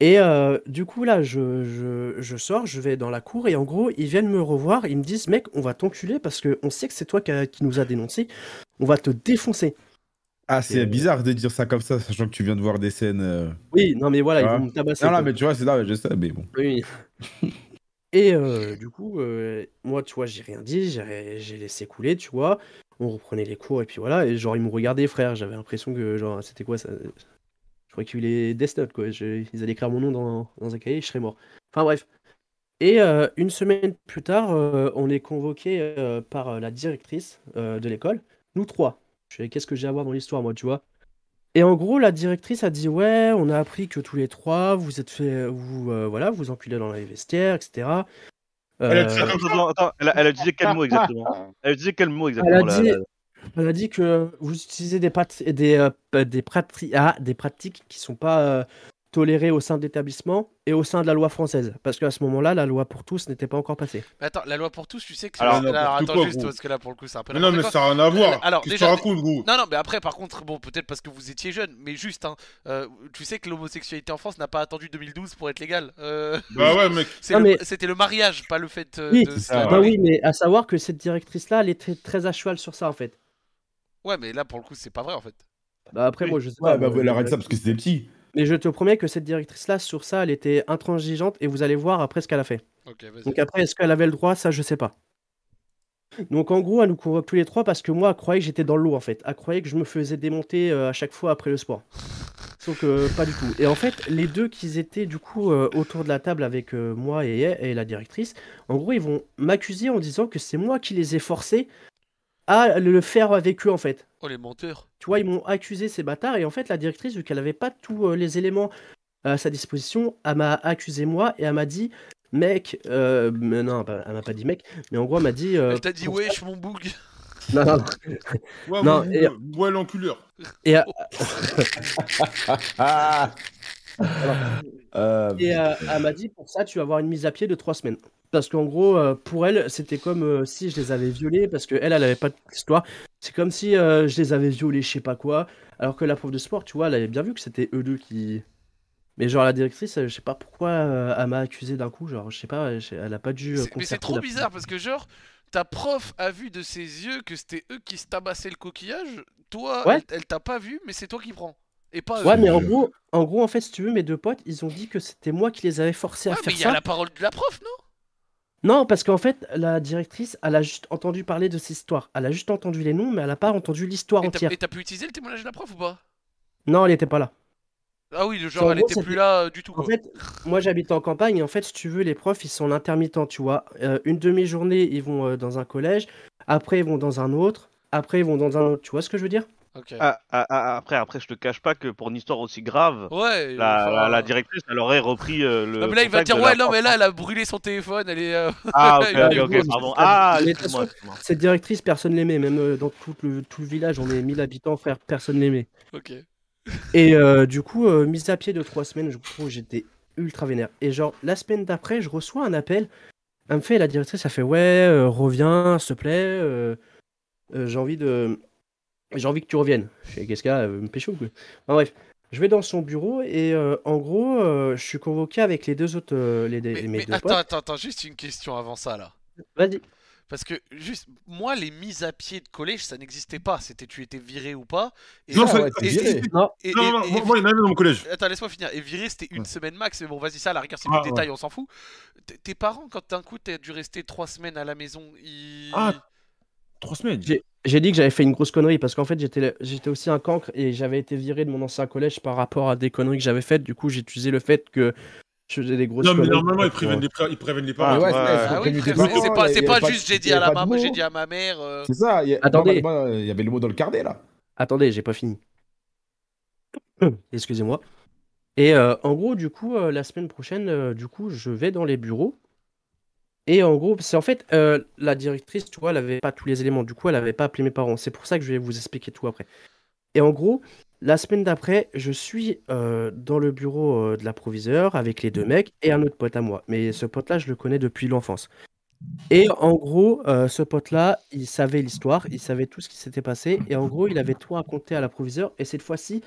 Et euh, du coup, là, je, je, je sors, je vais dans la cour et en gros, ils viennent me revoir. Ils me disent, mec, on va t'enculer parce qu'on sait que c'est toi qui, a- qui nous a dénoncé. On va te défoncer. Ah, c'est Et- bizarre de dire ça comme ça, sachant que tu viens de voir des scènes. euh, Oui, non, mais voilà, ils vont me tabasser. Non, non, mais tu vois, c'est là, je sais, mais bon. Oui. Et du coup, moi, tu vois, j'ai rien dit, j'ai laissé couler, tu vois. On reprenait les cours et puis voilà. Et genre, ils me regardaient, frère. J'avais l'impression que, genre, c'était quoi ça Je croyais qu'il voulait Death Note, quoi. Ils allaient écrire mon nom dans, un cahier, je serais mort. Enfin, bref. Et euh, une semaine plus tard, on est convoqué par la directrice de l'école. Nous trois. Qu'est-ce que j'ai à voir dans l'histoire, moi, tu vois? Et en gros, la directrice a dit ouais, on a appris que tous les trois, vous êtes fait, vous euh, voilà, vous enculez dans les vestiaires, etc. Elle a dit ça Euh, comme Attends, attends, attends, elle, a- elle a disait quel mot exactement? Elle disait quel mot exactement Elle a dit- elle a dit que vous utilisez des, pat- des, euh, des, pratri- ah, des pratiques qui sont pas tolérées au sein de l'établissement et au sein de la loi française. Parce qu'à ce moment-là, la loi pour tous n'était pas encore passée. Mais attends, la loi pour tous, tu sais que. Alors, attends quoi, juste, gros. parce que là, pour le coup, c'est un peu Mais non, mais ça n'a rien à voir. Alors, Qu'est-ce que déjà- tu racontes, gros Non, non, mais après, par contre, bon, peut-être parce que vous étiez jeune, mais juste, hein, euh, tu sais que l'homosexualité en France n'a pas attendu 2012 pour être légale. Euh, Bah ouais, mec. c'est Non, le- mais- C'était le mariage, pas le fait euh, Oui, de ça, Bah oui, mais à savoir que cette directrice-là, elle est très, très à cheval sur ça en fait. Ouais, mais là, pour le coup, c'est pas vrai en fait. Bah après, Oui. moi, je sais pas. Ouais, bah, moi, elle a mais- dit ça parce que c'était petit. Mais je te promets que cette directrice-là, sur ça, elle était intransigeante et vous allez voir après ce qu'elle a fait. Donc après, est-ce qu'elle avait le droit? Ça, je sais pas. Donc en gros, elle nous convoque tous les trois parce que moi, elle croyait que j'étais dans l'eau en fait. Elle croyait que je me faisais démonter euh, à chaque fois après le sport. Sauf que pas du tout. Et en fait, les deux qui étaient du coup euh, autour de la table avec euh, moi et, et la directrice, en gros, ils vont m'accuser en disant que c'est moi qui les ai forcés à le faire avec eux en fait. Oh, les menteurs. Tu vois, ils m'ont accusé ces bâtards et en fait, la directrice, vu qu'elle avait pas tous euh, les éléments à sa disposition, elle m'a accusé moi et elle m'a dit mec, euh, mais non, elle m'a pas dit mec, mais en gros, elle m'a dit. euh, Elle t'a dit wesh mon boug. ça- Non, non. Ouais, Non, ouais, et- ouais, ouais, l'enculeur. Et, euh, Euh, et euh, elle m'a dit pour ça, tu vas avoir une mise à pied de trois semaines. Parce qu'en gros, euh, pour elle, c'était comme euh, si je les avais violés, parce qu'elle, elle avait pas d'histoire. C'est comme si euh, je les avais violés, je sais pas quoi. Alors que la prof de sport, tu vois, elle avait bien vu que c'était eux deux qui. Mais genre, la directrice, je sais pas pourquoi elle m'a accusé d'un coup. Genre, je sais pas, elle a pas dû. Mais c'est trop la- bizarre parce que genre ta prof a vu de ses yeux que c'était eux qui se tabassaient le coquillage. Toi, Ouais. elle, elle t'a pas vu, mais c'est toi qui prends. Et pas eux. Ouais, mais en gros, en gros, en fait, si tu veux, mes deux potes, ils ont dit que c'était moi qui les avais forcés à mais faire il y a ça. la parole de la prof, non? Non, parce qu'en fait, la directrice, elle a juste entendu parler de ces histoires. Elle a juste entendu les noms, mais elle a pas entendu l'histoire entière. et t'as pu utiliser le témoignage de la prof ou pas? Non, elle était pas là. Ah oui, le En genre elle gros, était plus là euh, du tout En quoi. fait, moi j'habite en campagne et en fait, si tu veux, les profs ils sont intermittents, tu vois. Euh, une demi-journée, ils vont euh, dans un collège, après ils vont dans un autre, après ils vont dans un autre. Tu vois ce que je veux dire? Ah, ah, ah, après, après, je te cache pas que pour une histoire aussi grave, Ouais. la, enfin, la- la directrice, elle aurait repris euh, le. Non mais là il va dire ouais non mais là elle a brûlé son téléphone, elle est. euh, Ah, ok, ok, dit, ok, oui, pardon. Ah, façon. Cette directrice, personne l'aimait, même euh, dans tout le, tout le village, on est 1000 habitants, frère, personne l'aimait. Ok. Et euh, du coup, euh, mise à pied de trois semaines, je trouve j'étais ultra vénère. Et genre, la semaine d'après, je reçois un appel. Elle me fait, la directrice, elle fait Ouais, euh, reviens, s'il te plaît. euh, euh, j'ai envie de. J'ai envie que tu reviennes. Je fais Qu'est-ce qu'il y a euh, Me pécho ou quoi Enfin, bref, je vais dans son bureau et euh, en gros, euh, je suis convoqué avec les deux autres. euh, les, Mais, mes mais deux attends, potes. attends, attends, juste une question avant ça là. Vas-y. Parce que juste moi les mises à pied de collège ça n'existait pas. C'était tu étais viré ou pas. Et, Non, ça- ouais, et- viré. Non, et- Non, non, et- moi, moi, il y en avait dans mon collège. Attends, laisse-moi finir. Et virer, c'était une Ouais. semaine max. Mais bon, vas-y, ça, à la rigueur, c'est Ah, du détail, on s'en fout. T- Tes parents, quand d'un coup, t'as dû rester trois semaines à la maison, ils. Ah, Trois semaines. J'ai j'ai dit que j'avais fait une grosse connerie parce qu'en fait j'étais j'étais aussi un cancre et j'avais été viré de mon ancien collège par rapport à des conneries que j'avais faites. Du coup, j'ai utilisé le fait que je faisais des grosses Non, mais conneries. normalement, ils préviennent les, ils préviennent les Ah parents. ouais, ouais, c'est Ah c'est pas, c'est pas juste j'ai dit à la maman, j'ai dit à ma mère. euh, C'est ça, il y a... Attendez. normalement, il y avait le mot dans le carnet là. Attendez, j'ai pas fini. Excusez-moi. Et euh, en gros, du coup, euh, la semaine prochaine, euh, du coup, je vais dans les bureaux. Et en gros, c'est en fait euh, la directrice, tu vois, elle avait pas tous les éléments. Du coup, elle avait pas appelé mes parents. C'est pour ça que je vais vous expliquer tout après. Et en gros, la semaine d'après, je suis euh, dans le bureau euh, de la proviseure avec les deux mecs et un autre pote à moi. Mais ce pote-là, je le connais depuis l'enfance. Et en gros, ce pote-là, il savait l'histoire, il savait tout ce qui s'était passé, et en gros, il avait tout raconté à la proviseure. Et cette fois-ci,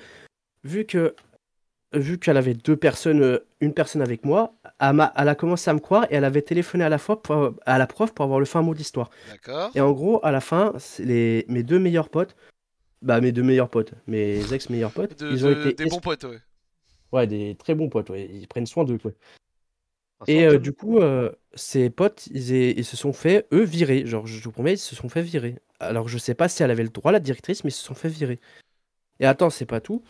vu que vu qu'elle avait deux personnes, euh, une personne avec moi, elle, a commencé à me croire et elle avait téléphoné à la fois pour- à la prof pour avoir le fin mot d'histoire. D'accord. Et en gros, à la fin, c'est les, mes deux meilleurs potes, bah mes deux meilleurs potes, mes ex meilleurs potes, De- ils ont de- été des es- bons potes, ouais. ouais, des très bons potes, ouais, ils prennent soin d'eux quoi. Et euh, du coup, euh, ces potes, ils, est- ils se sont fait, eux, virer. Genre, je vous promets, ils se sont fait virer. Alors, je sais pas si elle avait le droit, la directrice, mais ils se sont fait virer. Et attends, c'est pas tout.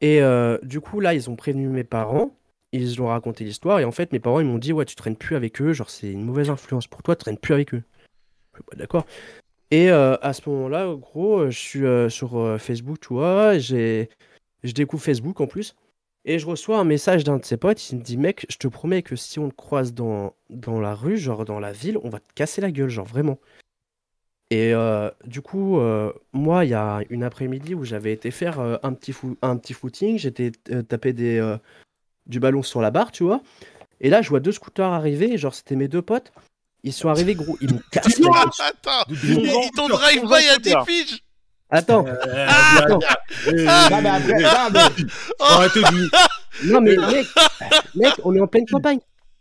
Et euh, du coup, là, ils ont prévenu mes parents. Ils ont raconté l'histoire. Et en fait, mes parents, ils m'ont dit, ouais, tu traînes plus avec eux. Genre, c'est une mauvaise influence pour toi, tu traînes plus avec eux. Je suis pas d'accord. Et euh, à ce moment-là, gros, euh, je suis sur Facebook, tu vois. Je découvre Facebook en plus. Et je reçois un message d'un de ses potes, il me dit mec, je te promets que si on te croise dans, dans la rue, genre dans la ville, on va te casser la gueule, genre vraiment. Et euh, du coup, euh, moi, il y a une après-midi où j'avais été faire euh, un, petit un petit footing, j'étais euh, tapé des, euh, du ballon sur la barre, tu vois. Et là, je vois deux scooters arriver, genre c'était mes deux potes. Ils sont arrivés gros, ils me cassent. Attends, ils t'ont drive-by à tes fiches Attends, attends. Non, mais après. Non mec, mec, on est en pleine campagne.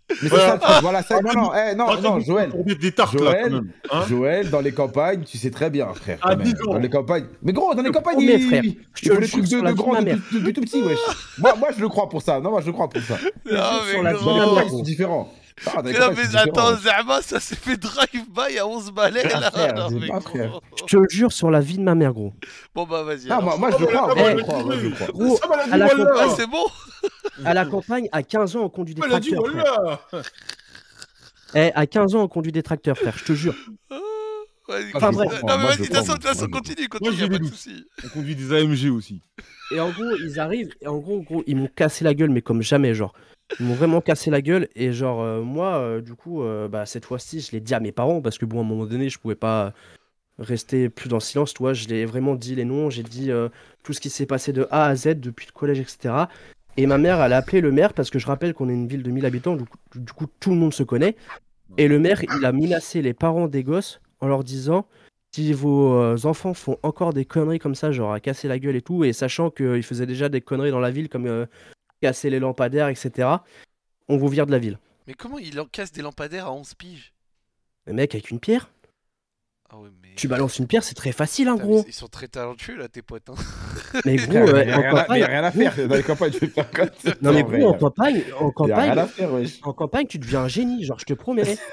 Mais c'est ça le truc, voilà, ça, non, non, eh, non, non, de- Joël, pour des, des tartes là, Joël. quand même. Hein Joël, dans les campagnes, tu sais très bien, frère. Ah, quand même. dis donc. Dans les campagnes. Mais gros, dans les campagnes, mais il, frère, il je te les jure trucs de, de de grand depuis tout petit, wesh. moi, moi, je le crois pour ça. Non, moi, je le crois pour ça. Non, sur mais la vie de Dans les campagnes, c'est différent. Ah, campagnes, mais attends. Zama, ça s'est fait drive-by à 11 balais Ah, là. frère, Non, c'est mais pas, gros. frère. Je te jure sur la vie de ma mère, gros. Bon, bah, vas-y. Ah, moi, moi, je le crois. Ah, Moi, je le crois. Moi, je le crois. Gros, à la voilà. Ah, c'est bon À la campagne, à 15 ans, on conduit des Elle a dit tracteurs. Eh, à 15 ans, on conduit des tracteurs, frère, je te jure. Vas-y, Ah, Enfin, bref. Non, mais vas-y, de toute façon, continue, continue, y a pas de soucis. On conduit des AMG aussi. Et en gros, ils arrivent, et en gros, gros, ils m'ont cassé la gueule, mais comme jamais, genre. Ils m'ont vraiment cassé la gueule. Et genre, euh, moi, euh, du coup, euh, bah, cette fois-ci, je l'ai dit à mes parents parce que, bon, à un moment donné, je pouvais pas rester plus dans le silence. Toi, je l'ai vraiment dit les noms. J'ai dit tout ce qui s'est passé de A à Z depuis le collège, etc. Et ma mère, elle a appelé le maire parce que je rappelle qu'on est une ville de 1000 habitants. Du coup, tout le monde se connaît. Et le maire, il a menacé les parents des gosses en leur disant si vos enfants font encore des conneries comme ça, genre à casser la gueule et tout, et sachant qu'ils faisaient déjà des conneries dans la ville comme casser les lampadaires, etc., on vous vire de la ville. Mais comment il en casse des lampadaires à 11 piges? Le mec, avec une pierre, Ah ouais, mais. tu balances une pierre, c'est très facile, hein, Putain, mais gros. Ils sont très talentueux là, tes potes. Hein. Mais gros, euh, rien en à- mais campagne, y a rien à faire. Dans les campagnes, tu non mais gros, en campagne, en campagne, à faire, wesh. en campagne, tu deviens un génie, genre, je te promets.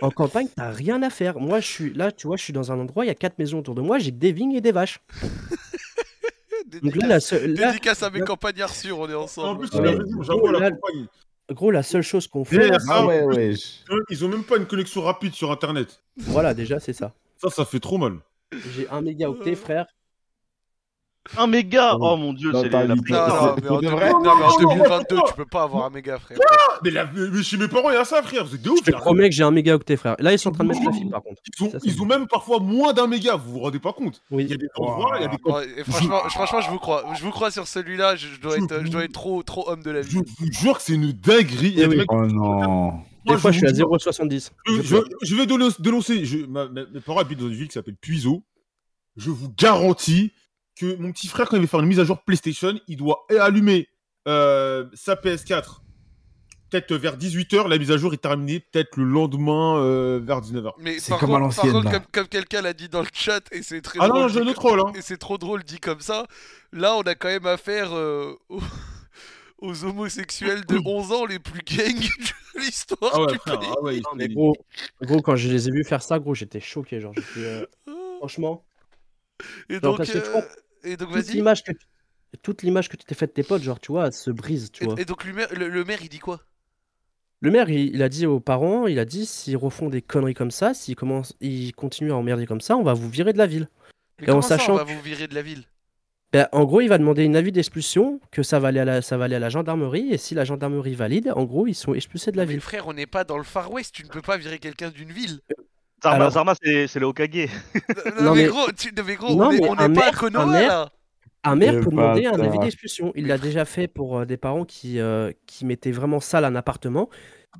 En campagne, t'as rien à faire. Moi, je suis là, tu vois, je suis dans un endroit, il y a quatre maisons autour de moi, j'ai que des vignes et des vaches. Donc là, la Dédicace, seule, là, dédicace à mes là- campagnards sûrs, on est En ensemble. plus, Ah il a raison, j'avoue, à la campagne. gros, la seule chose qu'on fait, ah ouais, Ils ont même pas une connexion rapide sur internet. voilà, déjà, c'est ça. Ça, ça fait trop mal. J'ai un mégaoctet, frère. Un méga Oh. Oh mon dieu, c'est la Non, mais en, de 2000 vrai non, mais en Non, non, 2022, non. tu peux pas avoir un méga frère. Mais, la- mais chez mes parents, il y a ça, frère. Vous êtes des ouf. Je te là. promets que j'ai un mégaoctet, frère. Là, ils sont en train de mettre la file, par contre. Ils ont, Ça, c'est ils ont même parfois moins d'un méga, vous vous rendez pas compte. Il y Oui. a des endroits, il y a des Bon, et franchement, franchement, je vous crois. Je vous crois sur celui-là. Je, je dois être, je dois être trop, trop homme de la Je vie. vous jure que c'est une dinguerie. Eh Oh non. Des fois, je suis à vous jure, 0,70. Je, je- je vais dénoncer. Je- mes parents habitent dans une ville qui s'appelle Puiseau. Je vous garantis que mon petit frère, quand il va faire une mise à jour PlayStation, il doit allumer euh, sa PS4 peut-être vers 18h. La mise à jour est terminée peut-être le lendemain euh, vers 19h. Mais C'est par comme à contre, par l'ancienne, contre, comme, comme quelqu'un l'a dit dans le chat, et c'est très Ah drôle. non, dit je ne co- troll. Hein. Et c'est trop drôle dit comme ça. Là, on a quand même affaire euh, aux, aux homosexuels de 11 ans les plus gangs de l'histoire Ah ouais, du frère, pays. ah ouais, Non, mais gros, gros, quand je les ai vus faire ça, gros, j'étais choqué. Genre, euh, franchement, Et donc, euh, et donc toute vas-y. l'image que, toute l'image que tu t'es faite de tes potes, genre, tu vois, se brise, tu vois. Et, donc le maire, le, le maire, il dit quoi? Le maire, il, il a dit aux parents, il a dit, s'ils refont des conneries comme ça, s'ils commencent, ils continuent à emmerder comme ça, on va vous virer de la ville. Mais Et en ça, sachant on va vous virer de la ville? Ben, en gros, il va demander une avis d'expulsion, que ça va, aller à la, ça va aller à la gendarmerie, et si la gendarmerie valide, en gros, ils sont expulsés de la Mais ville. frère, on n'est pas dans le Far West. Tu ne peux pas virer quelqu'un d'une ville. Zarma, Alors- Zarma, c'est le Hokage. non, Non, mais mais- gros, tu, mais gros, Non, on n'est pas à maire- Konoha un maire- là. Un maire peut demander un avis bâtard. d'expulsion. Il l'a déjà fait pour euh, des parents qui, euh, qui mettaient vraiment sale un appartement.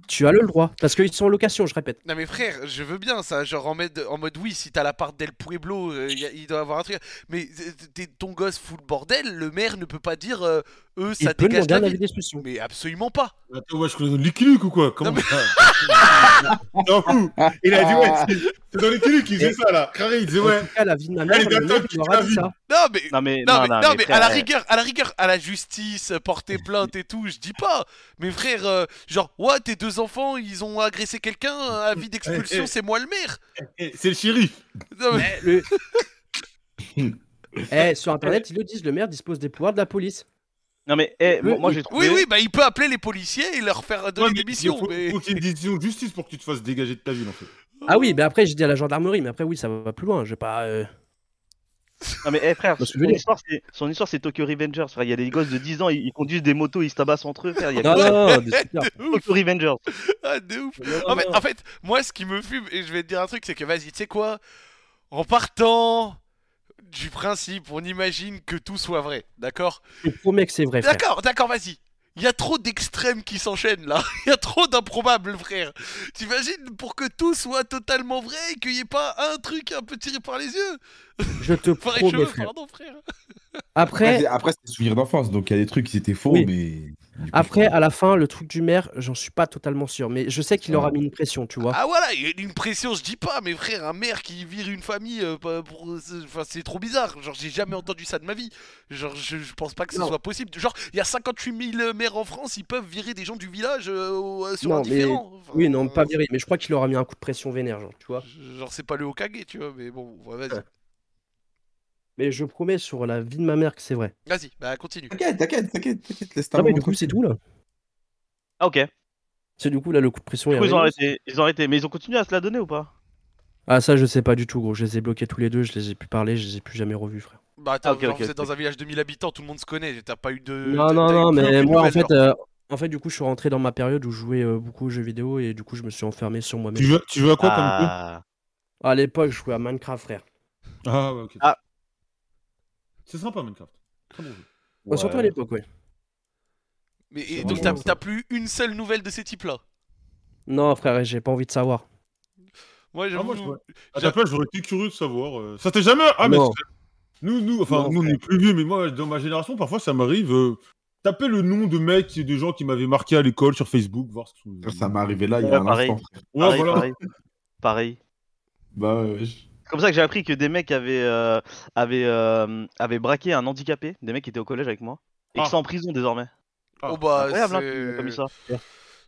Tu as le droit, parce qu'ils sont en location, je répète. Non mais frère, je veux bien ça, genre en mode, en mode oui, si t'as l'appart d'El Pueblo, euh, y a- il doit avoir un truc. Mais euh, t'es- ton gosse fout le bordel, le maire ne peut pas dire euh, eux Il ça peut dégage la d'expulsion. Mais absolument pas. Attends, ouais, je connais dans Lucky Luke ou quoi? Comment Non, mais- ça? T'en fous Il a dit, ouais, c'est dans Lucky Luke qu'il faisait ça là. Carré, il disait, En ouais. tout cas, la vie de ma mère, Allez, dit ça. Non mais. Non mais, Non, mais, non, mais à la rigueur, à la rigueur, à la justice, porter plainte et tout, je dis pas. Mais frère, euh, genre, ouais, tes deux enfants, ils ont agressé quelqu'un, avis d'expulsion, Eh, eh. c'est moi le maire. Eh, C'est le shérif. Non, mais- Le- Eh, sur internet, ils le disent, le maire dispose des pouvoirs de la police. Non mais, eh, Le- moi, j'ai Oui, trouvé. oui, bah il peut appeler les policiers et leur faire donner Ouais, des mais missions. Il faut, mais- faut qu'il y ait une décision de justice pour que tu te fasses dégager de ta ville en fait. Ah oui, mais après, j'ai dit à la gendarmerie, mais après, oui, ça va plus loin. Je vais pas. euh, Non mais, eh, frère, que je son histoire, c'est- son histoire, c'est Tokyo Revengers. frère. Il y a des gosses de 10 ans, ils, ils conduisent des motos, ils se tabassent entre eux. Frère. Il y a Non, non, non, Tokyo Revengers. ah, de ouf. Non, En fait, non. en fait, moi, ce qui me fume, et je vais te dire un truc, c'est que vas-y, tu sais quoi? En partant du principe, on imagine que tout soit vrai, d'accord? Je promets que c'est vrai, frère. D'accord, d'accord, vas-y. Il y a trop d'extrêmes qui s'enchaînent là. Il y a trop d'improbables, frère. T'imagines pour que tout soit totalement vrai et qu'il n'y ait pas un truc un peu tiré par les yeux? Je te promets, cheveux, frère. pardon, frère. Après, Après, c'est souvenir d'enfance, donc il y a des trucs qui étaient faux, Oui. mais. Coup, après, à la fin, le truc du maire, j'en suis pas totalement sûr. Mais je sais qu'il Ouais. aura mis une pression, tu vois. Ah voilà, une pression, je dis pas, mais frère, un maire qui vire une famille, euh, pour, c'est- enfin, c'est trop bizarre. Genre, j'ai jamais entendu ça de ma vie. Genre, je, je pense pas que ce Non. soit possible. Genre, il y a 58 000 maires en France, ils peuvent virer des gens du village euh, euh, sur Non, un mais- différent. Enfin, Oui, non, pas euh, viré. Mais je crois qu'il aura mis un coup de pression vénère, genre, tu vois. Genre, c'est pas le Hokage, tu vois, mais bon, ouais, vas-y. Mais je promets sur la vie de ma mère que c'est vrai. Vas-y, bah continue. T'inquiète, t'inquiète, t'inquiète, t'inquiète, laisse ta Ah, mais du coup, c'est tout, là. Ah, ok. C'est du coup, là, le coup de pression Du est coup, ils ont arrêté. Ils ont arrêté. Mais ils ont continué à se la donner ou pas? Ah, ça, je sais pas du tout, gros. Je les ai bloqués tous les deux. Je les ai plus parlé. Je les ai plus jamais revus, frère. Bah attends, Ah, genre, vous êtes dans un village de 1000 habitants, tout le monde se connaît, t'as pas eu de... Non, non, non, mais moi, en fait, euh, En fait, du coup, je suis rentré dans ma période où je jouais euh, beaucoup aux jeux vidéo et du coup, je me suis enfermé sur moi-même. Tu veux, tu veux à quoi comme jeu Ah, À l'époque, je jouais à Minecraft, frère. Ah, ouais, ok. Ah. C'est sympa, Minecraft. Très bon jeu. Ouais, Surtout à ouais. l'époque, ouais. Mais et donc t'as t'as plus une seule nouvelle de ces types-là? Non, frère, j'ai pas envie de savoir. Moi, Ah, moi, je vois. À J'a- ta place, j'aurais été curieux de savoir. euh, Ça t'est jamais. Ah, mais Non. c'est- nous, nous, enfin, Non, nous, on est plus vieux, mais moi, dans ma génération, parfois, ça m'arrive. euh, Taper le nom de mecs, de gens qui m'avaient marqué à l'école sur Facebook, voir ce sont. Ça m'est arrivé là il y Ouais, a un pareil. instant. frère. Ouais, pareil, voilà. pareil. Pareil. Bah ouais, comme ça que j'ai appris que des mecs avaient, euh, avaient, euh, avaient braqué un handicapé, des mecs qui étaient au collège avec moi, et Ah. qui sont en prison désormais. Oh bah, Incroyable, hein, c'est- comme ça.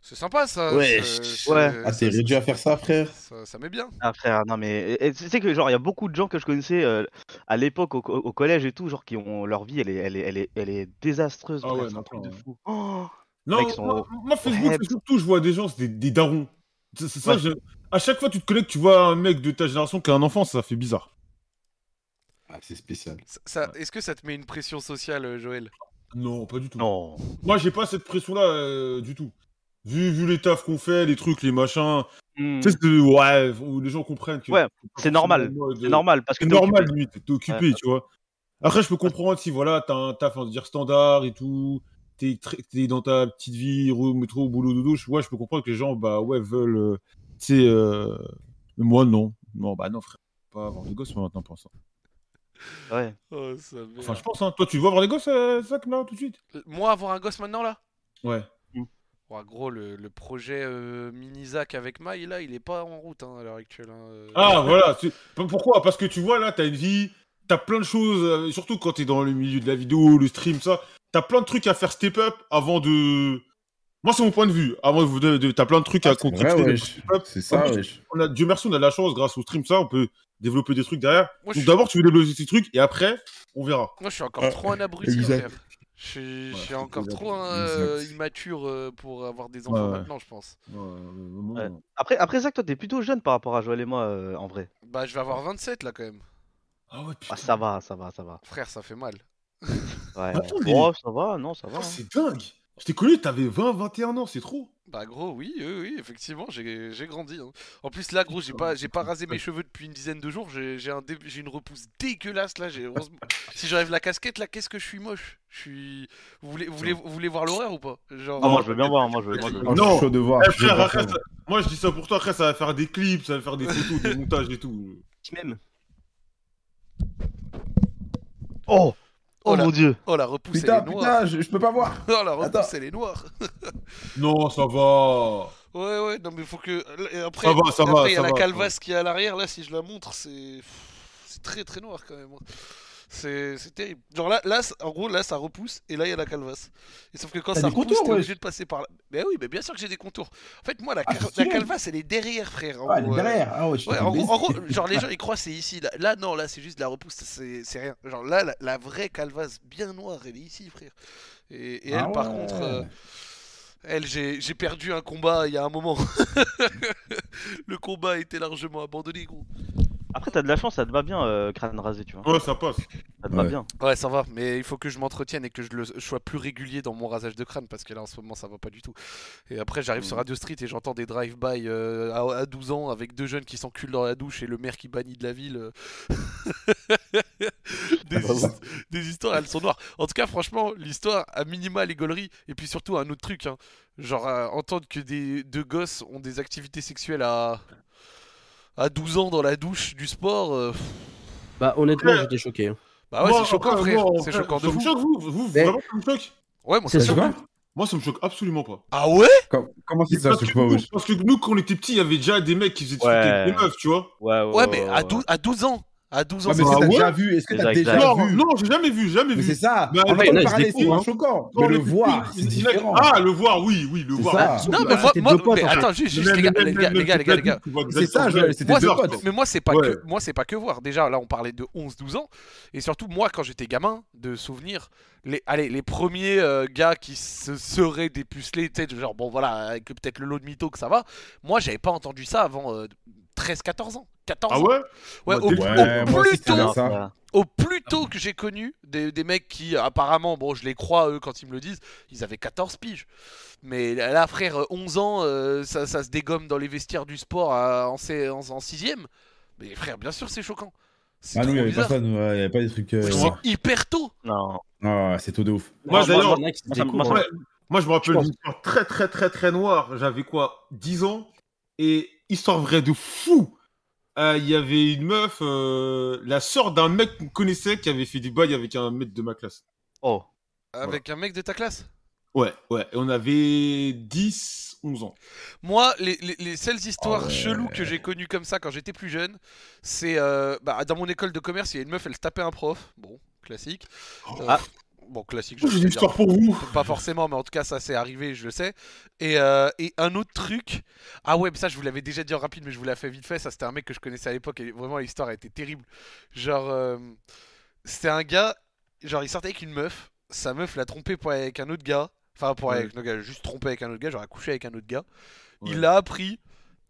c'est sympa ça. Ouais, c'est- ouais. Ah, t'es ça- réduit à faire ça, frère? Ça, ça met bien. Ah frère, non mais tu sais que genre il y a beaucoup de gens que je connaissais euh, à l'époque au, co- au collège et tout, genre qui ont leur vie, elle est, elle est, elle est, elle est désastreuse. Ah ouais, c'est un non, truc de fou. Oh Non, sont moi, moi, Facebook, surtout, je vois des gens, c'est des, des darons. C'est c'est ça, Ouais. À chaque fois, tu te connectes, tu vois un mec de ta génération qui a un enfant, ça fait bizarre. Ah, c'est spécial. Ça- ça- Est-ce que ça te met une pression sociale, euh, Joël? Non, pas du tout. non. Moi, j'ai pas cette pression-là euh, du tout. Vu, vu les tafs qu'on fait, les trucs, les machins, Hmm, tu sais, c'est- ouais, où les gens comprennent que. Ouais, c'est normal, C'est euh, normal parce que C'est t'es normal, occupé. limite, t'es occupé, tu vois. Après, je peux comprendre si, voilà, t'as un taf, on va dire, standard et tout, t'es très- t'es dans ta petite vie, au métro, boulot, dodo, je- ouais, je peux comprendre que les gens, bah, ouais, veulent, euh, tu sais, euh, moi, non. Non, bah, non, frère, pas avoir des gosses, moi, maintenant, pour ça. Ouais. Oh, ça. Enfin, je pense, hein. Toi, tu veux avoir des gosses, euh, Zach, là, tout de suite? Moi, avoir un gosse maintenant là? Ouais. Ouais, gros, le, le projet euh, mini-Zach avec Maï, là, il est pas en route hein, à l'heure actuelle. hein, euh. Ah, voilà. c'est- Pourquoi? Parce que tu vois, là, t'as une vie, t'as plein de choses, euh, surtout quand t'es dans le milieu de la vidéo, le stream, ça, t'as plein de trucs à faire step up avant de. Moi, c'est mon point de vue. Avant de, de- de- t'as plein de trucs à Ah, up. C'est ça, wesh. on a, Dieu merci, on a de la chance, grâce au stream, ça, on peut développer des trucs derrière. Moi, Donc d'abord, tu veux développer ces trucs, et après, on verra. Moi, je suis encore Ah, trop un abruti, frère. Je suis, je encore trop euh, immature euh, pour avoir des enfants ouais. maintenant, je pense. Ouais. Après, après Zach, toi t'es plutôt jeune par rapport à Joël et moi euh, en vrai. Bah, je vais avoir 27 là quand même. Ah ouais, putain. Ah, ça va, ça va, ça va. Frère, ça fait mal. Ouais. Attends, mais- Oh, ça va, non, ça va. Oh, hein. c'est dingue. Je t'ai connu, t'avais 20, 21 ans, c'est trop. Bah, gros, oui, oui, oui, effectivement, j'ai j'ai grandi. hein. En plus, là, gros, j'ai pas, j'ai pas rasé mes cheveux depuis une dizaine de jours. J'ai j'ai un j'ai une repousse dégueulasse là. Si j'enlève la casquette, là, qu'est-ce que je suis moche? Je suis. Vous voulez, vous voulez, vous voulez voir l'horreur ou pas? Genre. Ah, moi je veux bien voir, moi je veux, moi, je veux bien. je suis Non. chaud de voir. Eh, frère, voir après, ça. moi je dis ça pour toi, après ça va faire des clips, ça va faire des photos, des montages et tout. Même. Oh Oh, Oh mon dieu Oh, la repousse, Putain, elle est noire. putain, je, je peux pas voir. Oh, la repousse, Attends. elle est noire. Non, ça va. Ouais, ouais, non, mais faut que. et Après, Ça va, ça va, après, il y a la va, calvasse qui est à l'arrière. Là, si je la montre, c'est. C'est très très noir quand même. C'est terrible. Genre là, en gros, là, ça repousse et là, il y a la calvasse. Et sauf que quand ça repousse, t'es ouais. obligé de passer par là. Mais oui, mais bien sûr que j'ai des contours. En fait, moi, la, Ah, la calvasse, elle est derrière, frère. en Ah, elle est gros, euh. derrière. Ah ouais, Ouais, en gros, en gros, genre les gens ils croient c'est ici. Là, là, non, là c'est juste la repousse, c'est rien. Genre là, la, la vraie calvasse bien noire, elle est ici, frère. Et, et elle, Ah par contre, euh, elle, j'ai j'ai perdu un combat il y a un moment. Le combat a été largement abandonné, gros. Après, t'as de la chance, ça te va bien, euh, crâne rasé, tu vois. Ouais, ça passe. Ça te va Ouais. bien. Ouais, ça va, mais il faut que je m'entretienne et que je, le, je sois plus régulier dans mon rasage de crâne parce que là en ce moment ça va pas du tout. Et après, j'arrive sur Radio Street et j'entends des drive-by euh, à, à 12 ans avec deux jeunes qui s'enculent dans la douche et le maire qui bannit de la ville. euh. des, Ah bah his- des histoires, elles sont noires. En tout cas, franchement, l'histoire, à minima, les gauleries. Et puis surtout, un autre truc, hein. genre euh, entendre que des deux gosses ont des activités sexuelles à, à 12 ans dans la douche du sport. euh, Bah, honnêtement, Ouais. j'étais choqué. hein. Bah ouais, c'est choquant, frère. C'est choquant de ça me fou. choque, vous, vous, Mais- vraiment, ça me choque Ouais, moi C'est ça me quoi Moi, ça me choque absolument pas. Ah ouais? Com- Comment c'est ça, parce, je que sais pas, parce que nous, quand on était petits, il y avait déjà des mecs qui faisaient des Ouais. meufs, tu vois. Ouais, ouais, Ouais, mais à ouais. 12, à 12 ans À 12 ans, mais c'est- déjà vu? Est-ce que t'as déjà vu? Non, j'ai jamais vu, jamais Mais vu. c'est ça. Bah, En fait, c'est choquant. Mais le voir, c'est différent. Ah, le voir, oui, oui, le voir. Non, mais Bah, moi, moi- mais fait. attends, juste, les gars, les gars, les gars, C'est ça, c'était Moi, deux potes. mais moi c'est pas que moi c'est pas que voir. Déjà là on parlait de 11-12 ans et surtout moi quand j'étais gamin de souvenirs les allez les premiers euh, gars qui se seraient dépucelés tu sais genre bon voilà avec peut-être le lot de mytho que ça va. Moi j'avais pas entendu ça avant 13-14 ans. 14 Ah ans. ouais Ouais, Ouais, au, ouais, plus tôt, ça. Au plus tôt que j'ai connu des, des mecs qui, apparemment, bon, je les crois eux quand ils me le disent, ils avaient 14 piges. Mais là, frère, 11 ans, euh, ça, ça se dégomme dans les vestiaires du sport à- en, sé- en, en sixième. Mais frère, bien sûr, c'est choquant. Ah, nous, trop il n'y avait bizarre. pas ça, ouais, il n'y avait pas des trucs. euh, C'est hyper tôt. Non. Ah, c'est tout de ouf. Moi, Alors, d'ailleurs, il y en a qui se moi, ça- découvrent, moi. Ouais, moi, je me rappelle d'une histoire très, très, très, très noire. J'avais quoi 10 ans? Et histoire vraie de fou. Euh, Il y avait une meuf, euh, la sœur d'un mec qu'on connaissait qui avait fait des bails avec un mec de ma classe. Oh. Avec un mec de ta classe? Ouais, ouais. Et on avait 10, 11 ans. Moi, les, les, les seules histoires ouais. cheloues que j'ai connues comme ça quand j'étais plus jeune, c'est euh, bah, dans mon école de commerce, il y a une meuf, elle se tapait un prof. Bon, classique. Euh, Ah. Bon, classique, je J'ai une histoire pour vous. Pas forcément, mais en tout cas, ça c'est arrivé, je le sais. Et, euh, et un autre truc. Ah ouais, mais ça, je vous l'avais déjà dit en rapide, mais je vous l'ai fait vite fait. Ça, c'était un mec que je connaissais à l'époque et vraiment, l'histoire a été terrible. Genre, euh, c'était un gars, genre, il sortait avec une meuf. Sa meuf l'a trompé pour aller avec un autre gars. Enfin, pour aller Ouais. avec un autre gars, juste trompé avec un autre gars, genre, a couché avec un autre gars. Ouais. Il l'a appris.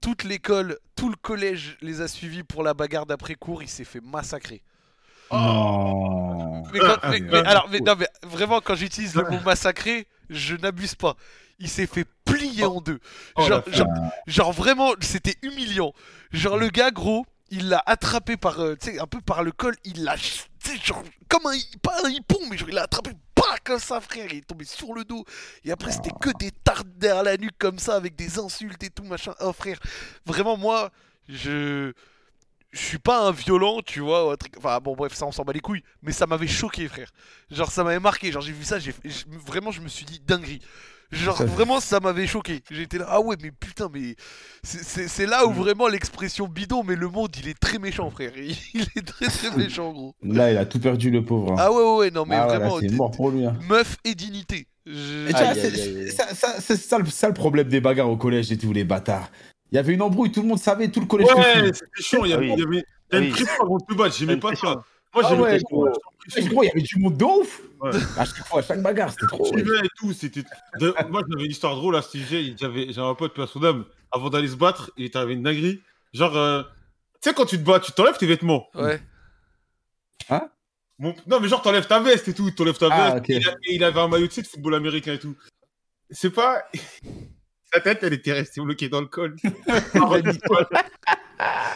Toute l'école, tout le collège les a suivis pour la bagarre d'après cours. Il s'est fait massacrer. Non. Mais, quand- Ah, mais- ah, mais ah, alors, mais, non, mais vraiment, quand j'utilise le mot massacré, je n'abuse pas. Il s'est fait plier en deux. Oh, genre, la genre, genre, vraiment, c'était humiliant. Genre, le gars, gros, il l'a attrapé par, euh, tu sais, un peu par le col. Il l'a, genre, comme un, pas un hippon, mais genre, il l'a attrapé, pas comme ça, frère. Il est tombé sur le dos. Et après, c'était que des tartes derrière la nuque, comme ça, avec des insultes et tout, machin. Oh, frère, vraiment, moi, je je suis pas un violent, tu vois, ou un truc- enfin bon bref, ça on s'en bat les couilles, mais ça m'avait choqué frère. Genre ça m'avait marqué, genre j'ai vu ça, j'ai vraiment je me suis dit dinguerie. Genre Ça- vraiment ça m'avait choqué. J'étais là ah ouais mais putain mais c'est- c'est c'est là où Mm. vraiment l'expression bidon mais le monde il est très méchant frère. Il, est très très méchant gros. Là, il a tout perdu, le pauvre. hein. Ah ouais ouais, non mais Ah ouais, là, vraiment mort pour lui. hein. meuf et dignité. Je- Et tu vois, Aïe, c'est aïe, aïe, aïe. ça, ça- c'est ça, le- ça le problème des bagarres au collège et tous les bâtards. Il y avait une embrouille, tout le monde savait, tout le collège. Ouais, c'était chiant. Il y avait, oui. il y avait il y a une pression avant de te battre. J'aimais pas ça. Moi, Ah ouais, gros. gros, il y avait du monde de ouf. Ouais. À chaque fois, à chaque bagarre, c'était trop. ouais. et tout. C'était. de- Moi, j'avais une histoire drôle à ce sujet. J'avais, j'avais un pote, paix à son âme, avant d'aller se battre, il était arrivé une dinguerie. Genre, euh, tu sais, quand tu te bats, tu t'enlèves tes vêtements. Ouais. Mon- Non, mais genre, t'enlèves ta veste et tout. T'enlèves ta Ah, veste. il, a- et il avait un maillot de football américain et tout. C'est pas. Sa tête, elle était restée bloquée dans le col.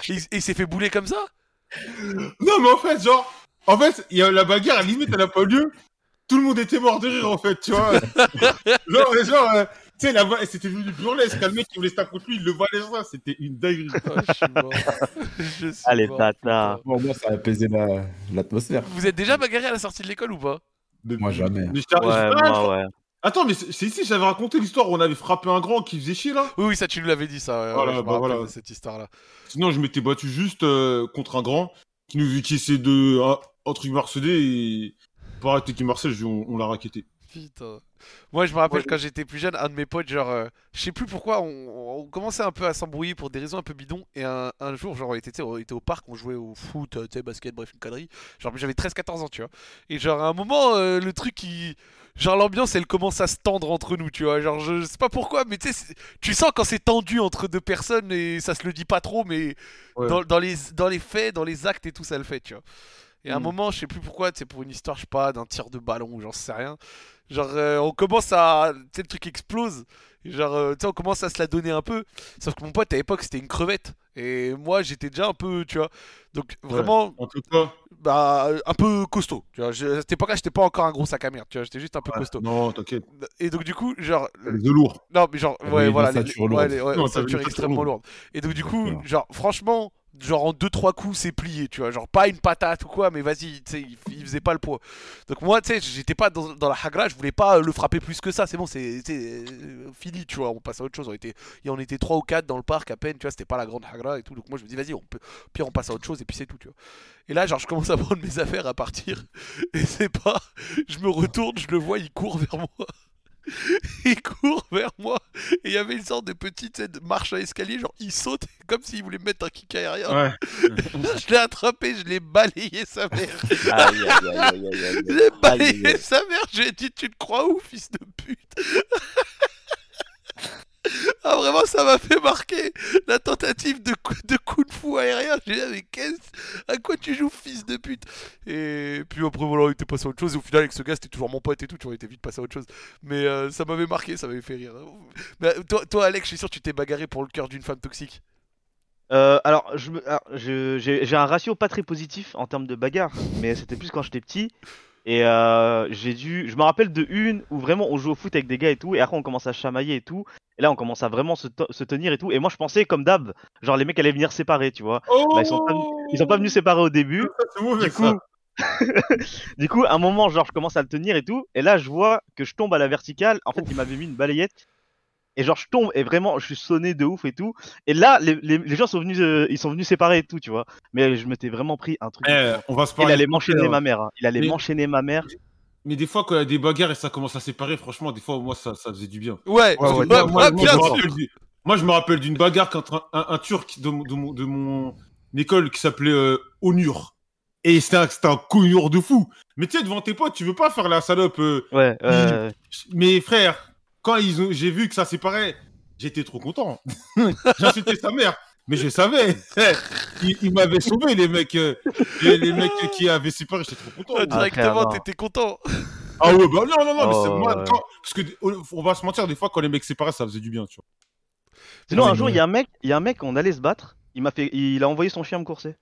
Et il- s'est fait bouler comme ça? Non, mais en fait, genre. En fait, il y a la bagarre, à la limite, elle a pas lieu. Tout le monde était mort de rire, en fait, tu vois. genre, mais genre. euh, tu sais, là-bas, c'était devenu burlesque. Le mec qui voulait se taper contre lui, il le valait ça. C'était une dinguerie. Oh, je suis mort. Je suis Allez, mort. Bon, moi, ça a apaisé la- l'atmosphère. Vous êtes déjà bagarré à la sortie de l'école ou pas? Moi, jamais. Mais je t'ai- Ouais, je- moi, ouais. Attends, mais c'est ici, j'avais raconté l'histoire où on avait frappé un grand qui faisait chier, là Oui, oui, ça tu nous l'avais dit, ça. ouais, Voilà, ouais, je bah rappelle voilà. de cette histoire-là. Sinon, je m'étais battu juste euh, contre un grand qui nous qui essayait de un, un truc marcelé et pour arrêter qu'il marcelle, on, on l'a raquetté. Putain. Moi, je me rappelle Ouais. quand j'étais plus jeune, un de mes potes, genre, euh, je sais plus pourquoi, on, on commençait un peu à s'embrouiller pour des raisons un peu bidons. Et un, un jour, genre, on était, on était au parc, on jouait au foot, euh, tu sais, basket, bref, une connerie. Genre, j'avais 13-14 ans, tu vois. Et genre, à un moment, euh, le truc qui. Genre, l'ambiance, elle commence à se tendre entre nous, tu vois. Genre, je sais pas pourquoi, mais tu sais, tu sens quand c'est tendu entre deux personnes et ça se le dit pas trop, mais Ouais. dans, dans les, dans les faits, dans les actes et tout, ça le fait, tu vois. Et à un Mm. moment, je sais plus pourquoi, c'est pour une histoire, je sais pas, d'un tir de ballon ou j'en sais rien. Genre, euh, on commence à. Tu sais, le truc explose. Genre, euh, tu sais, on commence à se la donner un peu. Sauf que mon pote à l'époque, c'était une crevette. Et moi, j'étais déjà un peu, tu vois. Donc, vraiment, En tout cas, bah, un peu costaud. Tu vois, Je- à cette époque-là, j'étais pas encore un gros sac à merde. Tu vois, j'étais juste un peu ouais, costaud. non, t'inquiète, Et donc, du coup, genre. les œufs lourds. Non, mais genre, ouais, une voilà. ossature ouais, les- Non, une extrêmement lourde. Et donc, du coup, genre, franchement, genre en 2-3 coups, c'est plié, tu vois. Genre, pas une patate ou quoi, mais vas-y, tu sais, il, faisait pas le poids. Donc, moi, tu sais, j'étais pas dans, dans la hagra, je voulais pas le frapper plus que ça. C'est bon, c'est euh, fini, tu vois. On passe à autre chose. On était, et était 3 ou 4 dans le parc à peine, tu vois. C'était pas la grande hagra et tout. Donc, moi, je me dis, vas-y, on peut, pire, on passe à autre chose et puis c'est tout, tu vois. Et là, genre, je commence à prendre mes affaires à partir. Et c'est pas. Je me retourne, je le vois, il court vers moi. il court vers moi. Et il y avait une sorte de petite tu sais, de marche à escalier. Genre, il saute comme s'il voulait me mettre un kick aérien. Ouais. je l'ai attrapé, je l'ai balayé sa mère. Aïe, aïe, aïe, aïe, aïe, aïe. Je l'ai balayé aïe. sa mère. J'ai dit, tu te crois où, fils de pute? Ah vraiment ça m'a fait marquer la tentative de, coup- de de fou aérien. J'ai dit mais qu'est-ce à quoi tu joues fils de pute? Et puis après voilà on était passé à autre chose. Et au final avec ce gars c'était toujours mon pote et tout. Tu on était vite passé à autre chose. Mais euh, ça m'avait marqué, ça m'avait fait rire. Mais, euh, toi, toi Alex je suis sûr que tu t'es bagarré pour le cœur d'une femme toxique. Euh, alors, je alors, je- j'ai j'ai un ratio pas très positif en termes de bagarre, mais c'était plus quand j'étais petit. Et euh, j'ai dû. Je me rappelle de une où vraiment on joue au foot avec des gars et tout, et après on commence à chamailler et tout. Et là on commence à vraiment se, te- se tenir et tout. Et moi je pensais comme d'hab, genre les mecs allaient venir séparer, tu vois. Oh Bah, ils sont pas Ils sont pas venus séparer au début. Du coup, du coup, à un moment, genre, je commence à le tenir et tout, et là, je vois que je tombe à la verticale. En fait, il m'avait mis une balayette, et genre, je tombe, et vraiment, je suis sonné de ouf et tout. Et là, les, les- les gens sont venus, euh, ils sont venus séparer et tout, tu vois. Mais je m'étais vraiment pris un truc. Eh, on va se il parler. allait m'enchaîner frère. ma mère. hein. Il allait Mais- m'enchaîner ma mère. Mais des fois, quand il y a des bagarres et ça commence à séparer, franchement, des fois, moi, ça, ça faisait du bien. Ouais, Ouais, ouais, ouais, moi, moi, je me sûr. rappelle du- moi, je me rappelle d'une bagarre contre un, un- un Turc de, mon- de mon, de mon école qui s'appelait euh, Onur. Et c'était un, un cogneur de fou. Mais tu sais, devant tes potes, tu veux pas faire la salope. euh, Ouais, euh, Mes frères, quand ils ont, j'ai vu que ça séparait, j'étais trop content. J'insultais sa mère. Mais je savais. Ils, ils m'avaient sauvé, les mecs. euh, les, les mecs qui avaient séparé, j'étais trop content. Ah, Directement, t'étais content. Ah ouais, bah non, non, non, mais c'est Oh, moi, ouais. quand- parce que on va se mentir, des fois, quand les mecs séparaient, ça faisait du bien, tu vois. Sinon, un jour, il y a un mec, il y a un mec, on allait se battre. Il m'a fait, il a envoyé son chien me courser.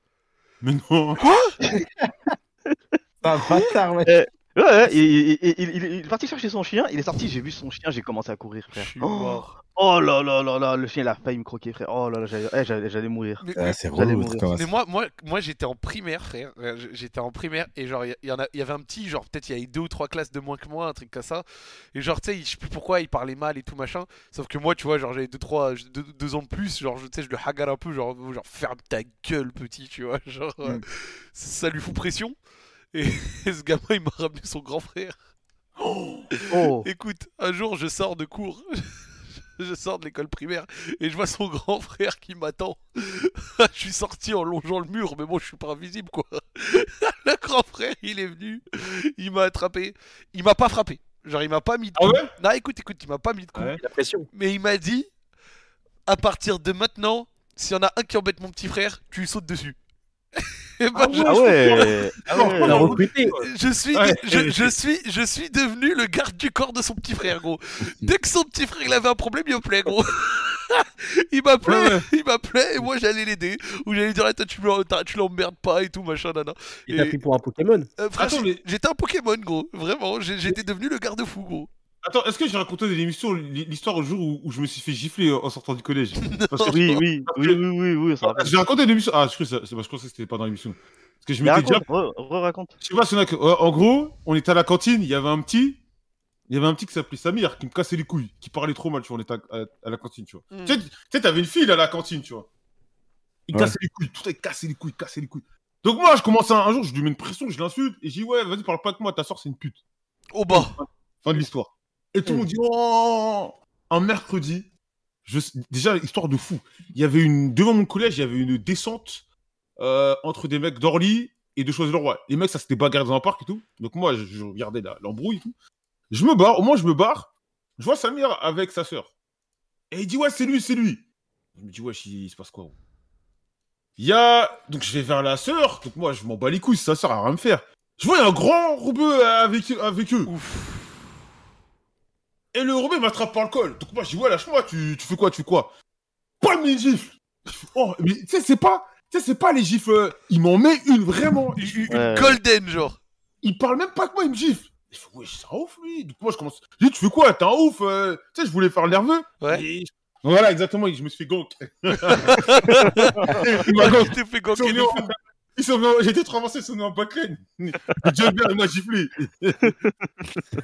Mais non. C'est un bâtard, ouais. Ouais, ouais, il, il- il- est parti chercher son chien, il est sorti, j'ai vu son chien, j'ai commencé à courir, Je frère. suis Oh, mort. oh là là là là, le chien il a failli me croquer, frère. Oh là là, j'allais eh, j'allais- j'allais mourir. Mais- Ah, c'est J'allais relou, mourir. comment Mais moi, moi, moi j'étais en primaire, frère. Euh, j- J'étais en primaire et genre, il y, y en a- il y avait un petit, genre, peut-être il y avait deux ou trois classes de moins que moi, un truc comme ça. Et genre, tu sais, je sais plus pourquoi il parlait mal et tout machin. Sauf que moi, tu vois, genre, j'avais deux, trois, deux, deux ans de plus. Genre, je- tu sais, je le hagar un peu, genre, genre, ferme ta gueule, petit, tu vois. Genre, euh, Mm. ça lui fout pression. Et, et ce gamin, il m'a ramené son grand frère. Oh, Écoute, un jour, je sors de cours. Je sors de l'école primaire et je vois son grand frère qui m'attend. je suis sorti en longeant le mur, mais bon, je suis pas invisible quoi. le grand frère, il est venu, il m'a attrapé. Il m'a pas frappé. Genre, il m'a pas mis de Ah coup. ouais? Non, écoute, écoute, il m'a pas mis de coup. Ouais. La pression. Mais il m'a dit à partir de maintenant, s'il y en a un qui embête mon petit frère, tu lui sautes dessus. ah ouais, ah Non, ouais. On a recruté. je suis, Ouais. je, je suis, je suis devenu le garde du corps de son petit frère, gros. Dès que son petit frère il avait un problème, il m'appelait, gros. il m'appelait, Ouais, ouais. il m'appelait, et moi j'allais l'aider. Ou j'allais lui dire, tu tu l'emmerdes pas et tout, machin, nana. Il t'a pris pour un Pokémon. Euh, mais- j'étais un Pokémon, gros. Vraiment, j'étais devenu le garde-fou, gros. Attends, est-ce que j'ai raconté dans l'émission l'histoire au jour où, où je me suis fait gifler en sortant du collège? Parce que- Oui, oui, oui, oui, oui, oui. J'ai raconté l'émission. Ah, je crois que ça- c'est parce que je pensais que c'était pas dans l'émission. Parce que je m'étais déjà. raconte, re- re-raconte. Je sais pas que- euh, En gros, on était à la cantine, il y avait un petit. Il y avait un petit qui s'appelait Samir qui me cassait les couilles, qui parlait trop mal, tu vois, on était à, à- à la cantine, tu vois. Mm. Tu sais, t'avais une fille à la cantine, tu vois. Il Ouais. cassait les couilles, tout est cassé les couilles, cassé les couilles. Donc moi, je commence à, un jour, je lui mets une pression, je l'insulte, et je dis, ouais, vas-y, parle pas avec moi, ta soeur, c'est une pute. Au bas. Fin de l'histoire. Et tout le monde dit, oh Un mercredi, je... déjà, histoire de fou. Il y avait une. Devant mon collège, il y avait une descente euh, entre des mecs d'Orly et de Choisy-le-Roi. Les mecs, ça s'était bagarré dans un parc et tout. Donc moi, je, regardais l'embrouille et tout. Je me barre, au moins je me barre. Je vois Samir avec sa sœur. Et il dit, ouais, c'est lui, c'est lui. Je me dis, ouais, il, se passe quoi Il y a. Donc je vais vers la sœur. Donc moi, je m'en bats les couilles, sa sœur, a rien à me faire. Je vois, un grand rebeu avec, avec eux. Et le rebeu m'attrape par le col. Donc moi, je dis, ouais, lâche-moi, tu, tu fais quoi, tu fais quoi? Pas mes gifles Oh, mais tu sais, c'est pas. Tu sais, c'est pas les gifles. euh, Il m'en met une, vraiment. Une, Ouais. golden, genre. il parle même pas que moi, il me gifle. Il fait, ouais, c'est un ouf, lui. Donc moi, je commence. Je dis, tu fais quoi? T'es un ouf euh, Tu sais, je voulais faire le nerveux. Ouais. Et- Voilà, exactement, je me suis fait gank. il m'a t'es fait Ils ils en- J'ai été trop avancé, ils sont venus en backlane. Dieu bien, il m'a giflé.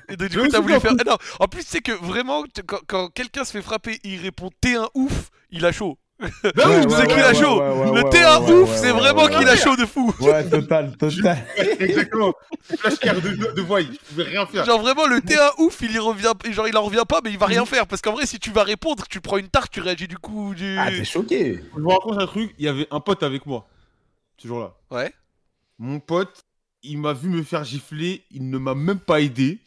Et donc, du coup, t'as voulu faire. Ah non, en plus, c'est que vraiment, t- quand, quand quelqu'un se fait frapper, il répond T'es un ouf, il a chaud. Ben Ouais, oui, ouais, c'est ouais, qu'il a chaud. ouais, ouais, le ouais, T'es un ouais, ouf, ouais, c'est ouais, vraiment ouais, qu'il a chaud de fou. Ouais, total, total. Exactement. Flash de, de voix, je pouvais rien faire. Genre vraiment le T'es un ouf, il y revient, genre il en revient pas, mais il va rien faire parce qu'en vrai, si tu vas répondre, tu prends une tarte, tu réagis du coup. Du... Ah, t'es choqué. Je vous raconte un truc, il y avait un pote avec moi. Toujours là. Ouais. Mon pote, il m'a vu me faire gifler, il ne m'a même pas aidé.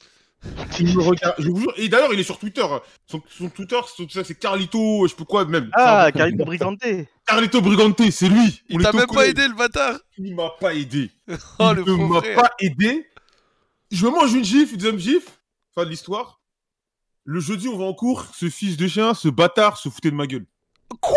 Il me regarde, je vous jure. Et d'ailleurs, il est sur Twitter. Son, son Twitter, son- ça, c'est Carlito, je sais pas quoi même. Ah, Carlito Brigante. Carlito Brigante, c'est lui. Il t'a même pas aidé le bâtard Il m'a pas aidé. Oh il le ne m'a frère pas aidé. Je me mange une gifle, une deuxième gifle. Fin de l'histoire. Le jeudi, on va en cours. Ce fils de chien, ce bâtard, se foutait de ma gueule. Quoi?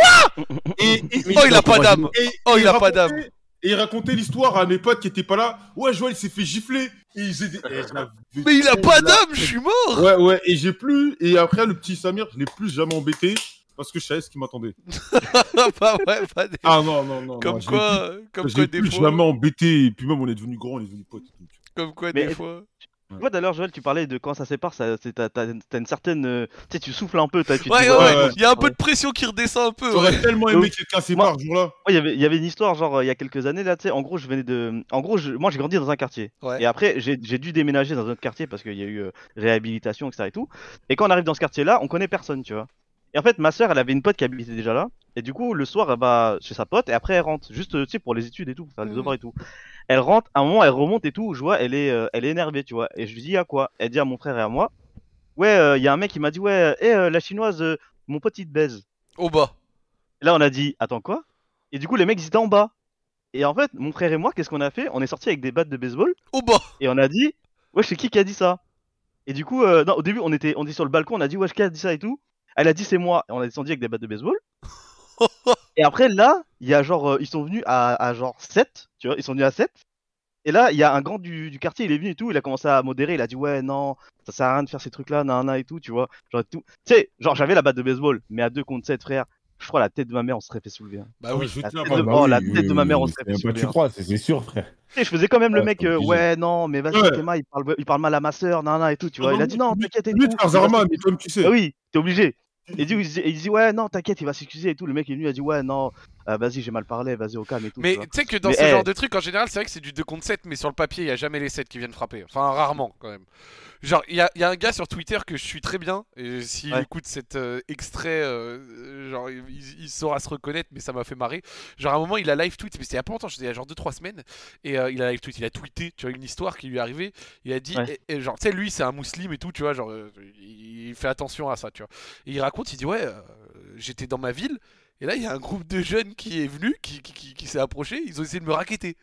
Et, et- Oh il a pas d'âme et- Oh, et il a pas d'âme. Et il racontait l'histoire à mes potes qui étaient pas là. Ouais, Joël s'est fait gifler. Et ils étaient- j'avais Mais il a pas d'âme, je suis mort Ouais, ouais, et j'ai plus. Et après, le petit Samir, je l'ai plus jamais embêté parce que je savais ce qui m'attendait. Bah ouais, pas des- Ah non, non, non. Comme non, je quoi, comme Je quoi l'ai des plus fois, jamais embêté. Et puis même, on est devenu grand, on est devenu potes. comme quoi Mais- des fois. Tu vois, d'ailleurs, Joël, tu parlais de quand ça sépare, ça, c'est- t'as, t'as- t'as une certaine. euh, Tu sais, tu souffles un peu, t'as, tu te Ouais, dis, ouais, ouais, ouais, ouais. il y a un peu de pression qui redescend un peu. J'aurais ouais. tellement aimé que quelqu'un sépare ce jour-là. Moi, il y avait- il y avait une histoire, genre, euh, il y a quelques années, là, tu sais, en gros, je venais de. En gros, je- moi, j'ai grandi dans un quartier. Ouais. Et après, j'ai j'ai dû déménager dans un autre quartier parce qu'il y a eu euh, réhabilitation, etc. et tout. Et quand on arrive dans ce quartier-là, on connaît personne, tu vois. Et en fait, ma soeur, elle avait une pote qui habitait déjà là. Et du coup, le soir, elle va chez sa pote et après, elle rentre. Juste, euh, tu sais, pour les études et tout, pour faire les Mhm. devoirs et tout. Elle rentre, à un moment, elle remonte et tout. Je vois, elle est, euh, elle est énervée, tu vois. Et je lui dis, à quoi? Elle dit à mon frère et à moi, ouais, il y a un mec qui m'a dit, ouais, hé, euh, la chinoise, euh, mon pote, il te baise. Au bas. Et Là, on a dit, attends quoi? Et du coup, les mecs, ils étaient en bas. Et en fait, mon frère et moi, qu'est-ce qu'on a fait? On est sortis avec des battes de baseball Au bas. et on a dit, ouais, c'est qui qui a dit ça? Et du coup, euh, non, au début, on était, on était sur le balcon, on a dit, ouais, qui a dit ça et tout? Elle a dit, c'est moi. Et on a descendu avec des battes de baseball. et après, là, il y a genre, euh, ils sont venus à, à genre 7, tu vois, ils sont venus à 7. Et là, il y a un grand du, du quartier, il est venu et tout, il a commencé à modérer, il a dit, ouais, non, ça sert à rien de faire ces trucs-là, nan, et tout, tu vois. Genre, tout. Tu sais, genre, j'avais la batte de baseball, mais à 2 contre 7, frère, je crois la tête de ma mère, on se serait fait soulever. hein. Bah oui. je la tiens tête de- oh, la tête de ma mère, on serait fait soulever, tu hein. crois, c'est sûr, frère. Et je faisais quand même le mec, euh, ouais, non, mais vas-y, Ouais. Théma, il parle, il parle mal à ma soeur, nan, nan, et tout, tu vois. Il a dit, non, lui- t'inquiète et Lui, tout. Zarma, mais comme tu sais. ah oui, t'es obligé. Il, dit- il dit ouais non t'inquiète il va s'excuser et tout. Le mec est venu il a dit ouais non euh, vas-y j'ai mal parlé vas-y au calme et tout. Mais tu sais que dans Mais, ce eh. genre de truc, en général, c'est vrai que c'est du 2 contre 7, mais sur le papier, il y a jamais les 7 qui viennent frapper. Enfin, rarement quand même. Genre, il y a, il y a un gars sur Twitter que je suis très bien, et s'il Ouais. écoute cet euh, extrait, euh, genre, il, il saura se reconnaître, mais ça m'a fait marrer. Genre, à un moment, il a live tweet, mais c'était il y a pas longtemps, c'était il y a genre 2-3 semaines, et euh, il a live tweet, il a tweeté, tu vois, une histoire qui lui est arrivée. Il a dit, Ouais. et- et genre, tu sais, lui, c'est un musulman et tout, tu vois, genre, euh, il fait attention à ça, tu vois. Et il raconte, il dit, ouais, j'étais dans ma ville, et là, il y a un groupe de jeunes qui est venu, qui, qui, qui- qui s'est approché, ils ont essayé de me raqueter.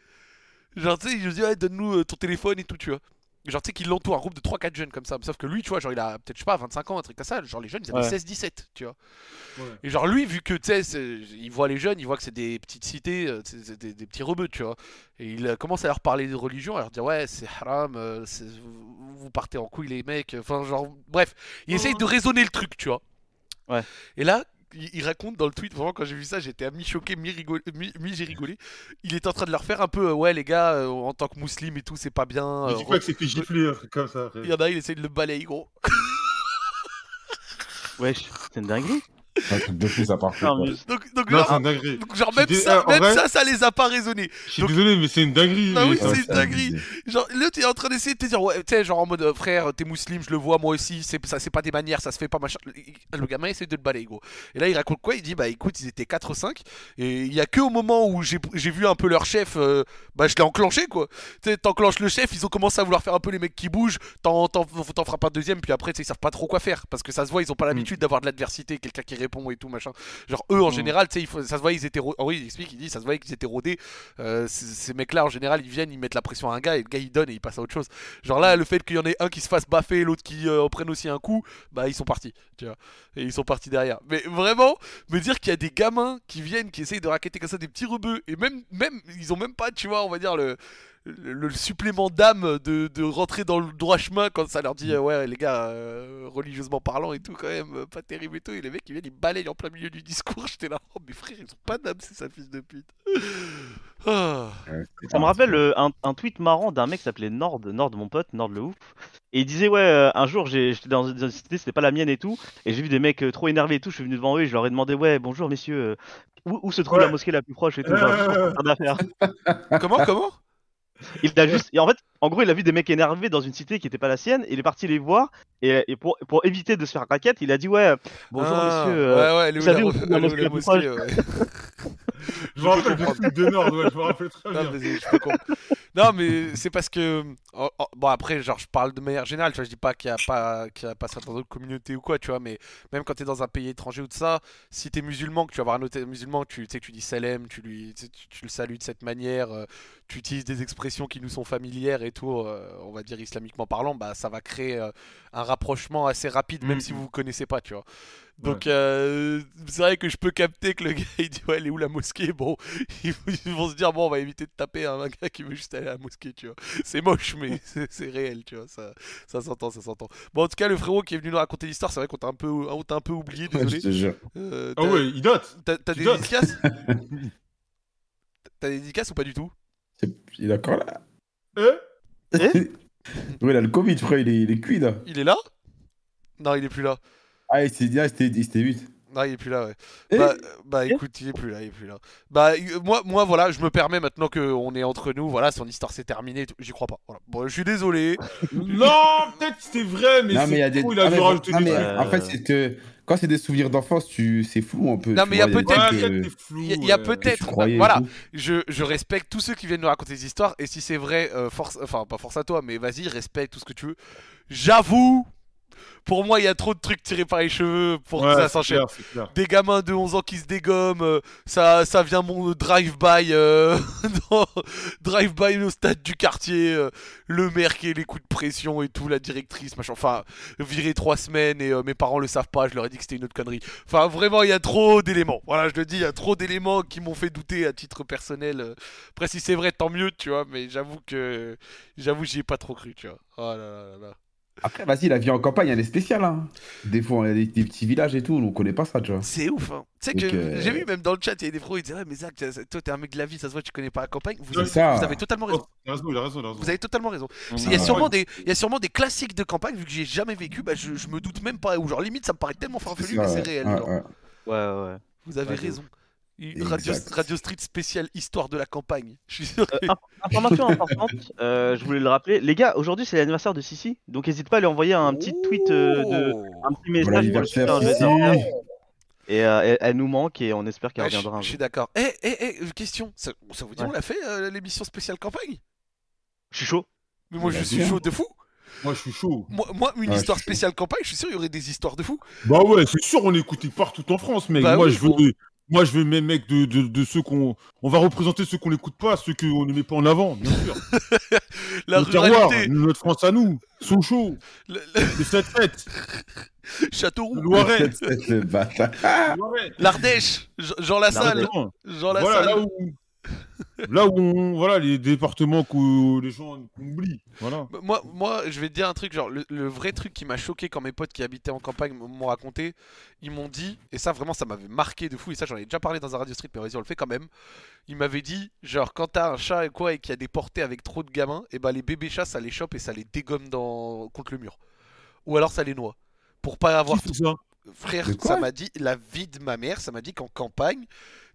Genre, tu sais, ils ont dit, ouais, donne-nous euh, ton téléphone et tout, tu vois. Genre, tu sais, qu'il l'entoure, un groupe de 3-4 jeunes comme ça. Sauf que lui, tu vois, genre, il a peut-être, je sais pas, 25 ans, un truc comme ça. Genre, les jeunes, ils avaient Ouais. 16-17, tu vois. Ouais. Et genre, lui, vu que, tu sais, il voit les jeunes, il voit que c'est des petites cités, euh, c'est des, des petits rebeux, tu vois. Et il euh, commence à leur parler de religion, à leur dire, ouais, c'est haram, vous partez en couille, les mecs. Enfin, genre, bref. Il essaye de raisonner le truc, tu vois. Ouais. Et là, il, il raconte dans le tweet, vraiment, quand j'ai vu ça, j'étais à mi-choqué, mi-rigolé, mi- mi-j'ai rigolé. Il est en train de leur faire un peu, euh, ouais, les gars, euh, en tant que musulman et tout, c'est pas bien. Je euh, dis pas que c'est fait gifler, un truc comme ça. il y en a, il essaye de le balayer, gros. Wesh c'est une dinguerie. Un truc de fou, ça part. Non, mais- Donc, donc, Non, genre, donc, même, dis- ça, en même vrai- ça, ça les a pas raisonnés. Je suis Donc- désolé, mais c'est une dinguerie. Bah oui, c'est une dinguerie. Genre, là, t'es en train d'essayer de te dire, ouais, tu sais, genre en mode, euh, frère, t'es musulman, je le vois, moi aussi, c'est ça, c'est pas des manières, ça se fait pas, machin. Le, gamin essaie de le balayer, gros. Et là, il raconte quoi? Il dit, bah écoute, ils étaient 4 ou 5, et il y a que au moment où j'ai j'ai vu un peu leur chef, euh, bah je l'ai enclenché, quoi. Tu sais, t'enclenches le chef, ils ont commencé à vouloir faire un peu les mecs qui bougent, t'en t'en- frappes un deuxième, puis après, tu sais, ils savent pas trop quoi faire, parce que ça se voit, ils ont pas l'habitude d'avoir de l'adversité, quelqu'un qui répond et tout, machin. Genre, eux, en général, tu sais, il faut- ça se voit, ils étaient. oui, il explique, il dit, ça se voyait qu'ils étaient rodés. Euh, ces mecs-là, en général, ils viennent, ils mettent la pression à un gars, et le gars, il donne et il passe à autre chose. Genre là, le fait qu'il y en ait un qui se fasse baffer, l'autre qui euh, en prenne aussi un coup, bah ils sont partis, tu vois. Et ils sont partis derrière. Mais vraiment, me dire qu'il y a des gamins qui viennent, qui essayent de raqueter comme ça des petits rebeux, et même, même, ils ont même pas, tu vois, on va dire le. Le, supplément d'âme de, de rentrer dans le droit chemin quand ça leur dit euh, ouais les gars euh, religieusement parlant et tout quand même euh, pas terrible et tout. Et les mecs ils viennent ils balayent en plein milieu du discours. J'étais là oh mes frères ils ont pas d'âme c'est ça fils de pute. Ah. Ça me rappelle euh, un, un tweet marrant d'un mec qui s'appelait Nord, Nord mon pote, Nord le ouf. Et il disait ouais euh, un jour j'ai- j'étais dans une cité, c'était pas la mienne et tout, et j'ai vu des mecs euh, trop énervés et tout, je suis venu devant eux et je leur ai demandé ouais bonjour messieurs, euh, où, où se trouve Ouais. la mosquée la plus proche et tout, genre, comment comment? Il a juste, et en fait, en gros, il a vu des mecs énervés dans une cité qui était pas la sienne. et Il est parti les voir et, et pour, pour éviter de se faire raquette, il a dit ouais, bonjour Ah, messieurs. euh, ouais vous savez où où la mosquée, ouais. Je me rappelle de trucs de Nord, ouais, je me rappelle très Non, bien. mais je. Non, mais c'est parce que, Oh, oh, bon après genre je parle de manière générale tu vois je dis pas qu'il y a pas y a pas ça dans d'autres communautés ou quoi tu vois mais même quand t'es dans un pays étranger ou de ça si t'es musulman que tu vas voir un autre musulman tu tu sais que tu dis salam tu lui tu, tu- tu le salues de cette manière euh, tu utilises des expressions qui nous sont familières et tout euh, on va dire islamiquement parlant bah ça va créer euh, un rapprochement assez rapide même Mhm. si vous vous connaissez pas tu vois donc euh, c'est vrai que je peux capter que le gars il dit ouais elle est où la mosquée? Bon ils, vont se dire bon on va éviter de taper un, gars qui veut juste aller à la mosquée tu vois. C'est moche mais c'est réel tu vois ça ça s'entend ça s'entend. Bon en tout cas le frérot qui est venu nous raconter l'histoire c'est vrai qu'on t'a un peu on t'a un peu oublié Ouais, désolé. jure. Euh, Ah ouais, il date. t'as des dédicaces? T'as des dédicaces ou pas du tout? Il est encore là. Eh? Ouais, il a le Covid, crois, il est, il est cuit là. il est là? Non il est plus là Ah, il s'est dit, ah, c'était il s'était vite. non il est plus là ouais Eh Bah, bah écoute, il est plus là, il est plus là. Bah euh, moi, moi voilà, je me permets maintenant qu'on est entre nous, voilà, son histoire s'est terminée, j'y crois pas. Voilà. Bon, je suis désolé. Non, peut-être que c'est vrai, mais non, mais il y a c'est des. il a Ah, dû mais- rajouter non, des mais. En fait, c'est que quand c'est des souvenirs d'enfance, tu... c'est flou un peu. Non, mais il y a peut-être-. Il y a- peut-être- et voilà. Je, je respecte tous ceux qui viennent nous raconter des histoires, et si c'est vrai, euh, force, enfin pas force à toi, mais vas-y, respecte tout ce que tu veux. J'avoue, pour moi, il y a trop de trucs tirés par les cheveux pour que Ouais, ça c'est s'enchaîne. Des gamins de 11 ans qui se dégomment, euh, ça, ça vient mon drive-by euh, drive-by au stade du quartier, euh, le maire qui est les coups de pression et tout, la directrice, machin, enfin, viré trois semaines et euh, mes parents le savent pas, je leur ai dit que c'était une autre connerie. Enfin, vraiment, il y a trop d'éléments. Voilà, je le dis, il y a trop d'éléments qui m'ont fait douter à titre personnel. Après, si c'est vrai, tant mieux, tu vois, mais j'avoue que, j'avoue, j'y ai pas trop cru, tu vois. Oh là là là là. Après, vas-y, la vie en campagne, elle est spéciale. Hein. Des fois, il y a des, des petits villages et tout, on connaît pas ça, tu vois. C'est ouf, hein. Tu sais que euh, j'ai vu même dans le chat, il y a des pros, ils disaient, ouais, mais Zach, toi, t'es un mec de la vie, ça se voit, tu connais pas la campagne. Vous, avez, ça. vous avez totalement raison. Oh. Vous avez totalement raison. On Il y, a sûrement des, il y a sûrement des classiques de campagne, vu que j'ai jamais vécu, bah, je, je me doute même pas. Ou genre, limite, ça me paraît tellement farfelu, mais c'est réel. Ouais, genre. ouais. Vous avez Ouais, raison. Une radio, radio Street spéciale histoire de la campagne. Je suis sûr que... Euh, inf- information importante, euh, je voulais le rappeler. Les gars, aujourd'hui c'est l'anniversaire de Sissi, donc n'hésite pas à lui envoyer un petit tweet, euh, de, Oh. un petit message. pour le. Et euh, elle, elle nous manque et on espère qu'elle Ouais, je, reviendra un je suis d'accord. Eh, eh, eh, question. Ça, ça vous dit, Ouais. on l'a fait, euh, l'émission spéciale campagne? Je suis chaud. Mais moi, je suis chaud de fou. Moi, je suis chaud. Moi, moi une Ouais, histoire spéciale campagne, je suis sûr, il y aurait des histoires de fou. Bah ouais, c'est sûr, on est écouté partout en France, mec. Bah moi, oui, je veux. Moi, je veux mes mecs de, de, de ceux qu'on. On va représenter ceux qu'on n'écoute pas, ceux qu'on ne met pas en avant, bien sûr. La Le terroir, ruralité, notre France à nous, sont chauds, le, le- les 7-7, Châteauroux, le Loiret. l'Ardèche, Jean- Jean Lassalle. Jean Voilà, Lassalle. là où. Là où on. Voilà, les départements que les gens oublient. Voilà. Bah, Moi, moi, je vais te dire un truc, genre, le, le vrai truc qui m'a choqué quand mes potes qui habitaient en campagne m'ont raconté, ils m'ont dit, et ça vraiment, ça m'avait marqué de fou, et ça j'en ai déjà parlé dans un Radio Street, mais vas-y, on le fait quand même. Ils m'avaient dit, genre, quand t'as un chat et quoi, et qu'il y a des portées avec trop de gamins, et bah les bébés chats, ça les chope et ça les dégomme dans... contre le mur. Ou alors ça les noie. Pour pas avoir fait ça? Frère, ça m'a dit, la vie de ma mère, ça m'a dit qu'en campagne,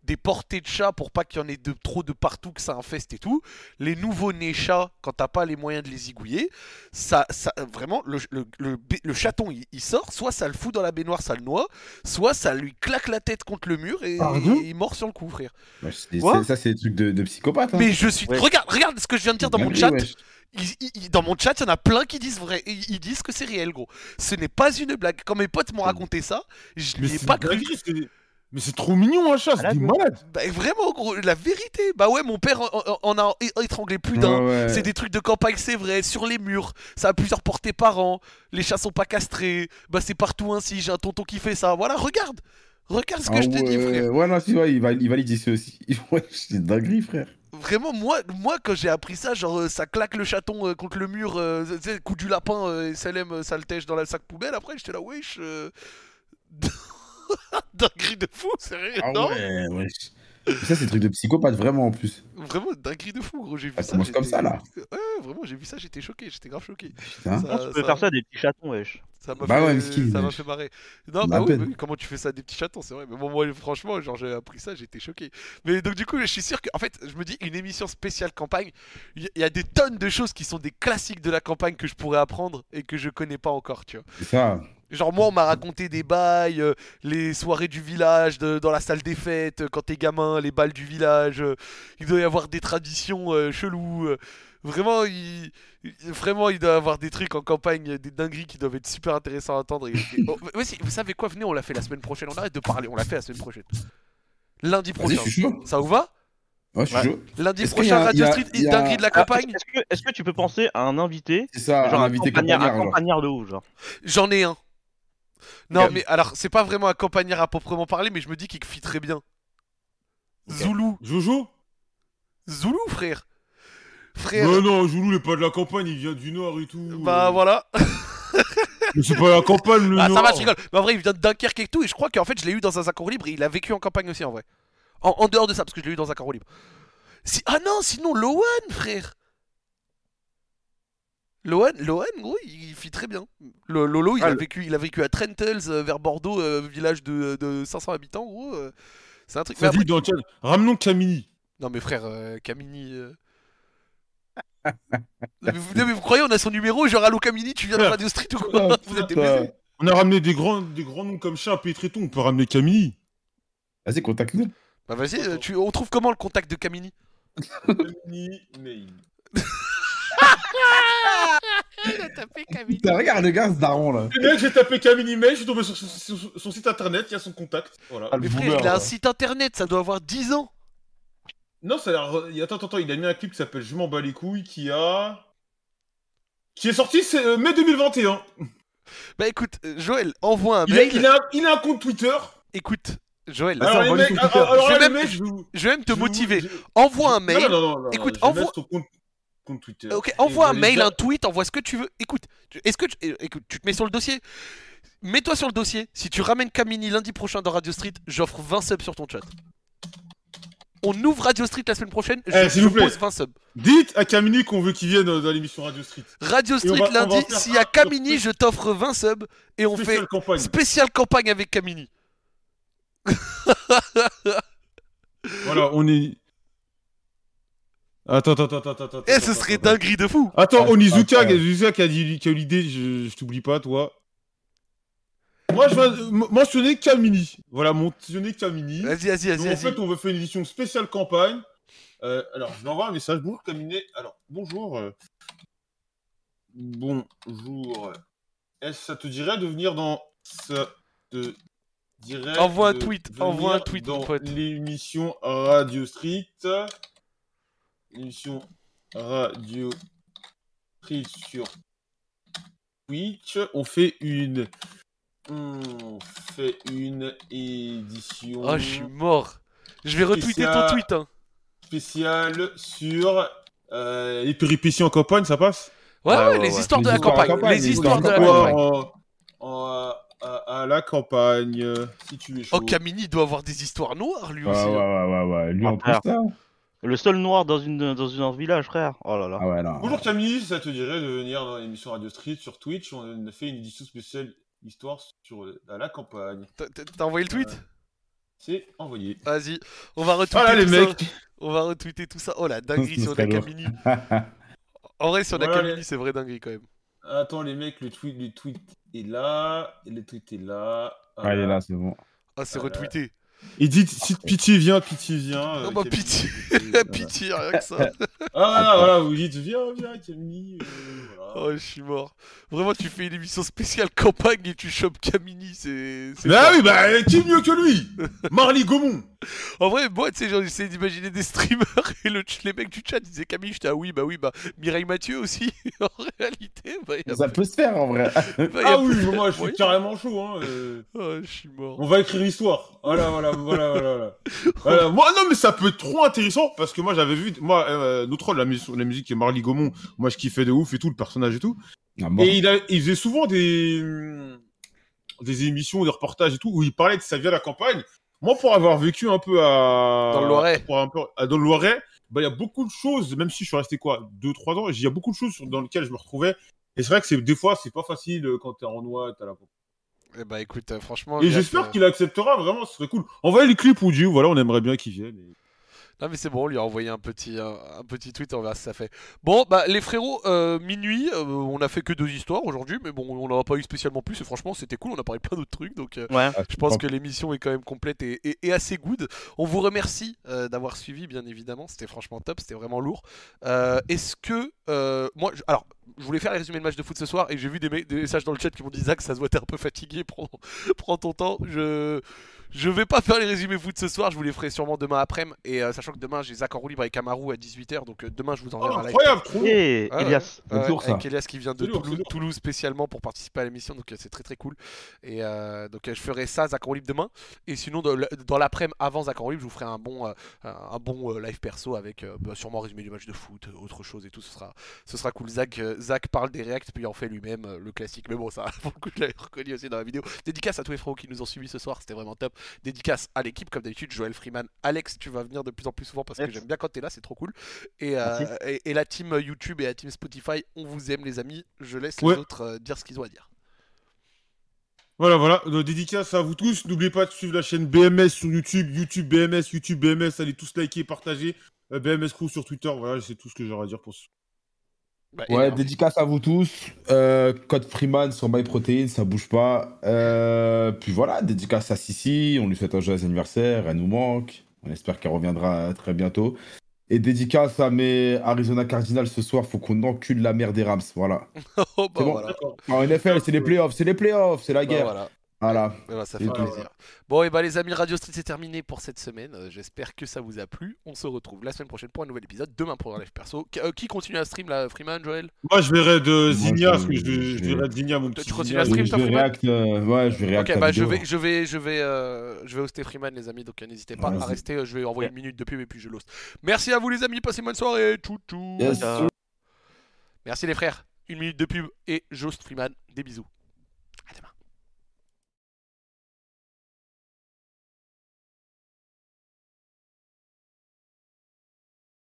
des portées de chats pour pas qu'il y en ait de, trop de partout, que ça infeste et tout, les nouveaux-nés chats, quand t'as pas les moyens de les zigouiller, ça, ça vraiment, le, le, le, le chaton il, il sort, soit ça le fout dans la baignoire, ça le noie, soit ça lui claque la tête contre le mur et, il mord sur le coup, frère. Ouais, c'est- ça, c'est des trucs de, de psychopathe. Hein. Mais je suis. Ouais. Regarde, regarde ce que je viens de dire dans mon chat. dans mon chat, il y en a plein qui disent vrai. Ils, ils disent que c'est réel, gros. Ce n'est pas une blague. Quand mes potes m'ont raconté ça, je n'y ai pas cru. Mais c'est trop mignon, un chat, c'est Malade, des malades. Bah, vraiment, gros, la vérité. Bah ouais, mon père en, a étranglé plus d'un. Ouais, ouais. C'est des trucs de campagne, c'est vrai, sur les murs, ça a plusieurs portées par an, les chats sont pas castrés, bah c'est partout ainsi, j'ai un tonton qui fait ça, voilà, regarde Regarde ce que Ah je te dis, ouais, frère. Ouais, non, si, ouais, il, va, il valide ici aussi. Ouais, c'est une dinguerie, frère. Vraiment, moi, moi quand j'ai appris ça, genre euh, ça claque le chaton euh, contre le mur, euh, coup du lapin euh, et Salem euh, ça le tèche dans la sac poubelle, après j'étais là, wesh. Dinguerie de fou, sérieux, Ah non ouais, ouais. Ça, c'est des trucs de psychopathe, vraiment, en plus. Vraiment, dinguerie de fou, gros, j'ai vu Ça ça. commence comme ça, là. Ouais, vraiment, j'ai vu ça, j'étais choqué, j'étais grave choqué. Putain. Ça- tu peux ça- faire ça à des petits chatons, wesh. Ça m'a Bah fait, ouais, ça m'a fait marrer. Non, bah oui, comment tu fais ça à des petits chatons, c'est vrai. Mais bon, moi, franchement, genre, j'ai appris ça, j'étais choqué. Mais donc, du coup, je suis sûr que, en fait, je me dis, une émission spéciale campagne, il y, il y a des tonnes de choses qui sont des classiques de la campagne que je pourrais apprendre et que je connais pas encore, tu vois. C'est ça. Genre moi on m'a raconté des bails, euh, les soirées du village, de- dans la salle des fêtes, euh, quand t'es gamin, les balles du village, euh, il doit y avoir des traditions euh, cheloues. euh, vraiment, il, il- vraiment il doit y avoir des trucs en campagne, des dingueries qui doivent être super intéressants à entendre. et- et- oh, mais si, vous savez quoi, venez on l'a fait la semaine prochaine, on arrête de parler, on l'a fait la semaine prochaine. Lundi prochain. je suis chaud. Ça vous va? Ouais, je suis Ouais. chaud. Lundi prochain, a- Radio a- Street, a- dinguerie de la Ah, campagne. Est-ce que, tu peux penser à un invité C'est ça, Genre un invité campagnard, campagnard. un genre. campagnard de ouf, genre. J'en ai un. Non, mais alors, c'est pas vraiment un campagnard à proprement parler, mais je me dis qu'il fit très bien. Zoulou. Jojo Zoulou, frère. Frère. Non, non, Joulou, il est pas de la campagne, il vient du Nord et tout. Bah euh. voilà. Mais c'est pas la campagne, le Ah, Nord. ça va, je rigole. Mais en vrai, il vient de Dunkerque et tout, et je crois qu'en fait, je l'ai eu dans un accord libre, et il a vécu en campagne aussi, en vrai. En, en dehors de ça, parce que je l'ai eu dans un accord libre. Si... Ah non, sinon, Lohan, frère. Lohan, Lohan, gros, il fit très bien. Le, Lolo, il, Ah, a vécu, il a vécu à Trentels, euh, vers Bordeaux, euh, village de, de 500 habitants, gros. euh, c'est un truc. Après- dans. Ramenons Camini. Non mais frère, Camini... non, mais vous, non, mais vous croyez on a son numéro, genre Allo Camini, tu viens de. Radio Street ou quoi Vous êtes On a ramené des grands, des grands noms comme Chat et Tréton, on peut ramener Camini. Vas-y, contacte-nous. Bah vas-y, tu... on trouve comment le contact de Camini? Camini mail. Il a tapé Camini. Putain, regarde le gars, ce daron là. Le mec, j'ai tapé Camini mail, je suis tombé sur son, sur son site internet, il y a son contact. Voilà. Ah, le Mais frère, boomer, il a un site internet, ça doit avoir 10 ans Non, ça a l'air. il- Attends, attends, attends, il a mis un clip qui s'appelle Je m'en bats les couilles qui a. Qui est sorti c'est, euh, mai 2021. Bah écoute, euh, Joël, envoie un Il a, mail. il, a, il a un compte Twitter. Écoute, Joël, Alors, les envoie-lui mecs, son Twitter. alors, alors Je là, vais les même- mecs, je vais vous- je vais même te je vais vous- motiver. je- Envoie un Non, mail. non, non, non, non, Écoute, je envoie- compte, compte Twitter. Ok, envoie un mail, dire- un tweet, envoie ce que tu veux. Écoute, tu- est-ce que tu... é- écoute, tu te mets sur le dossier Mets-toi sur le dossier. Si tu ramènes Camini lundi prochain dans Radio Street, j'offre 20 subs sur ton chat. On ouvre Radio Street la semaine prochaine, je, Eh, s'il je vous plaît. pose 20 subs. Dites à Camini qu'on veut qu'il vienne euh, dans l'émission Radio Street. Radio Street va- lundi, s'il y a Camini, je t'offre 20 subs et on Spéciale fait campagne. spéciale campagne avec Camini. Voilà, on est. Attends, attends, attends, attends, attends. Eh, ce serait dinguerie de fou. Attends, Ah, Onizuka. Onizuka qui a dit qui a eu l'idée, je, je t'oublie pas, toi. Moi, je vais mentionner Camini. Voilà, mentionner Camini. Vas-y, vas-y, vas-y, en fait, on veut faire une édition spéciale campagne. Euh, alors, je lui envoie un message. Bonjour, Camini. Alors, bonjour. euh, Bonjour. Est-ce que ça te dirait de venir dans. Ça te dirait. Envoie un tweet, envoie un tweet, mon dans pote. L'émission Radio Street? L'émission Radio Street sur Twitch. On fait une. On fait une édition Oh, je suis mort. Je vais retweeter ton Spécial- tweet. Hein. spéciale sur euh, les péripéties en campagne, ça passe? Ouais, ouais, Ouais, ouais, les ouais. histoires de Les la histoires de la campagne. campagne, Les les histoires de la histoires de la campagne. campagne. en- en- à, à la campagne, si tu es chaud. Oh, Camini doit avoir des histoires noires, lui Ouais, aussi. ouais, hein. ouais, ouais, ouais. Lui en Ah, plus, ça. Le seul noir dans, une, dans une- un village, frère. Oh là là. Ah ouais, non. Bonjour Camille, ça te dirait de venir dans l'émission Radio Street sur Twitch. On a fait une édition spéciale histoire sur euh, à la campagne. T'as- envoyé le tweet? C'est envoyé. Vas-y, on va retweeter Voilà les tout mecs. ça. On va retweeter tout ça. Oh la dinguerie Ce si on a serait lourd. Camini. En vrai, si on a Voilà, Camini, les- c'est vrai dinguerie quand même. Attends les mecs, le tweet, le tweet est là, le tweet est là. Ah, il est là, c'est bon. Ah, c'est retweeté. Et dites si pitié vient, pitié vient. euh, Oh bah pitié, Voilà. pitié, rien que ça. Ah voilà, voilà, vous dites viens, viens Camille. euh, voilà. Oh, je suis mort. Vraiment, tu fais une émission spéciale campagne et tu chopes Camini, c'est. Bah oui, bah qui mieux que lui? Marley Gaumont En vrai, moi, tu sais, j'essaie d'imaginer des streamers et le, les mecs du chat disaient Camille, j'étais ah oui, bah oui, bah Mireille Mathieu aussi. en réalité, bah y a Ça peut se faire en vrai. bah, Ah oui, moi je suis Oui. carrément chaud. Hein. euh. Oh, je suis mort. On va écrire l'histoire. Voilà, voilà, voilà, voilà. voilà. Voilà. Moi, non, mais ça peut être trop intéressant parce que moi j'avais vu, moi, euh, rôle, la, musique- la musique est Marley Gaumont. Moi je kiffais de ouf et tout, le personnage et tout. Ah, bon. Et il, a, il faisait souvent des, des émissions, des reportages et tout où il parlait de sa vie à la campagne. Moi, pour avoir vécu un peu à. Dans le Loiret. pour un peu, à- dans le Loiret, bah, il y a beaucoup de choses, même si je suis resté quoi, 2-3 ans, il y a beaucoup de choses sur- dans lesquelles je me retrouvais. Et c'est vrai que c'est, des fois, c'est pas facile euh, quand t'es en noix, t'as la Eh bah écoute, euh, franchement. Et j'espère euh, qu'il acceptera, vraiment, ce serait cool. Envoyez les clips ou Dieu, voilà, on aimerait bien qu'il vienne. et- Ah mais c'est bon, on lui a envoyé un petit, un, un petit tweet, on verra ce que ça fait. Bon, bah les frérots, euh, minuit, euh, on a fait que deux histoires aujourd'hui, mais bon, on n'en a pas eu spécialement plus, et franchement c'était cool, on a parlé plein d'autres trucs, donc euh, Ouais. je pense que l'émission est quand même complète et, et- et assez good. On vous remercie euh, d'avoir suivi, bien évidemment, c'était franchement top, c'était vraiment lourd. Euh, Est-ce que, euh, moi, je- alors, je voulais faire les résumés de match de foot ce soir, et j'ai vu des, me- des messages dans le chat qui m'ont dit Zach, ça se voit, t'es un peu fatigué, prends, prends ton temps, je... Je vais pas faire les résumés foot ce soir, je vous les ferai sûrement demain après-midi. Et euh, sachant que demain j'ai Zach en roue libre avec Amaru à 18h, donc euh, demain je vous Oh, enverrai un live. incroyable, trop. Et Ah ouais. Elias. Ça. avec Elias qui vient de Toulouse, spécialement pour participer à l'émission, donc euh, c'est très très cool. Et euh, donc euh, je ferai ça, Zach en roue libre demain. Et sinon, dans, l'après-midi, avant Zach en roue libre, je vous ferai un bon, euh, un un bon euh, live perso avec euh, bah, sûrement résumé du match de foot, euh, autre chose et tout. Ce sera, ce sera cool. Zach, euh, Zach parle des reacts, puis il en fait lui-même euh, le classique. Mais bon, ça, pour le coup, je l'avais reconnu aussi dans la vidéo. Dédicace à tous les frérots qui nous ont suivis ce soir, c'était vraiment top. Dédicace à l'équipe, comme d'habitude, Joël Freeman, Alex, tu vas venir de plus en plus souvent parce que j'aime bien quand t'es là, c'est trop cool. Et, euh, et, et la team YouTube et la team Spotify, on vous aime les amis. Je laisse Ouais. les autres euh, dire ce qu'ils ont à dire. Voilà, voilà. Donc, dédicace à vous tous. N'oubliez pas de suivre la chaîne BMS sur YouTube, YouTube BMS, YouTube BMS. Allez tous liker, partager. Euh, BMS Crew sur Twitter. Voilà, c'est tout ce que j'aurai à dire pour ce. Bah, Ouais, énorme. dédicace à vous tous. Euh, code Freeman sur MyProtein, ça bouge pas. Euh, puis voilà, dédicace à Sissi. On lui souhaite un joyeux anniversaire. Elle nous manque. On espère qu'elle reviendra très bientôt. Et dédicace à mes Arizona Cardinals ce soir. Faut qu'on encule la mère des Rams. Voilà. Oh, bah, C'est bon. voilà. En NFL, c'est les playoffs. C'est les playoffs. C'est la Bah, guerre. Voilà. Voilà. Eh ben, ça fait plaisir. Bon, et bah les amis, Radio Street c'est terminé pour cette semaine. Euh, J'espère que ça vous a plu. On se retrouve la semaine prochaine pour un nouvel épisode. Demain pour un live perso. Qui, euh, qui continue à stream là Freeman, Joël? Moi, je verrai de Moi, Zinnia, je- parce que je, je- je verrai de Zinnia, mon petit tu continues à stream, toi, Freeman? React, euh, ouais, je vais react Ok, bah je vais, je vais, je vais, euh, je vais hoster Freeman les amis. Donc n'hésitez pas à rester. Je vais envoyer une minute de pub et puis je l'host. Merci à vous les amis. Passez une bonne soirée. Tchou tchou. Yes. Ciao. Merci les frères. Une minute de pub et j'host Freeman. Des bisous.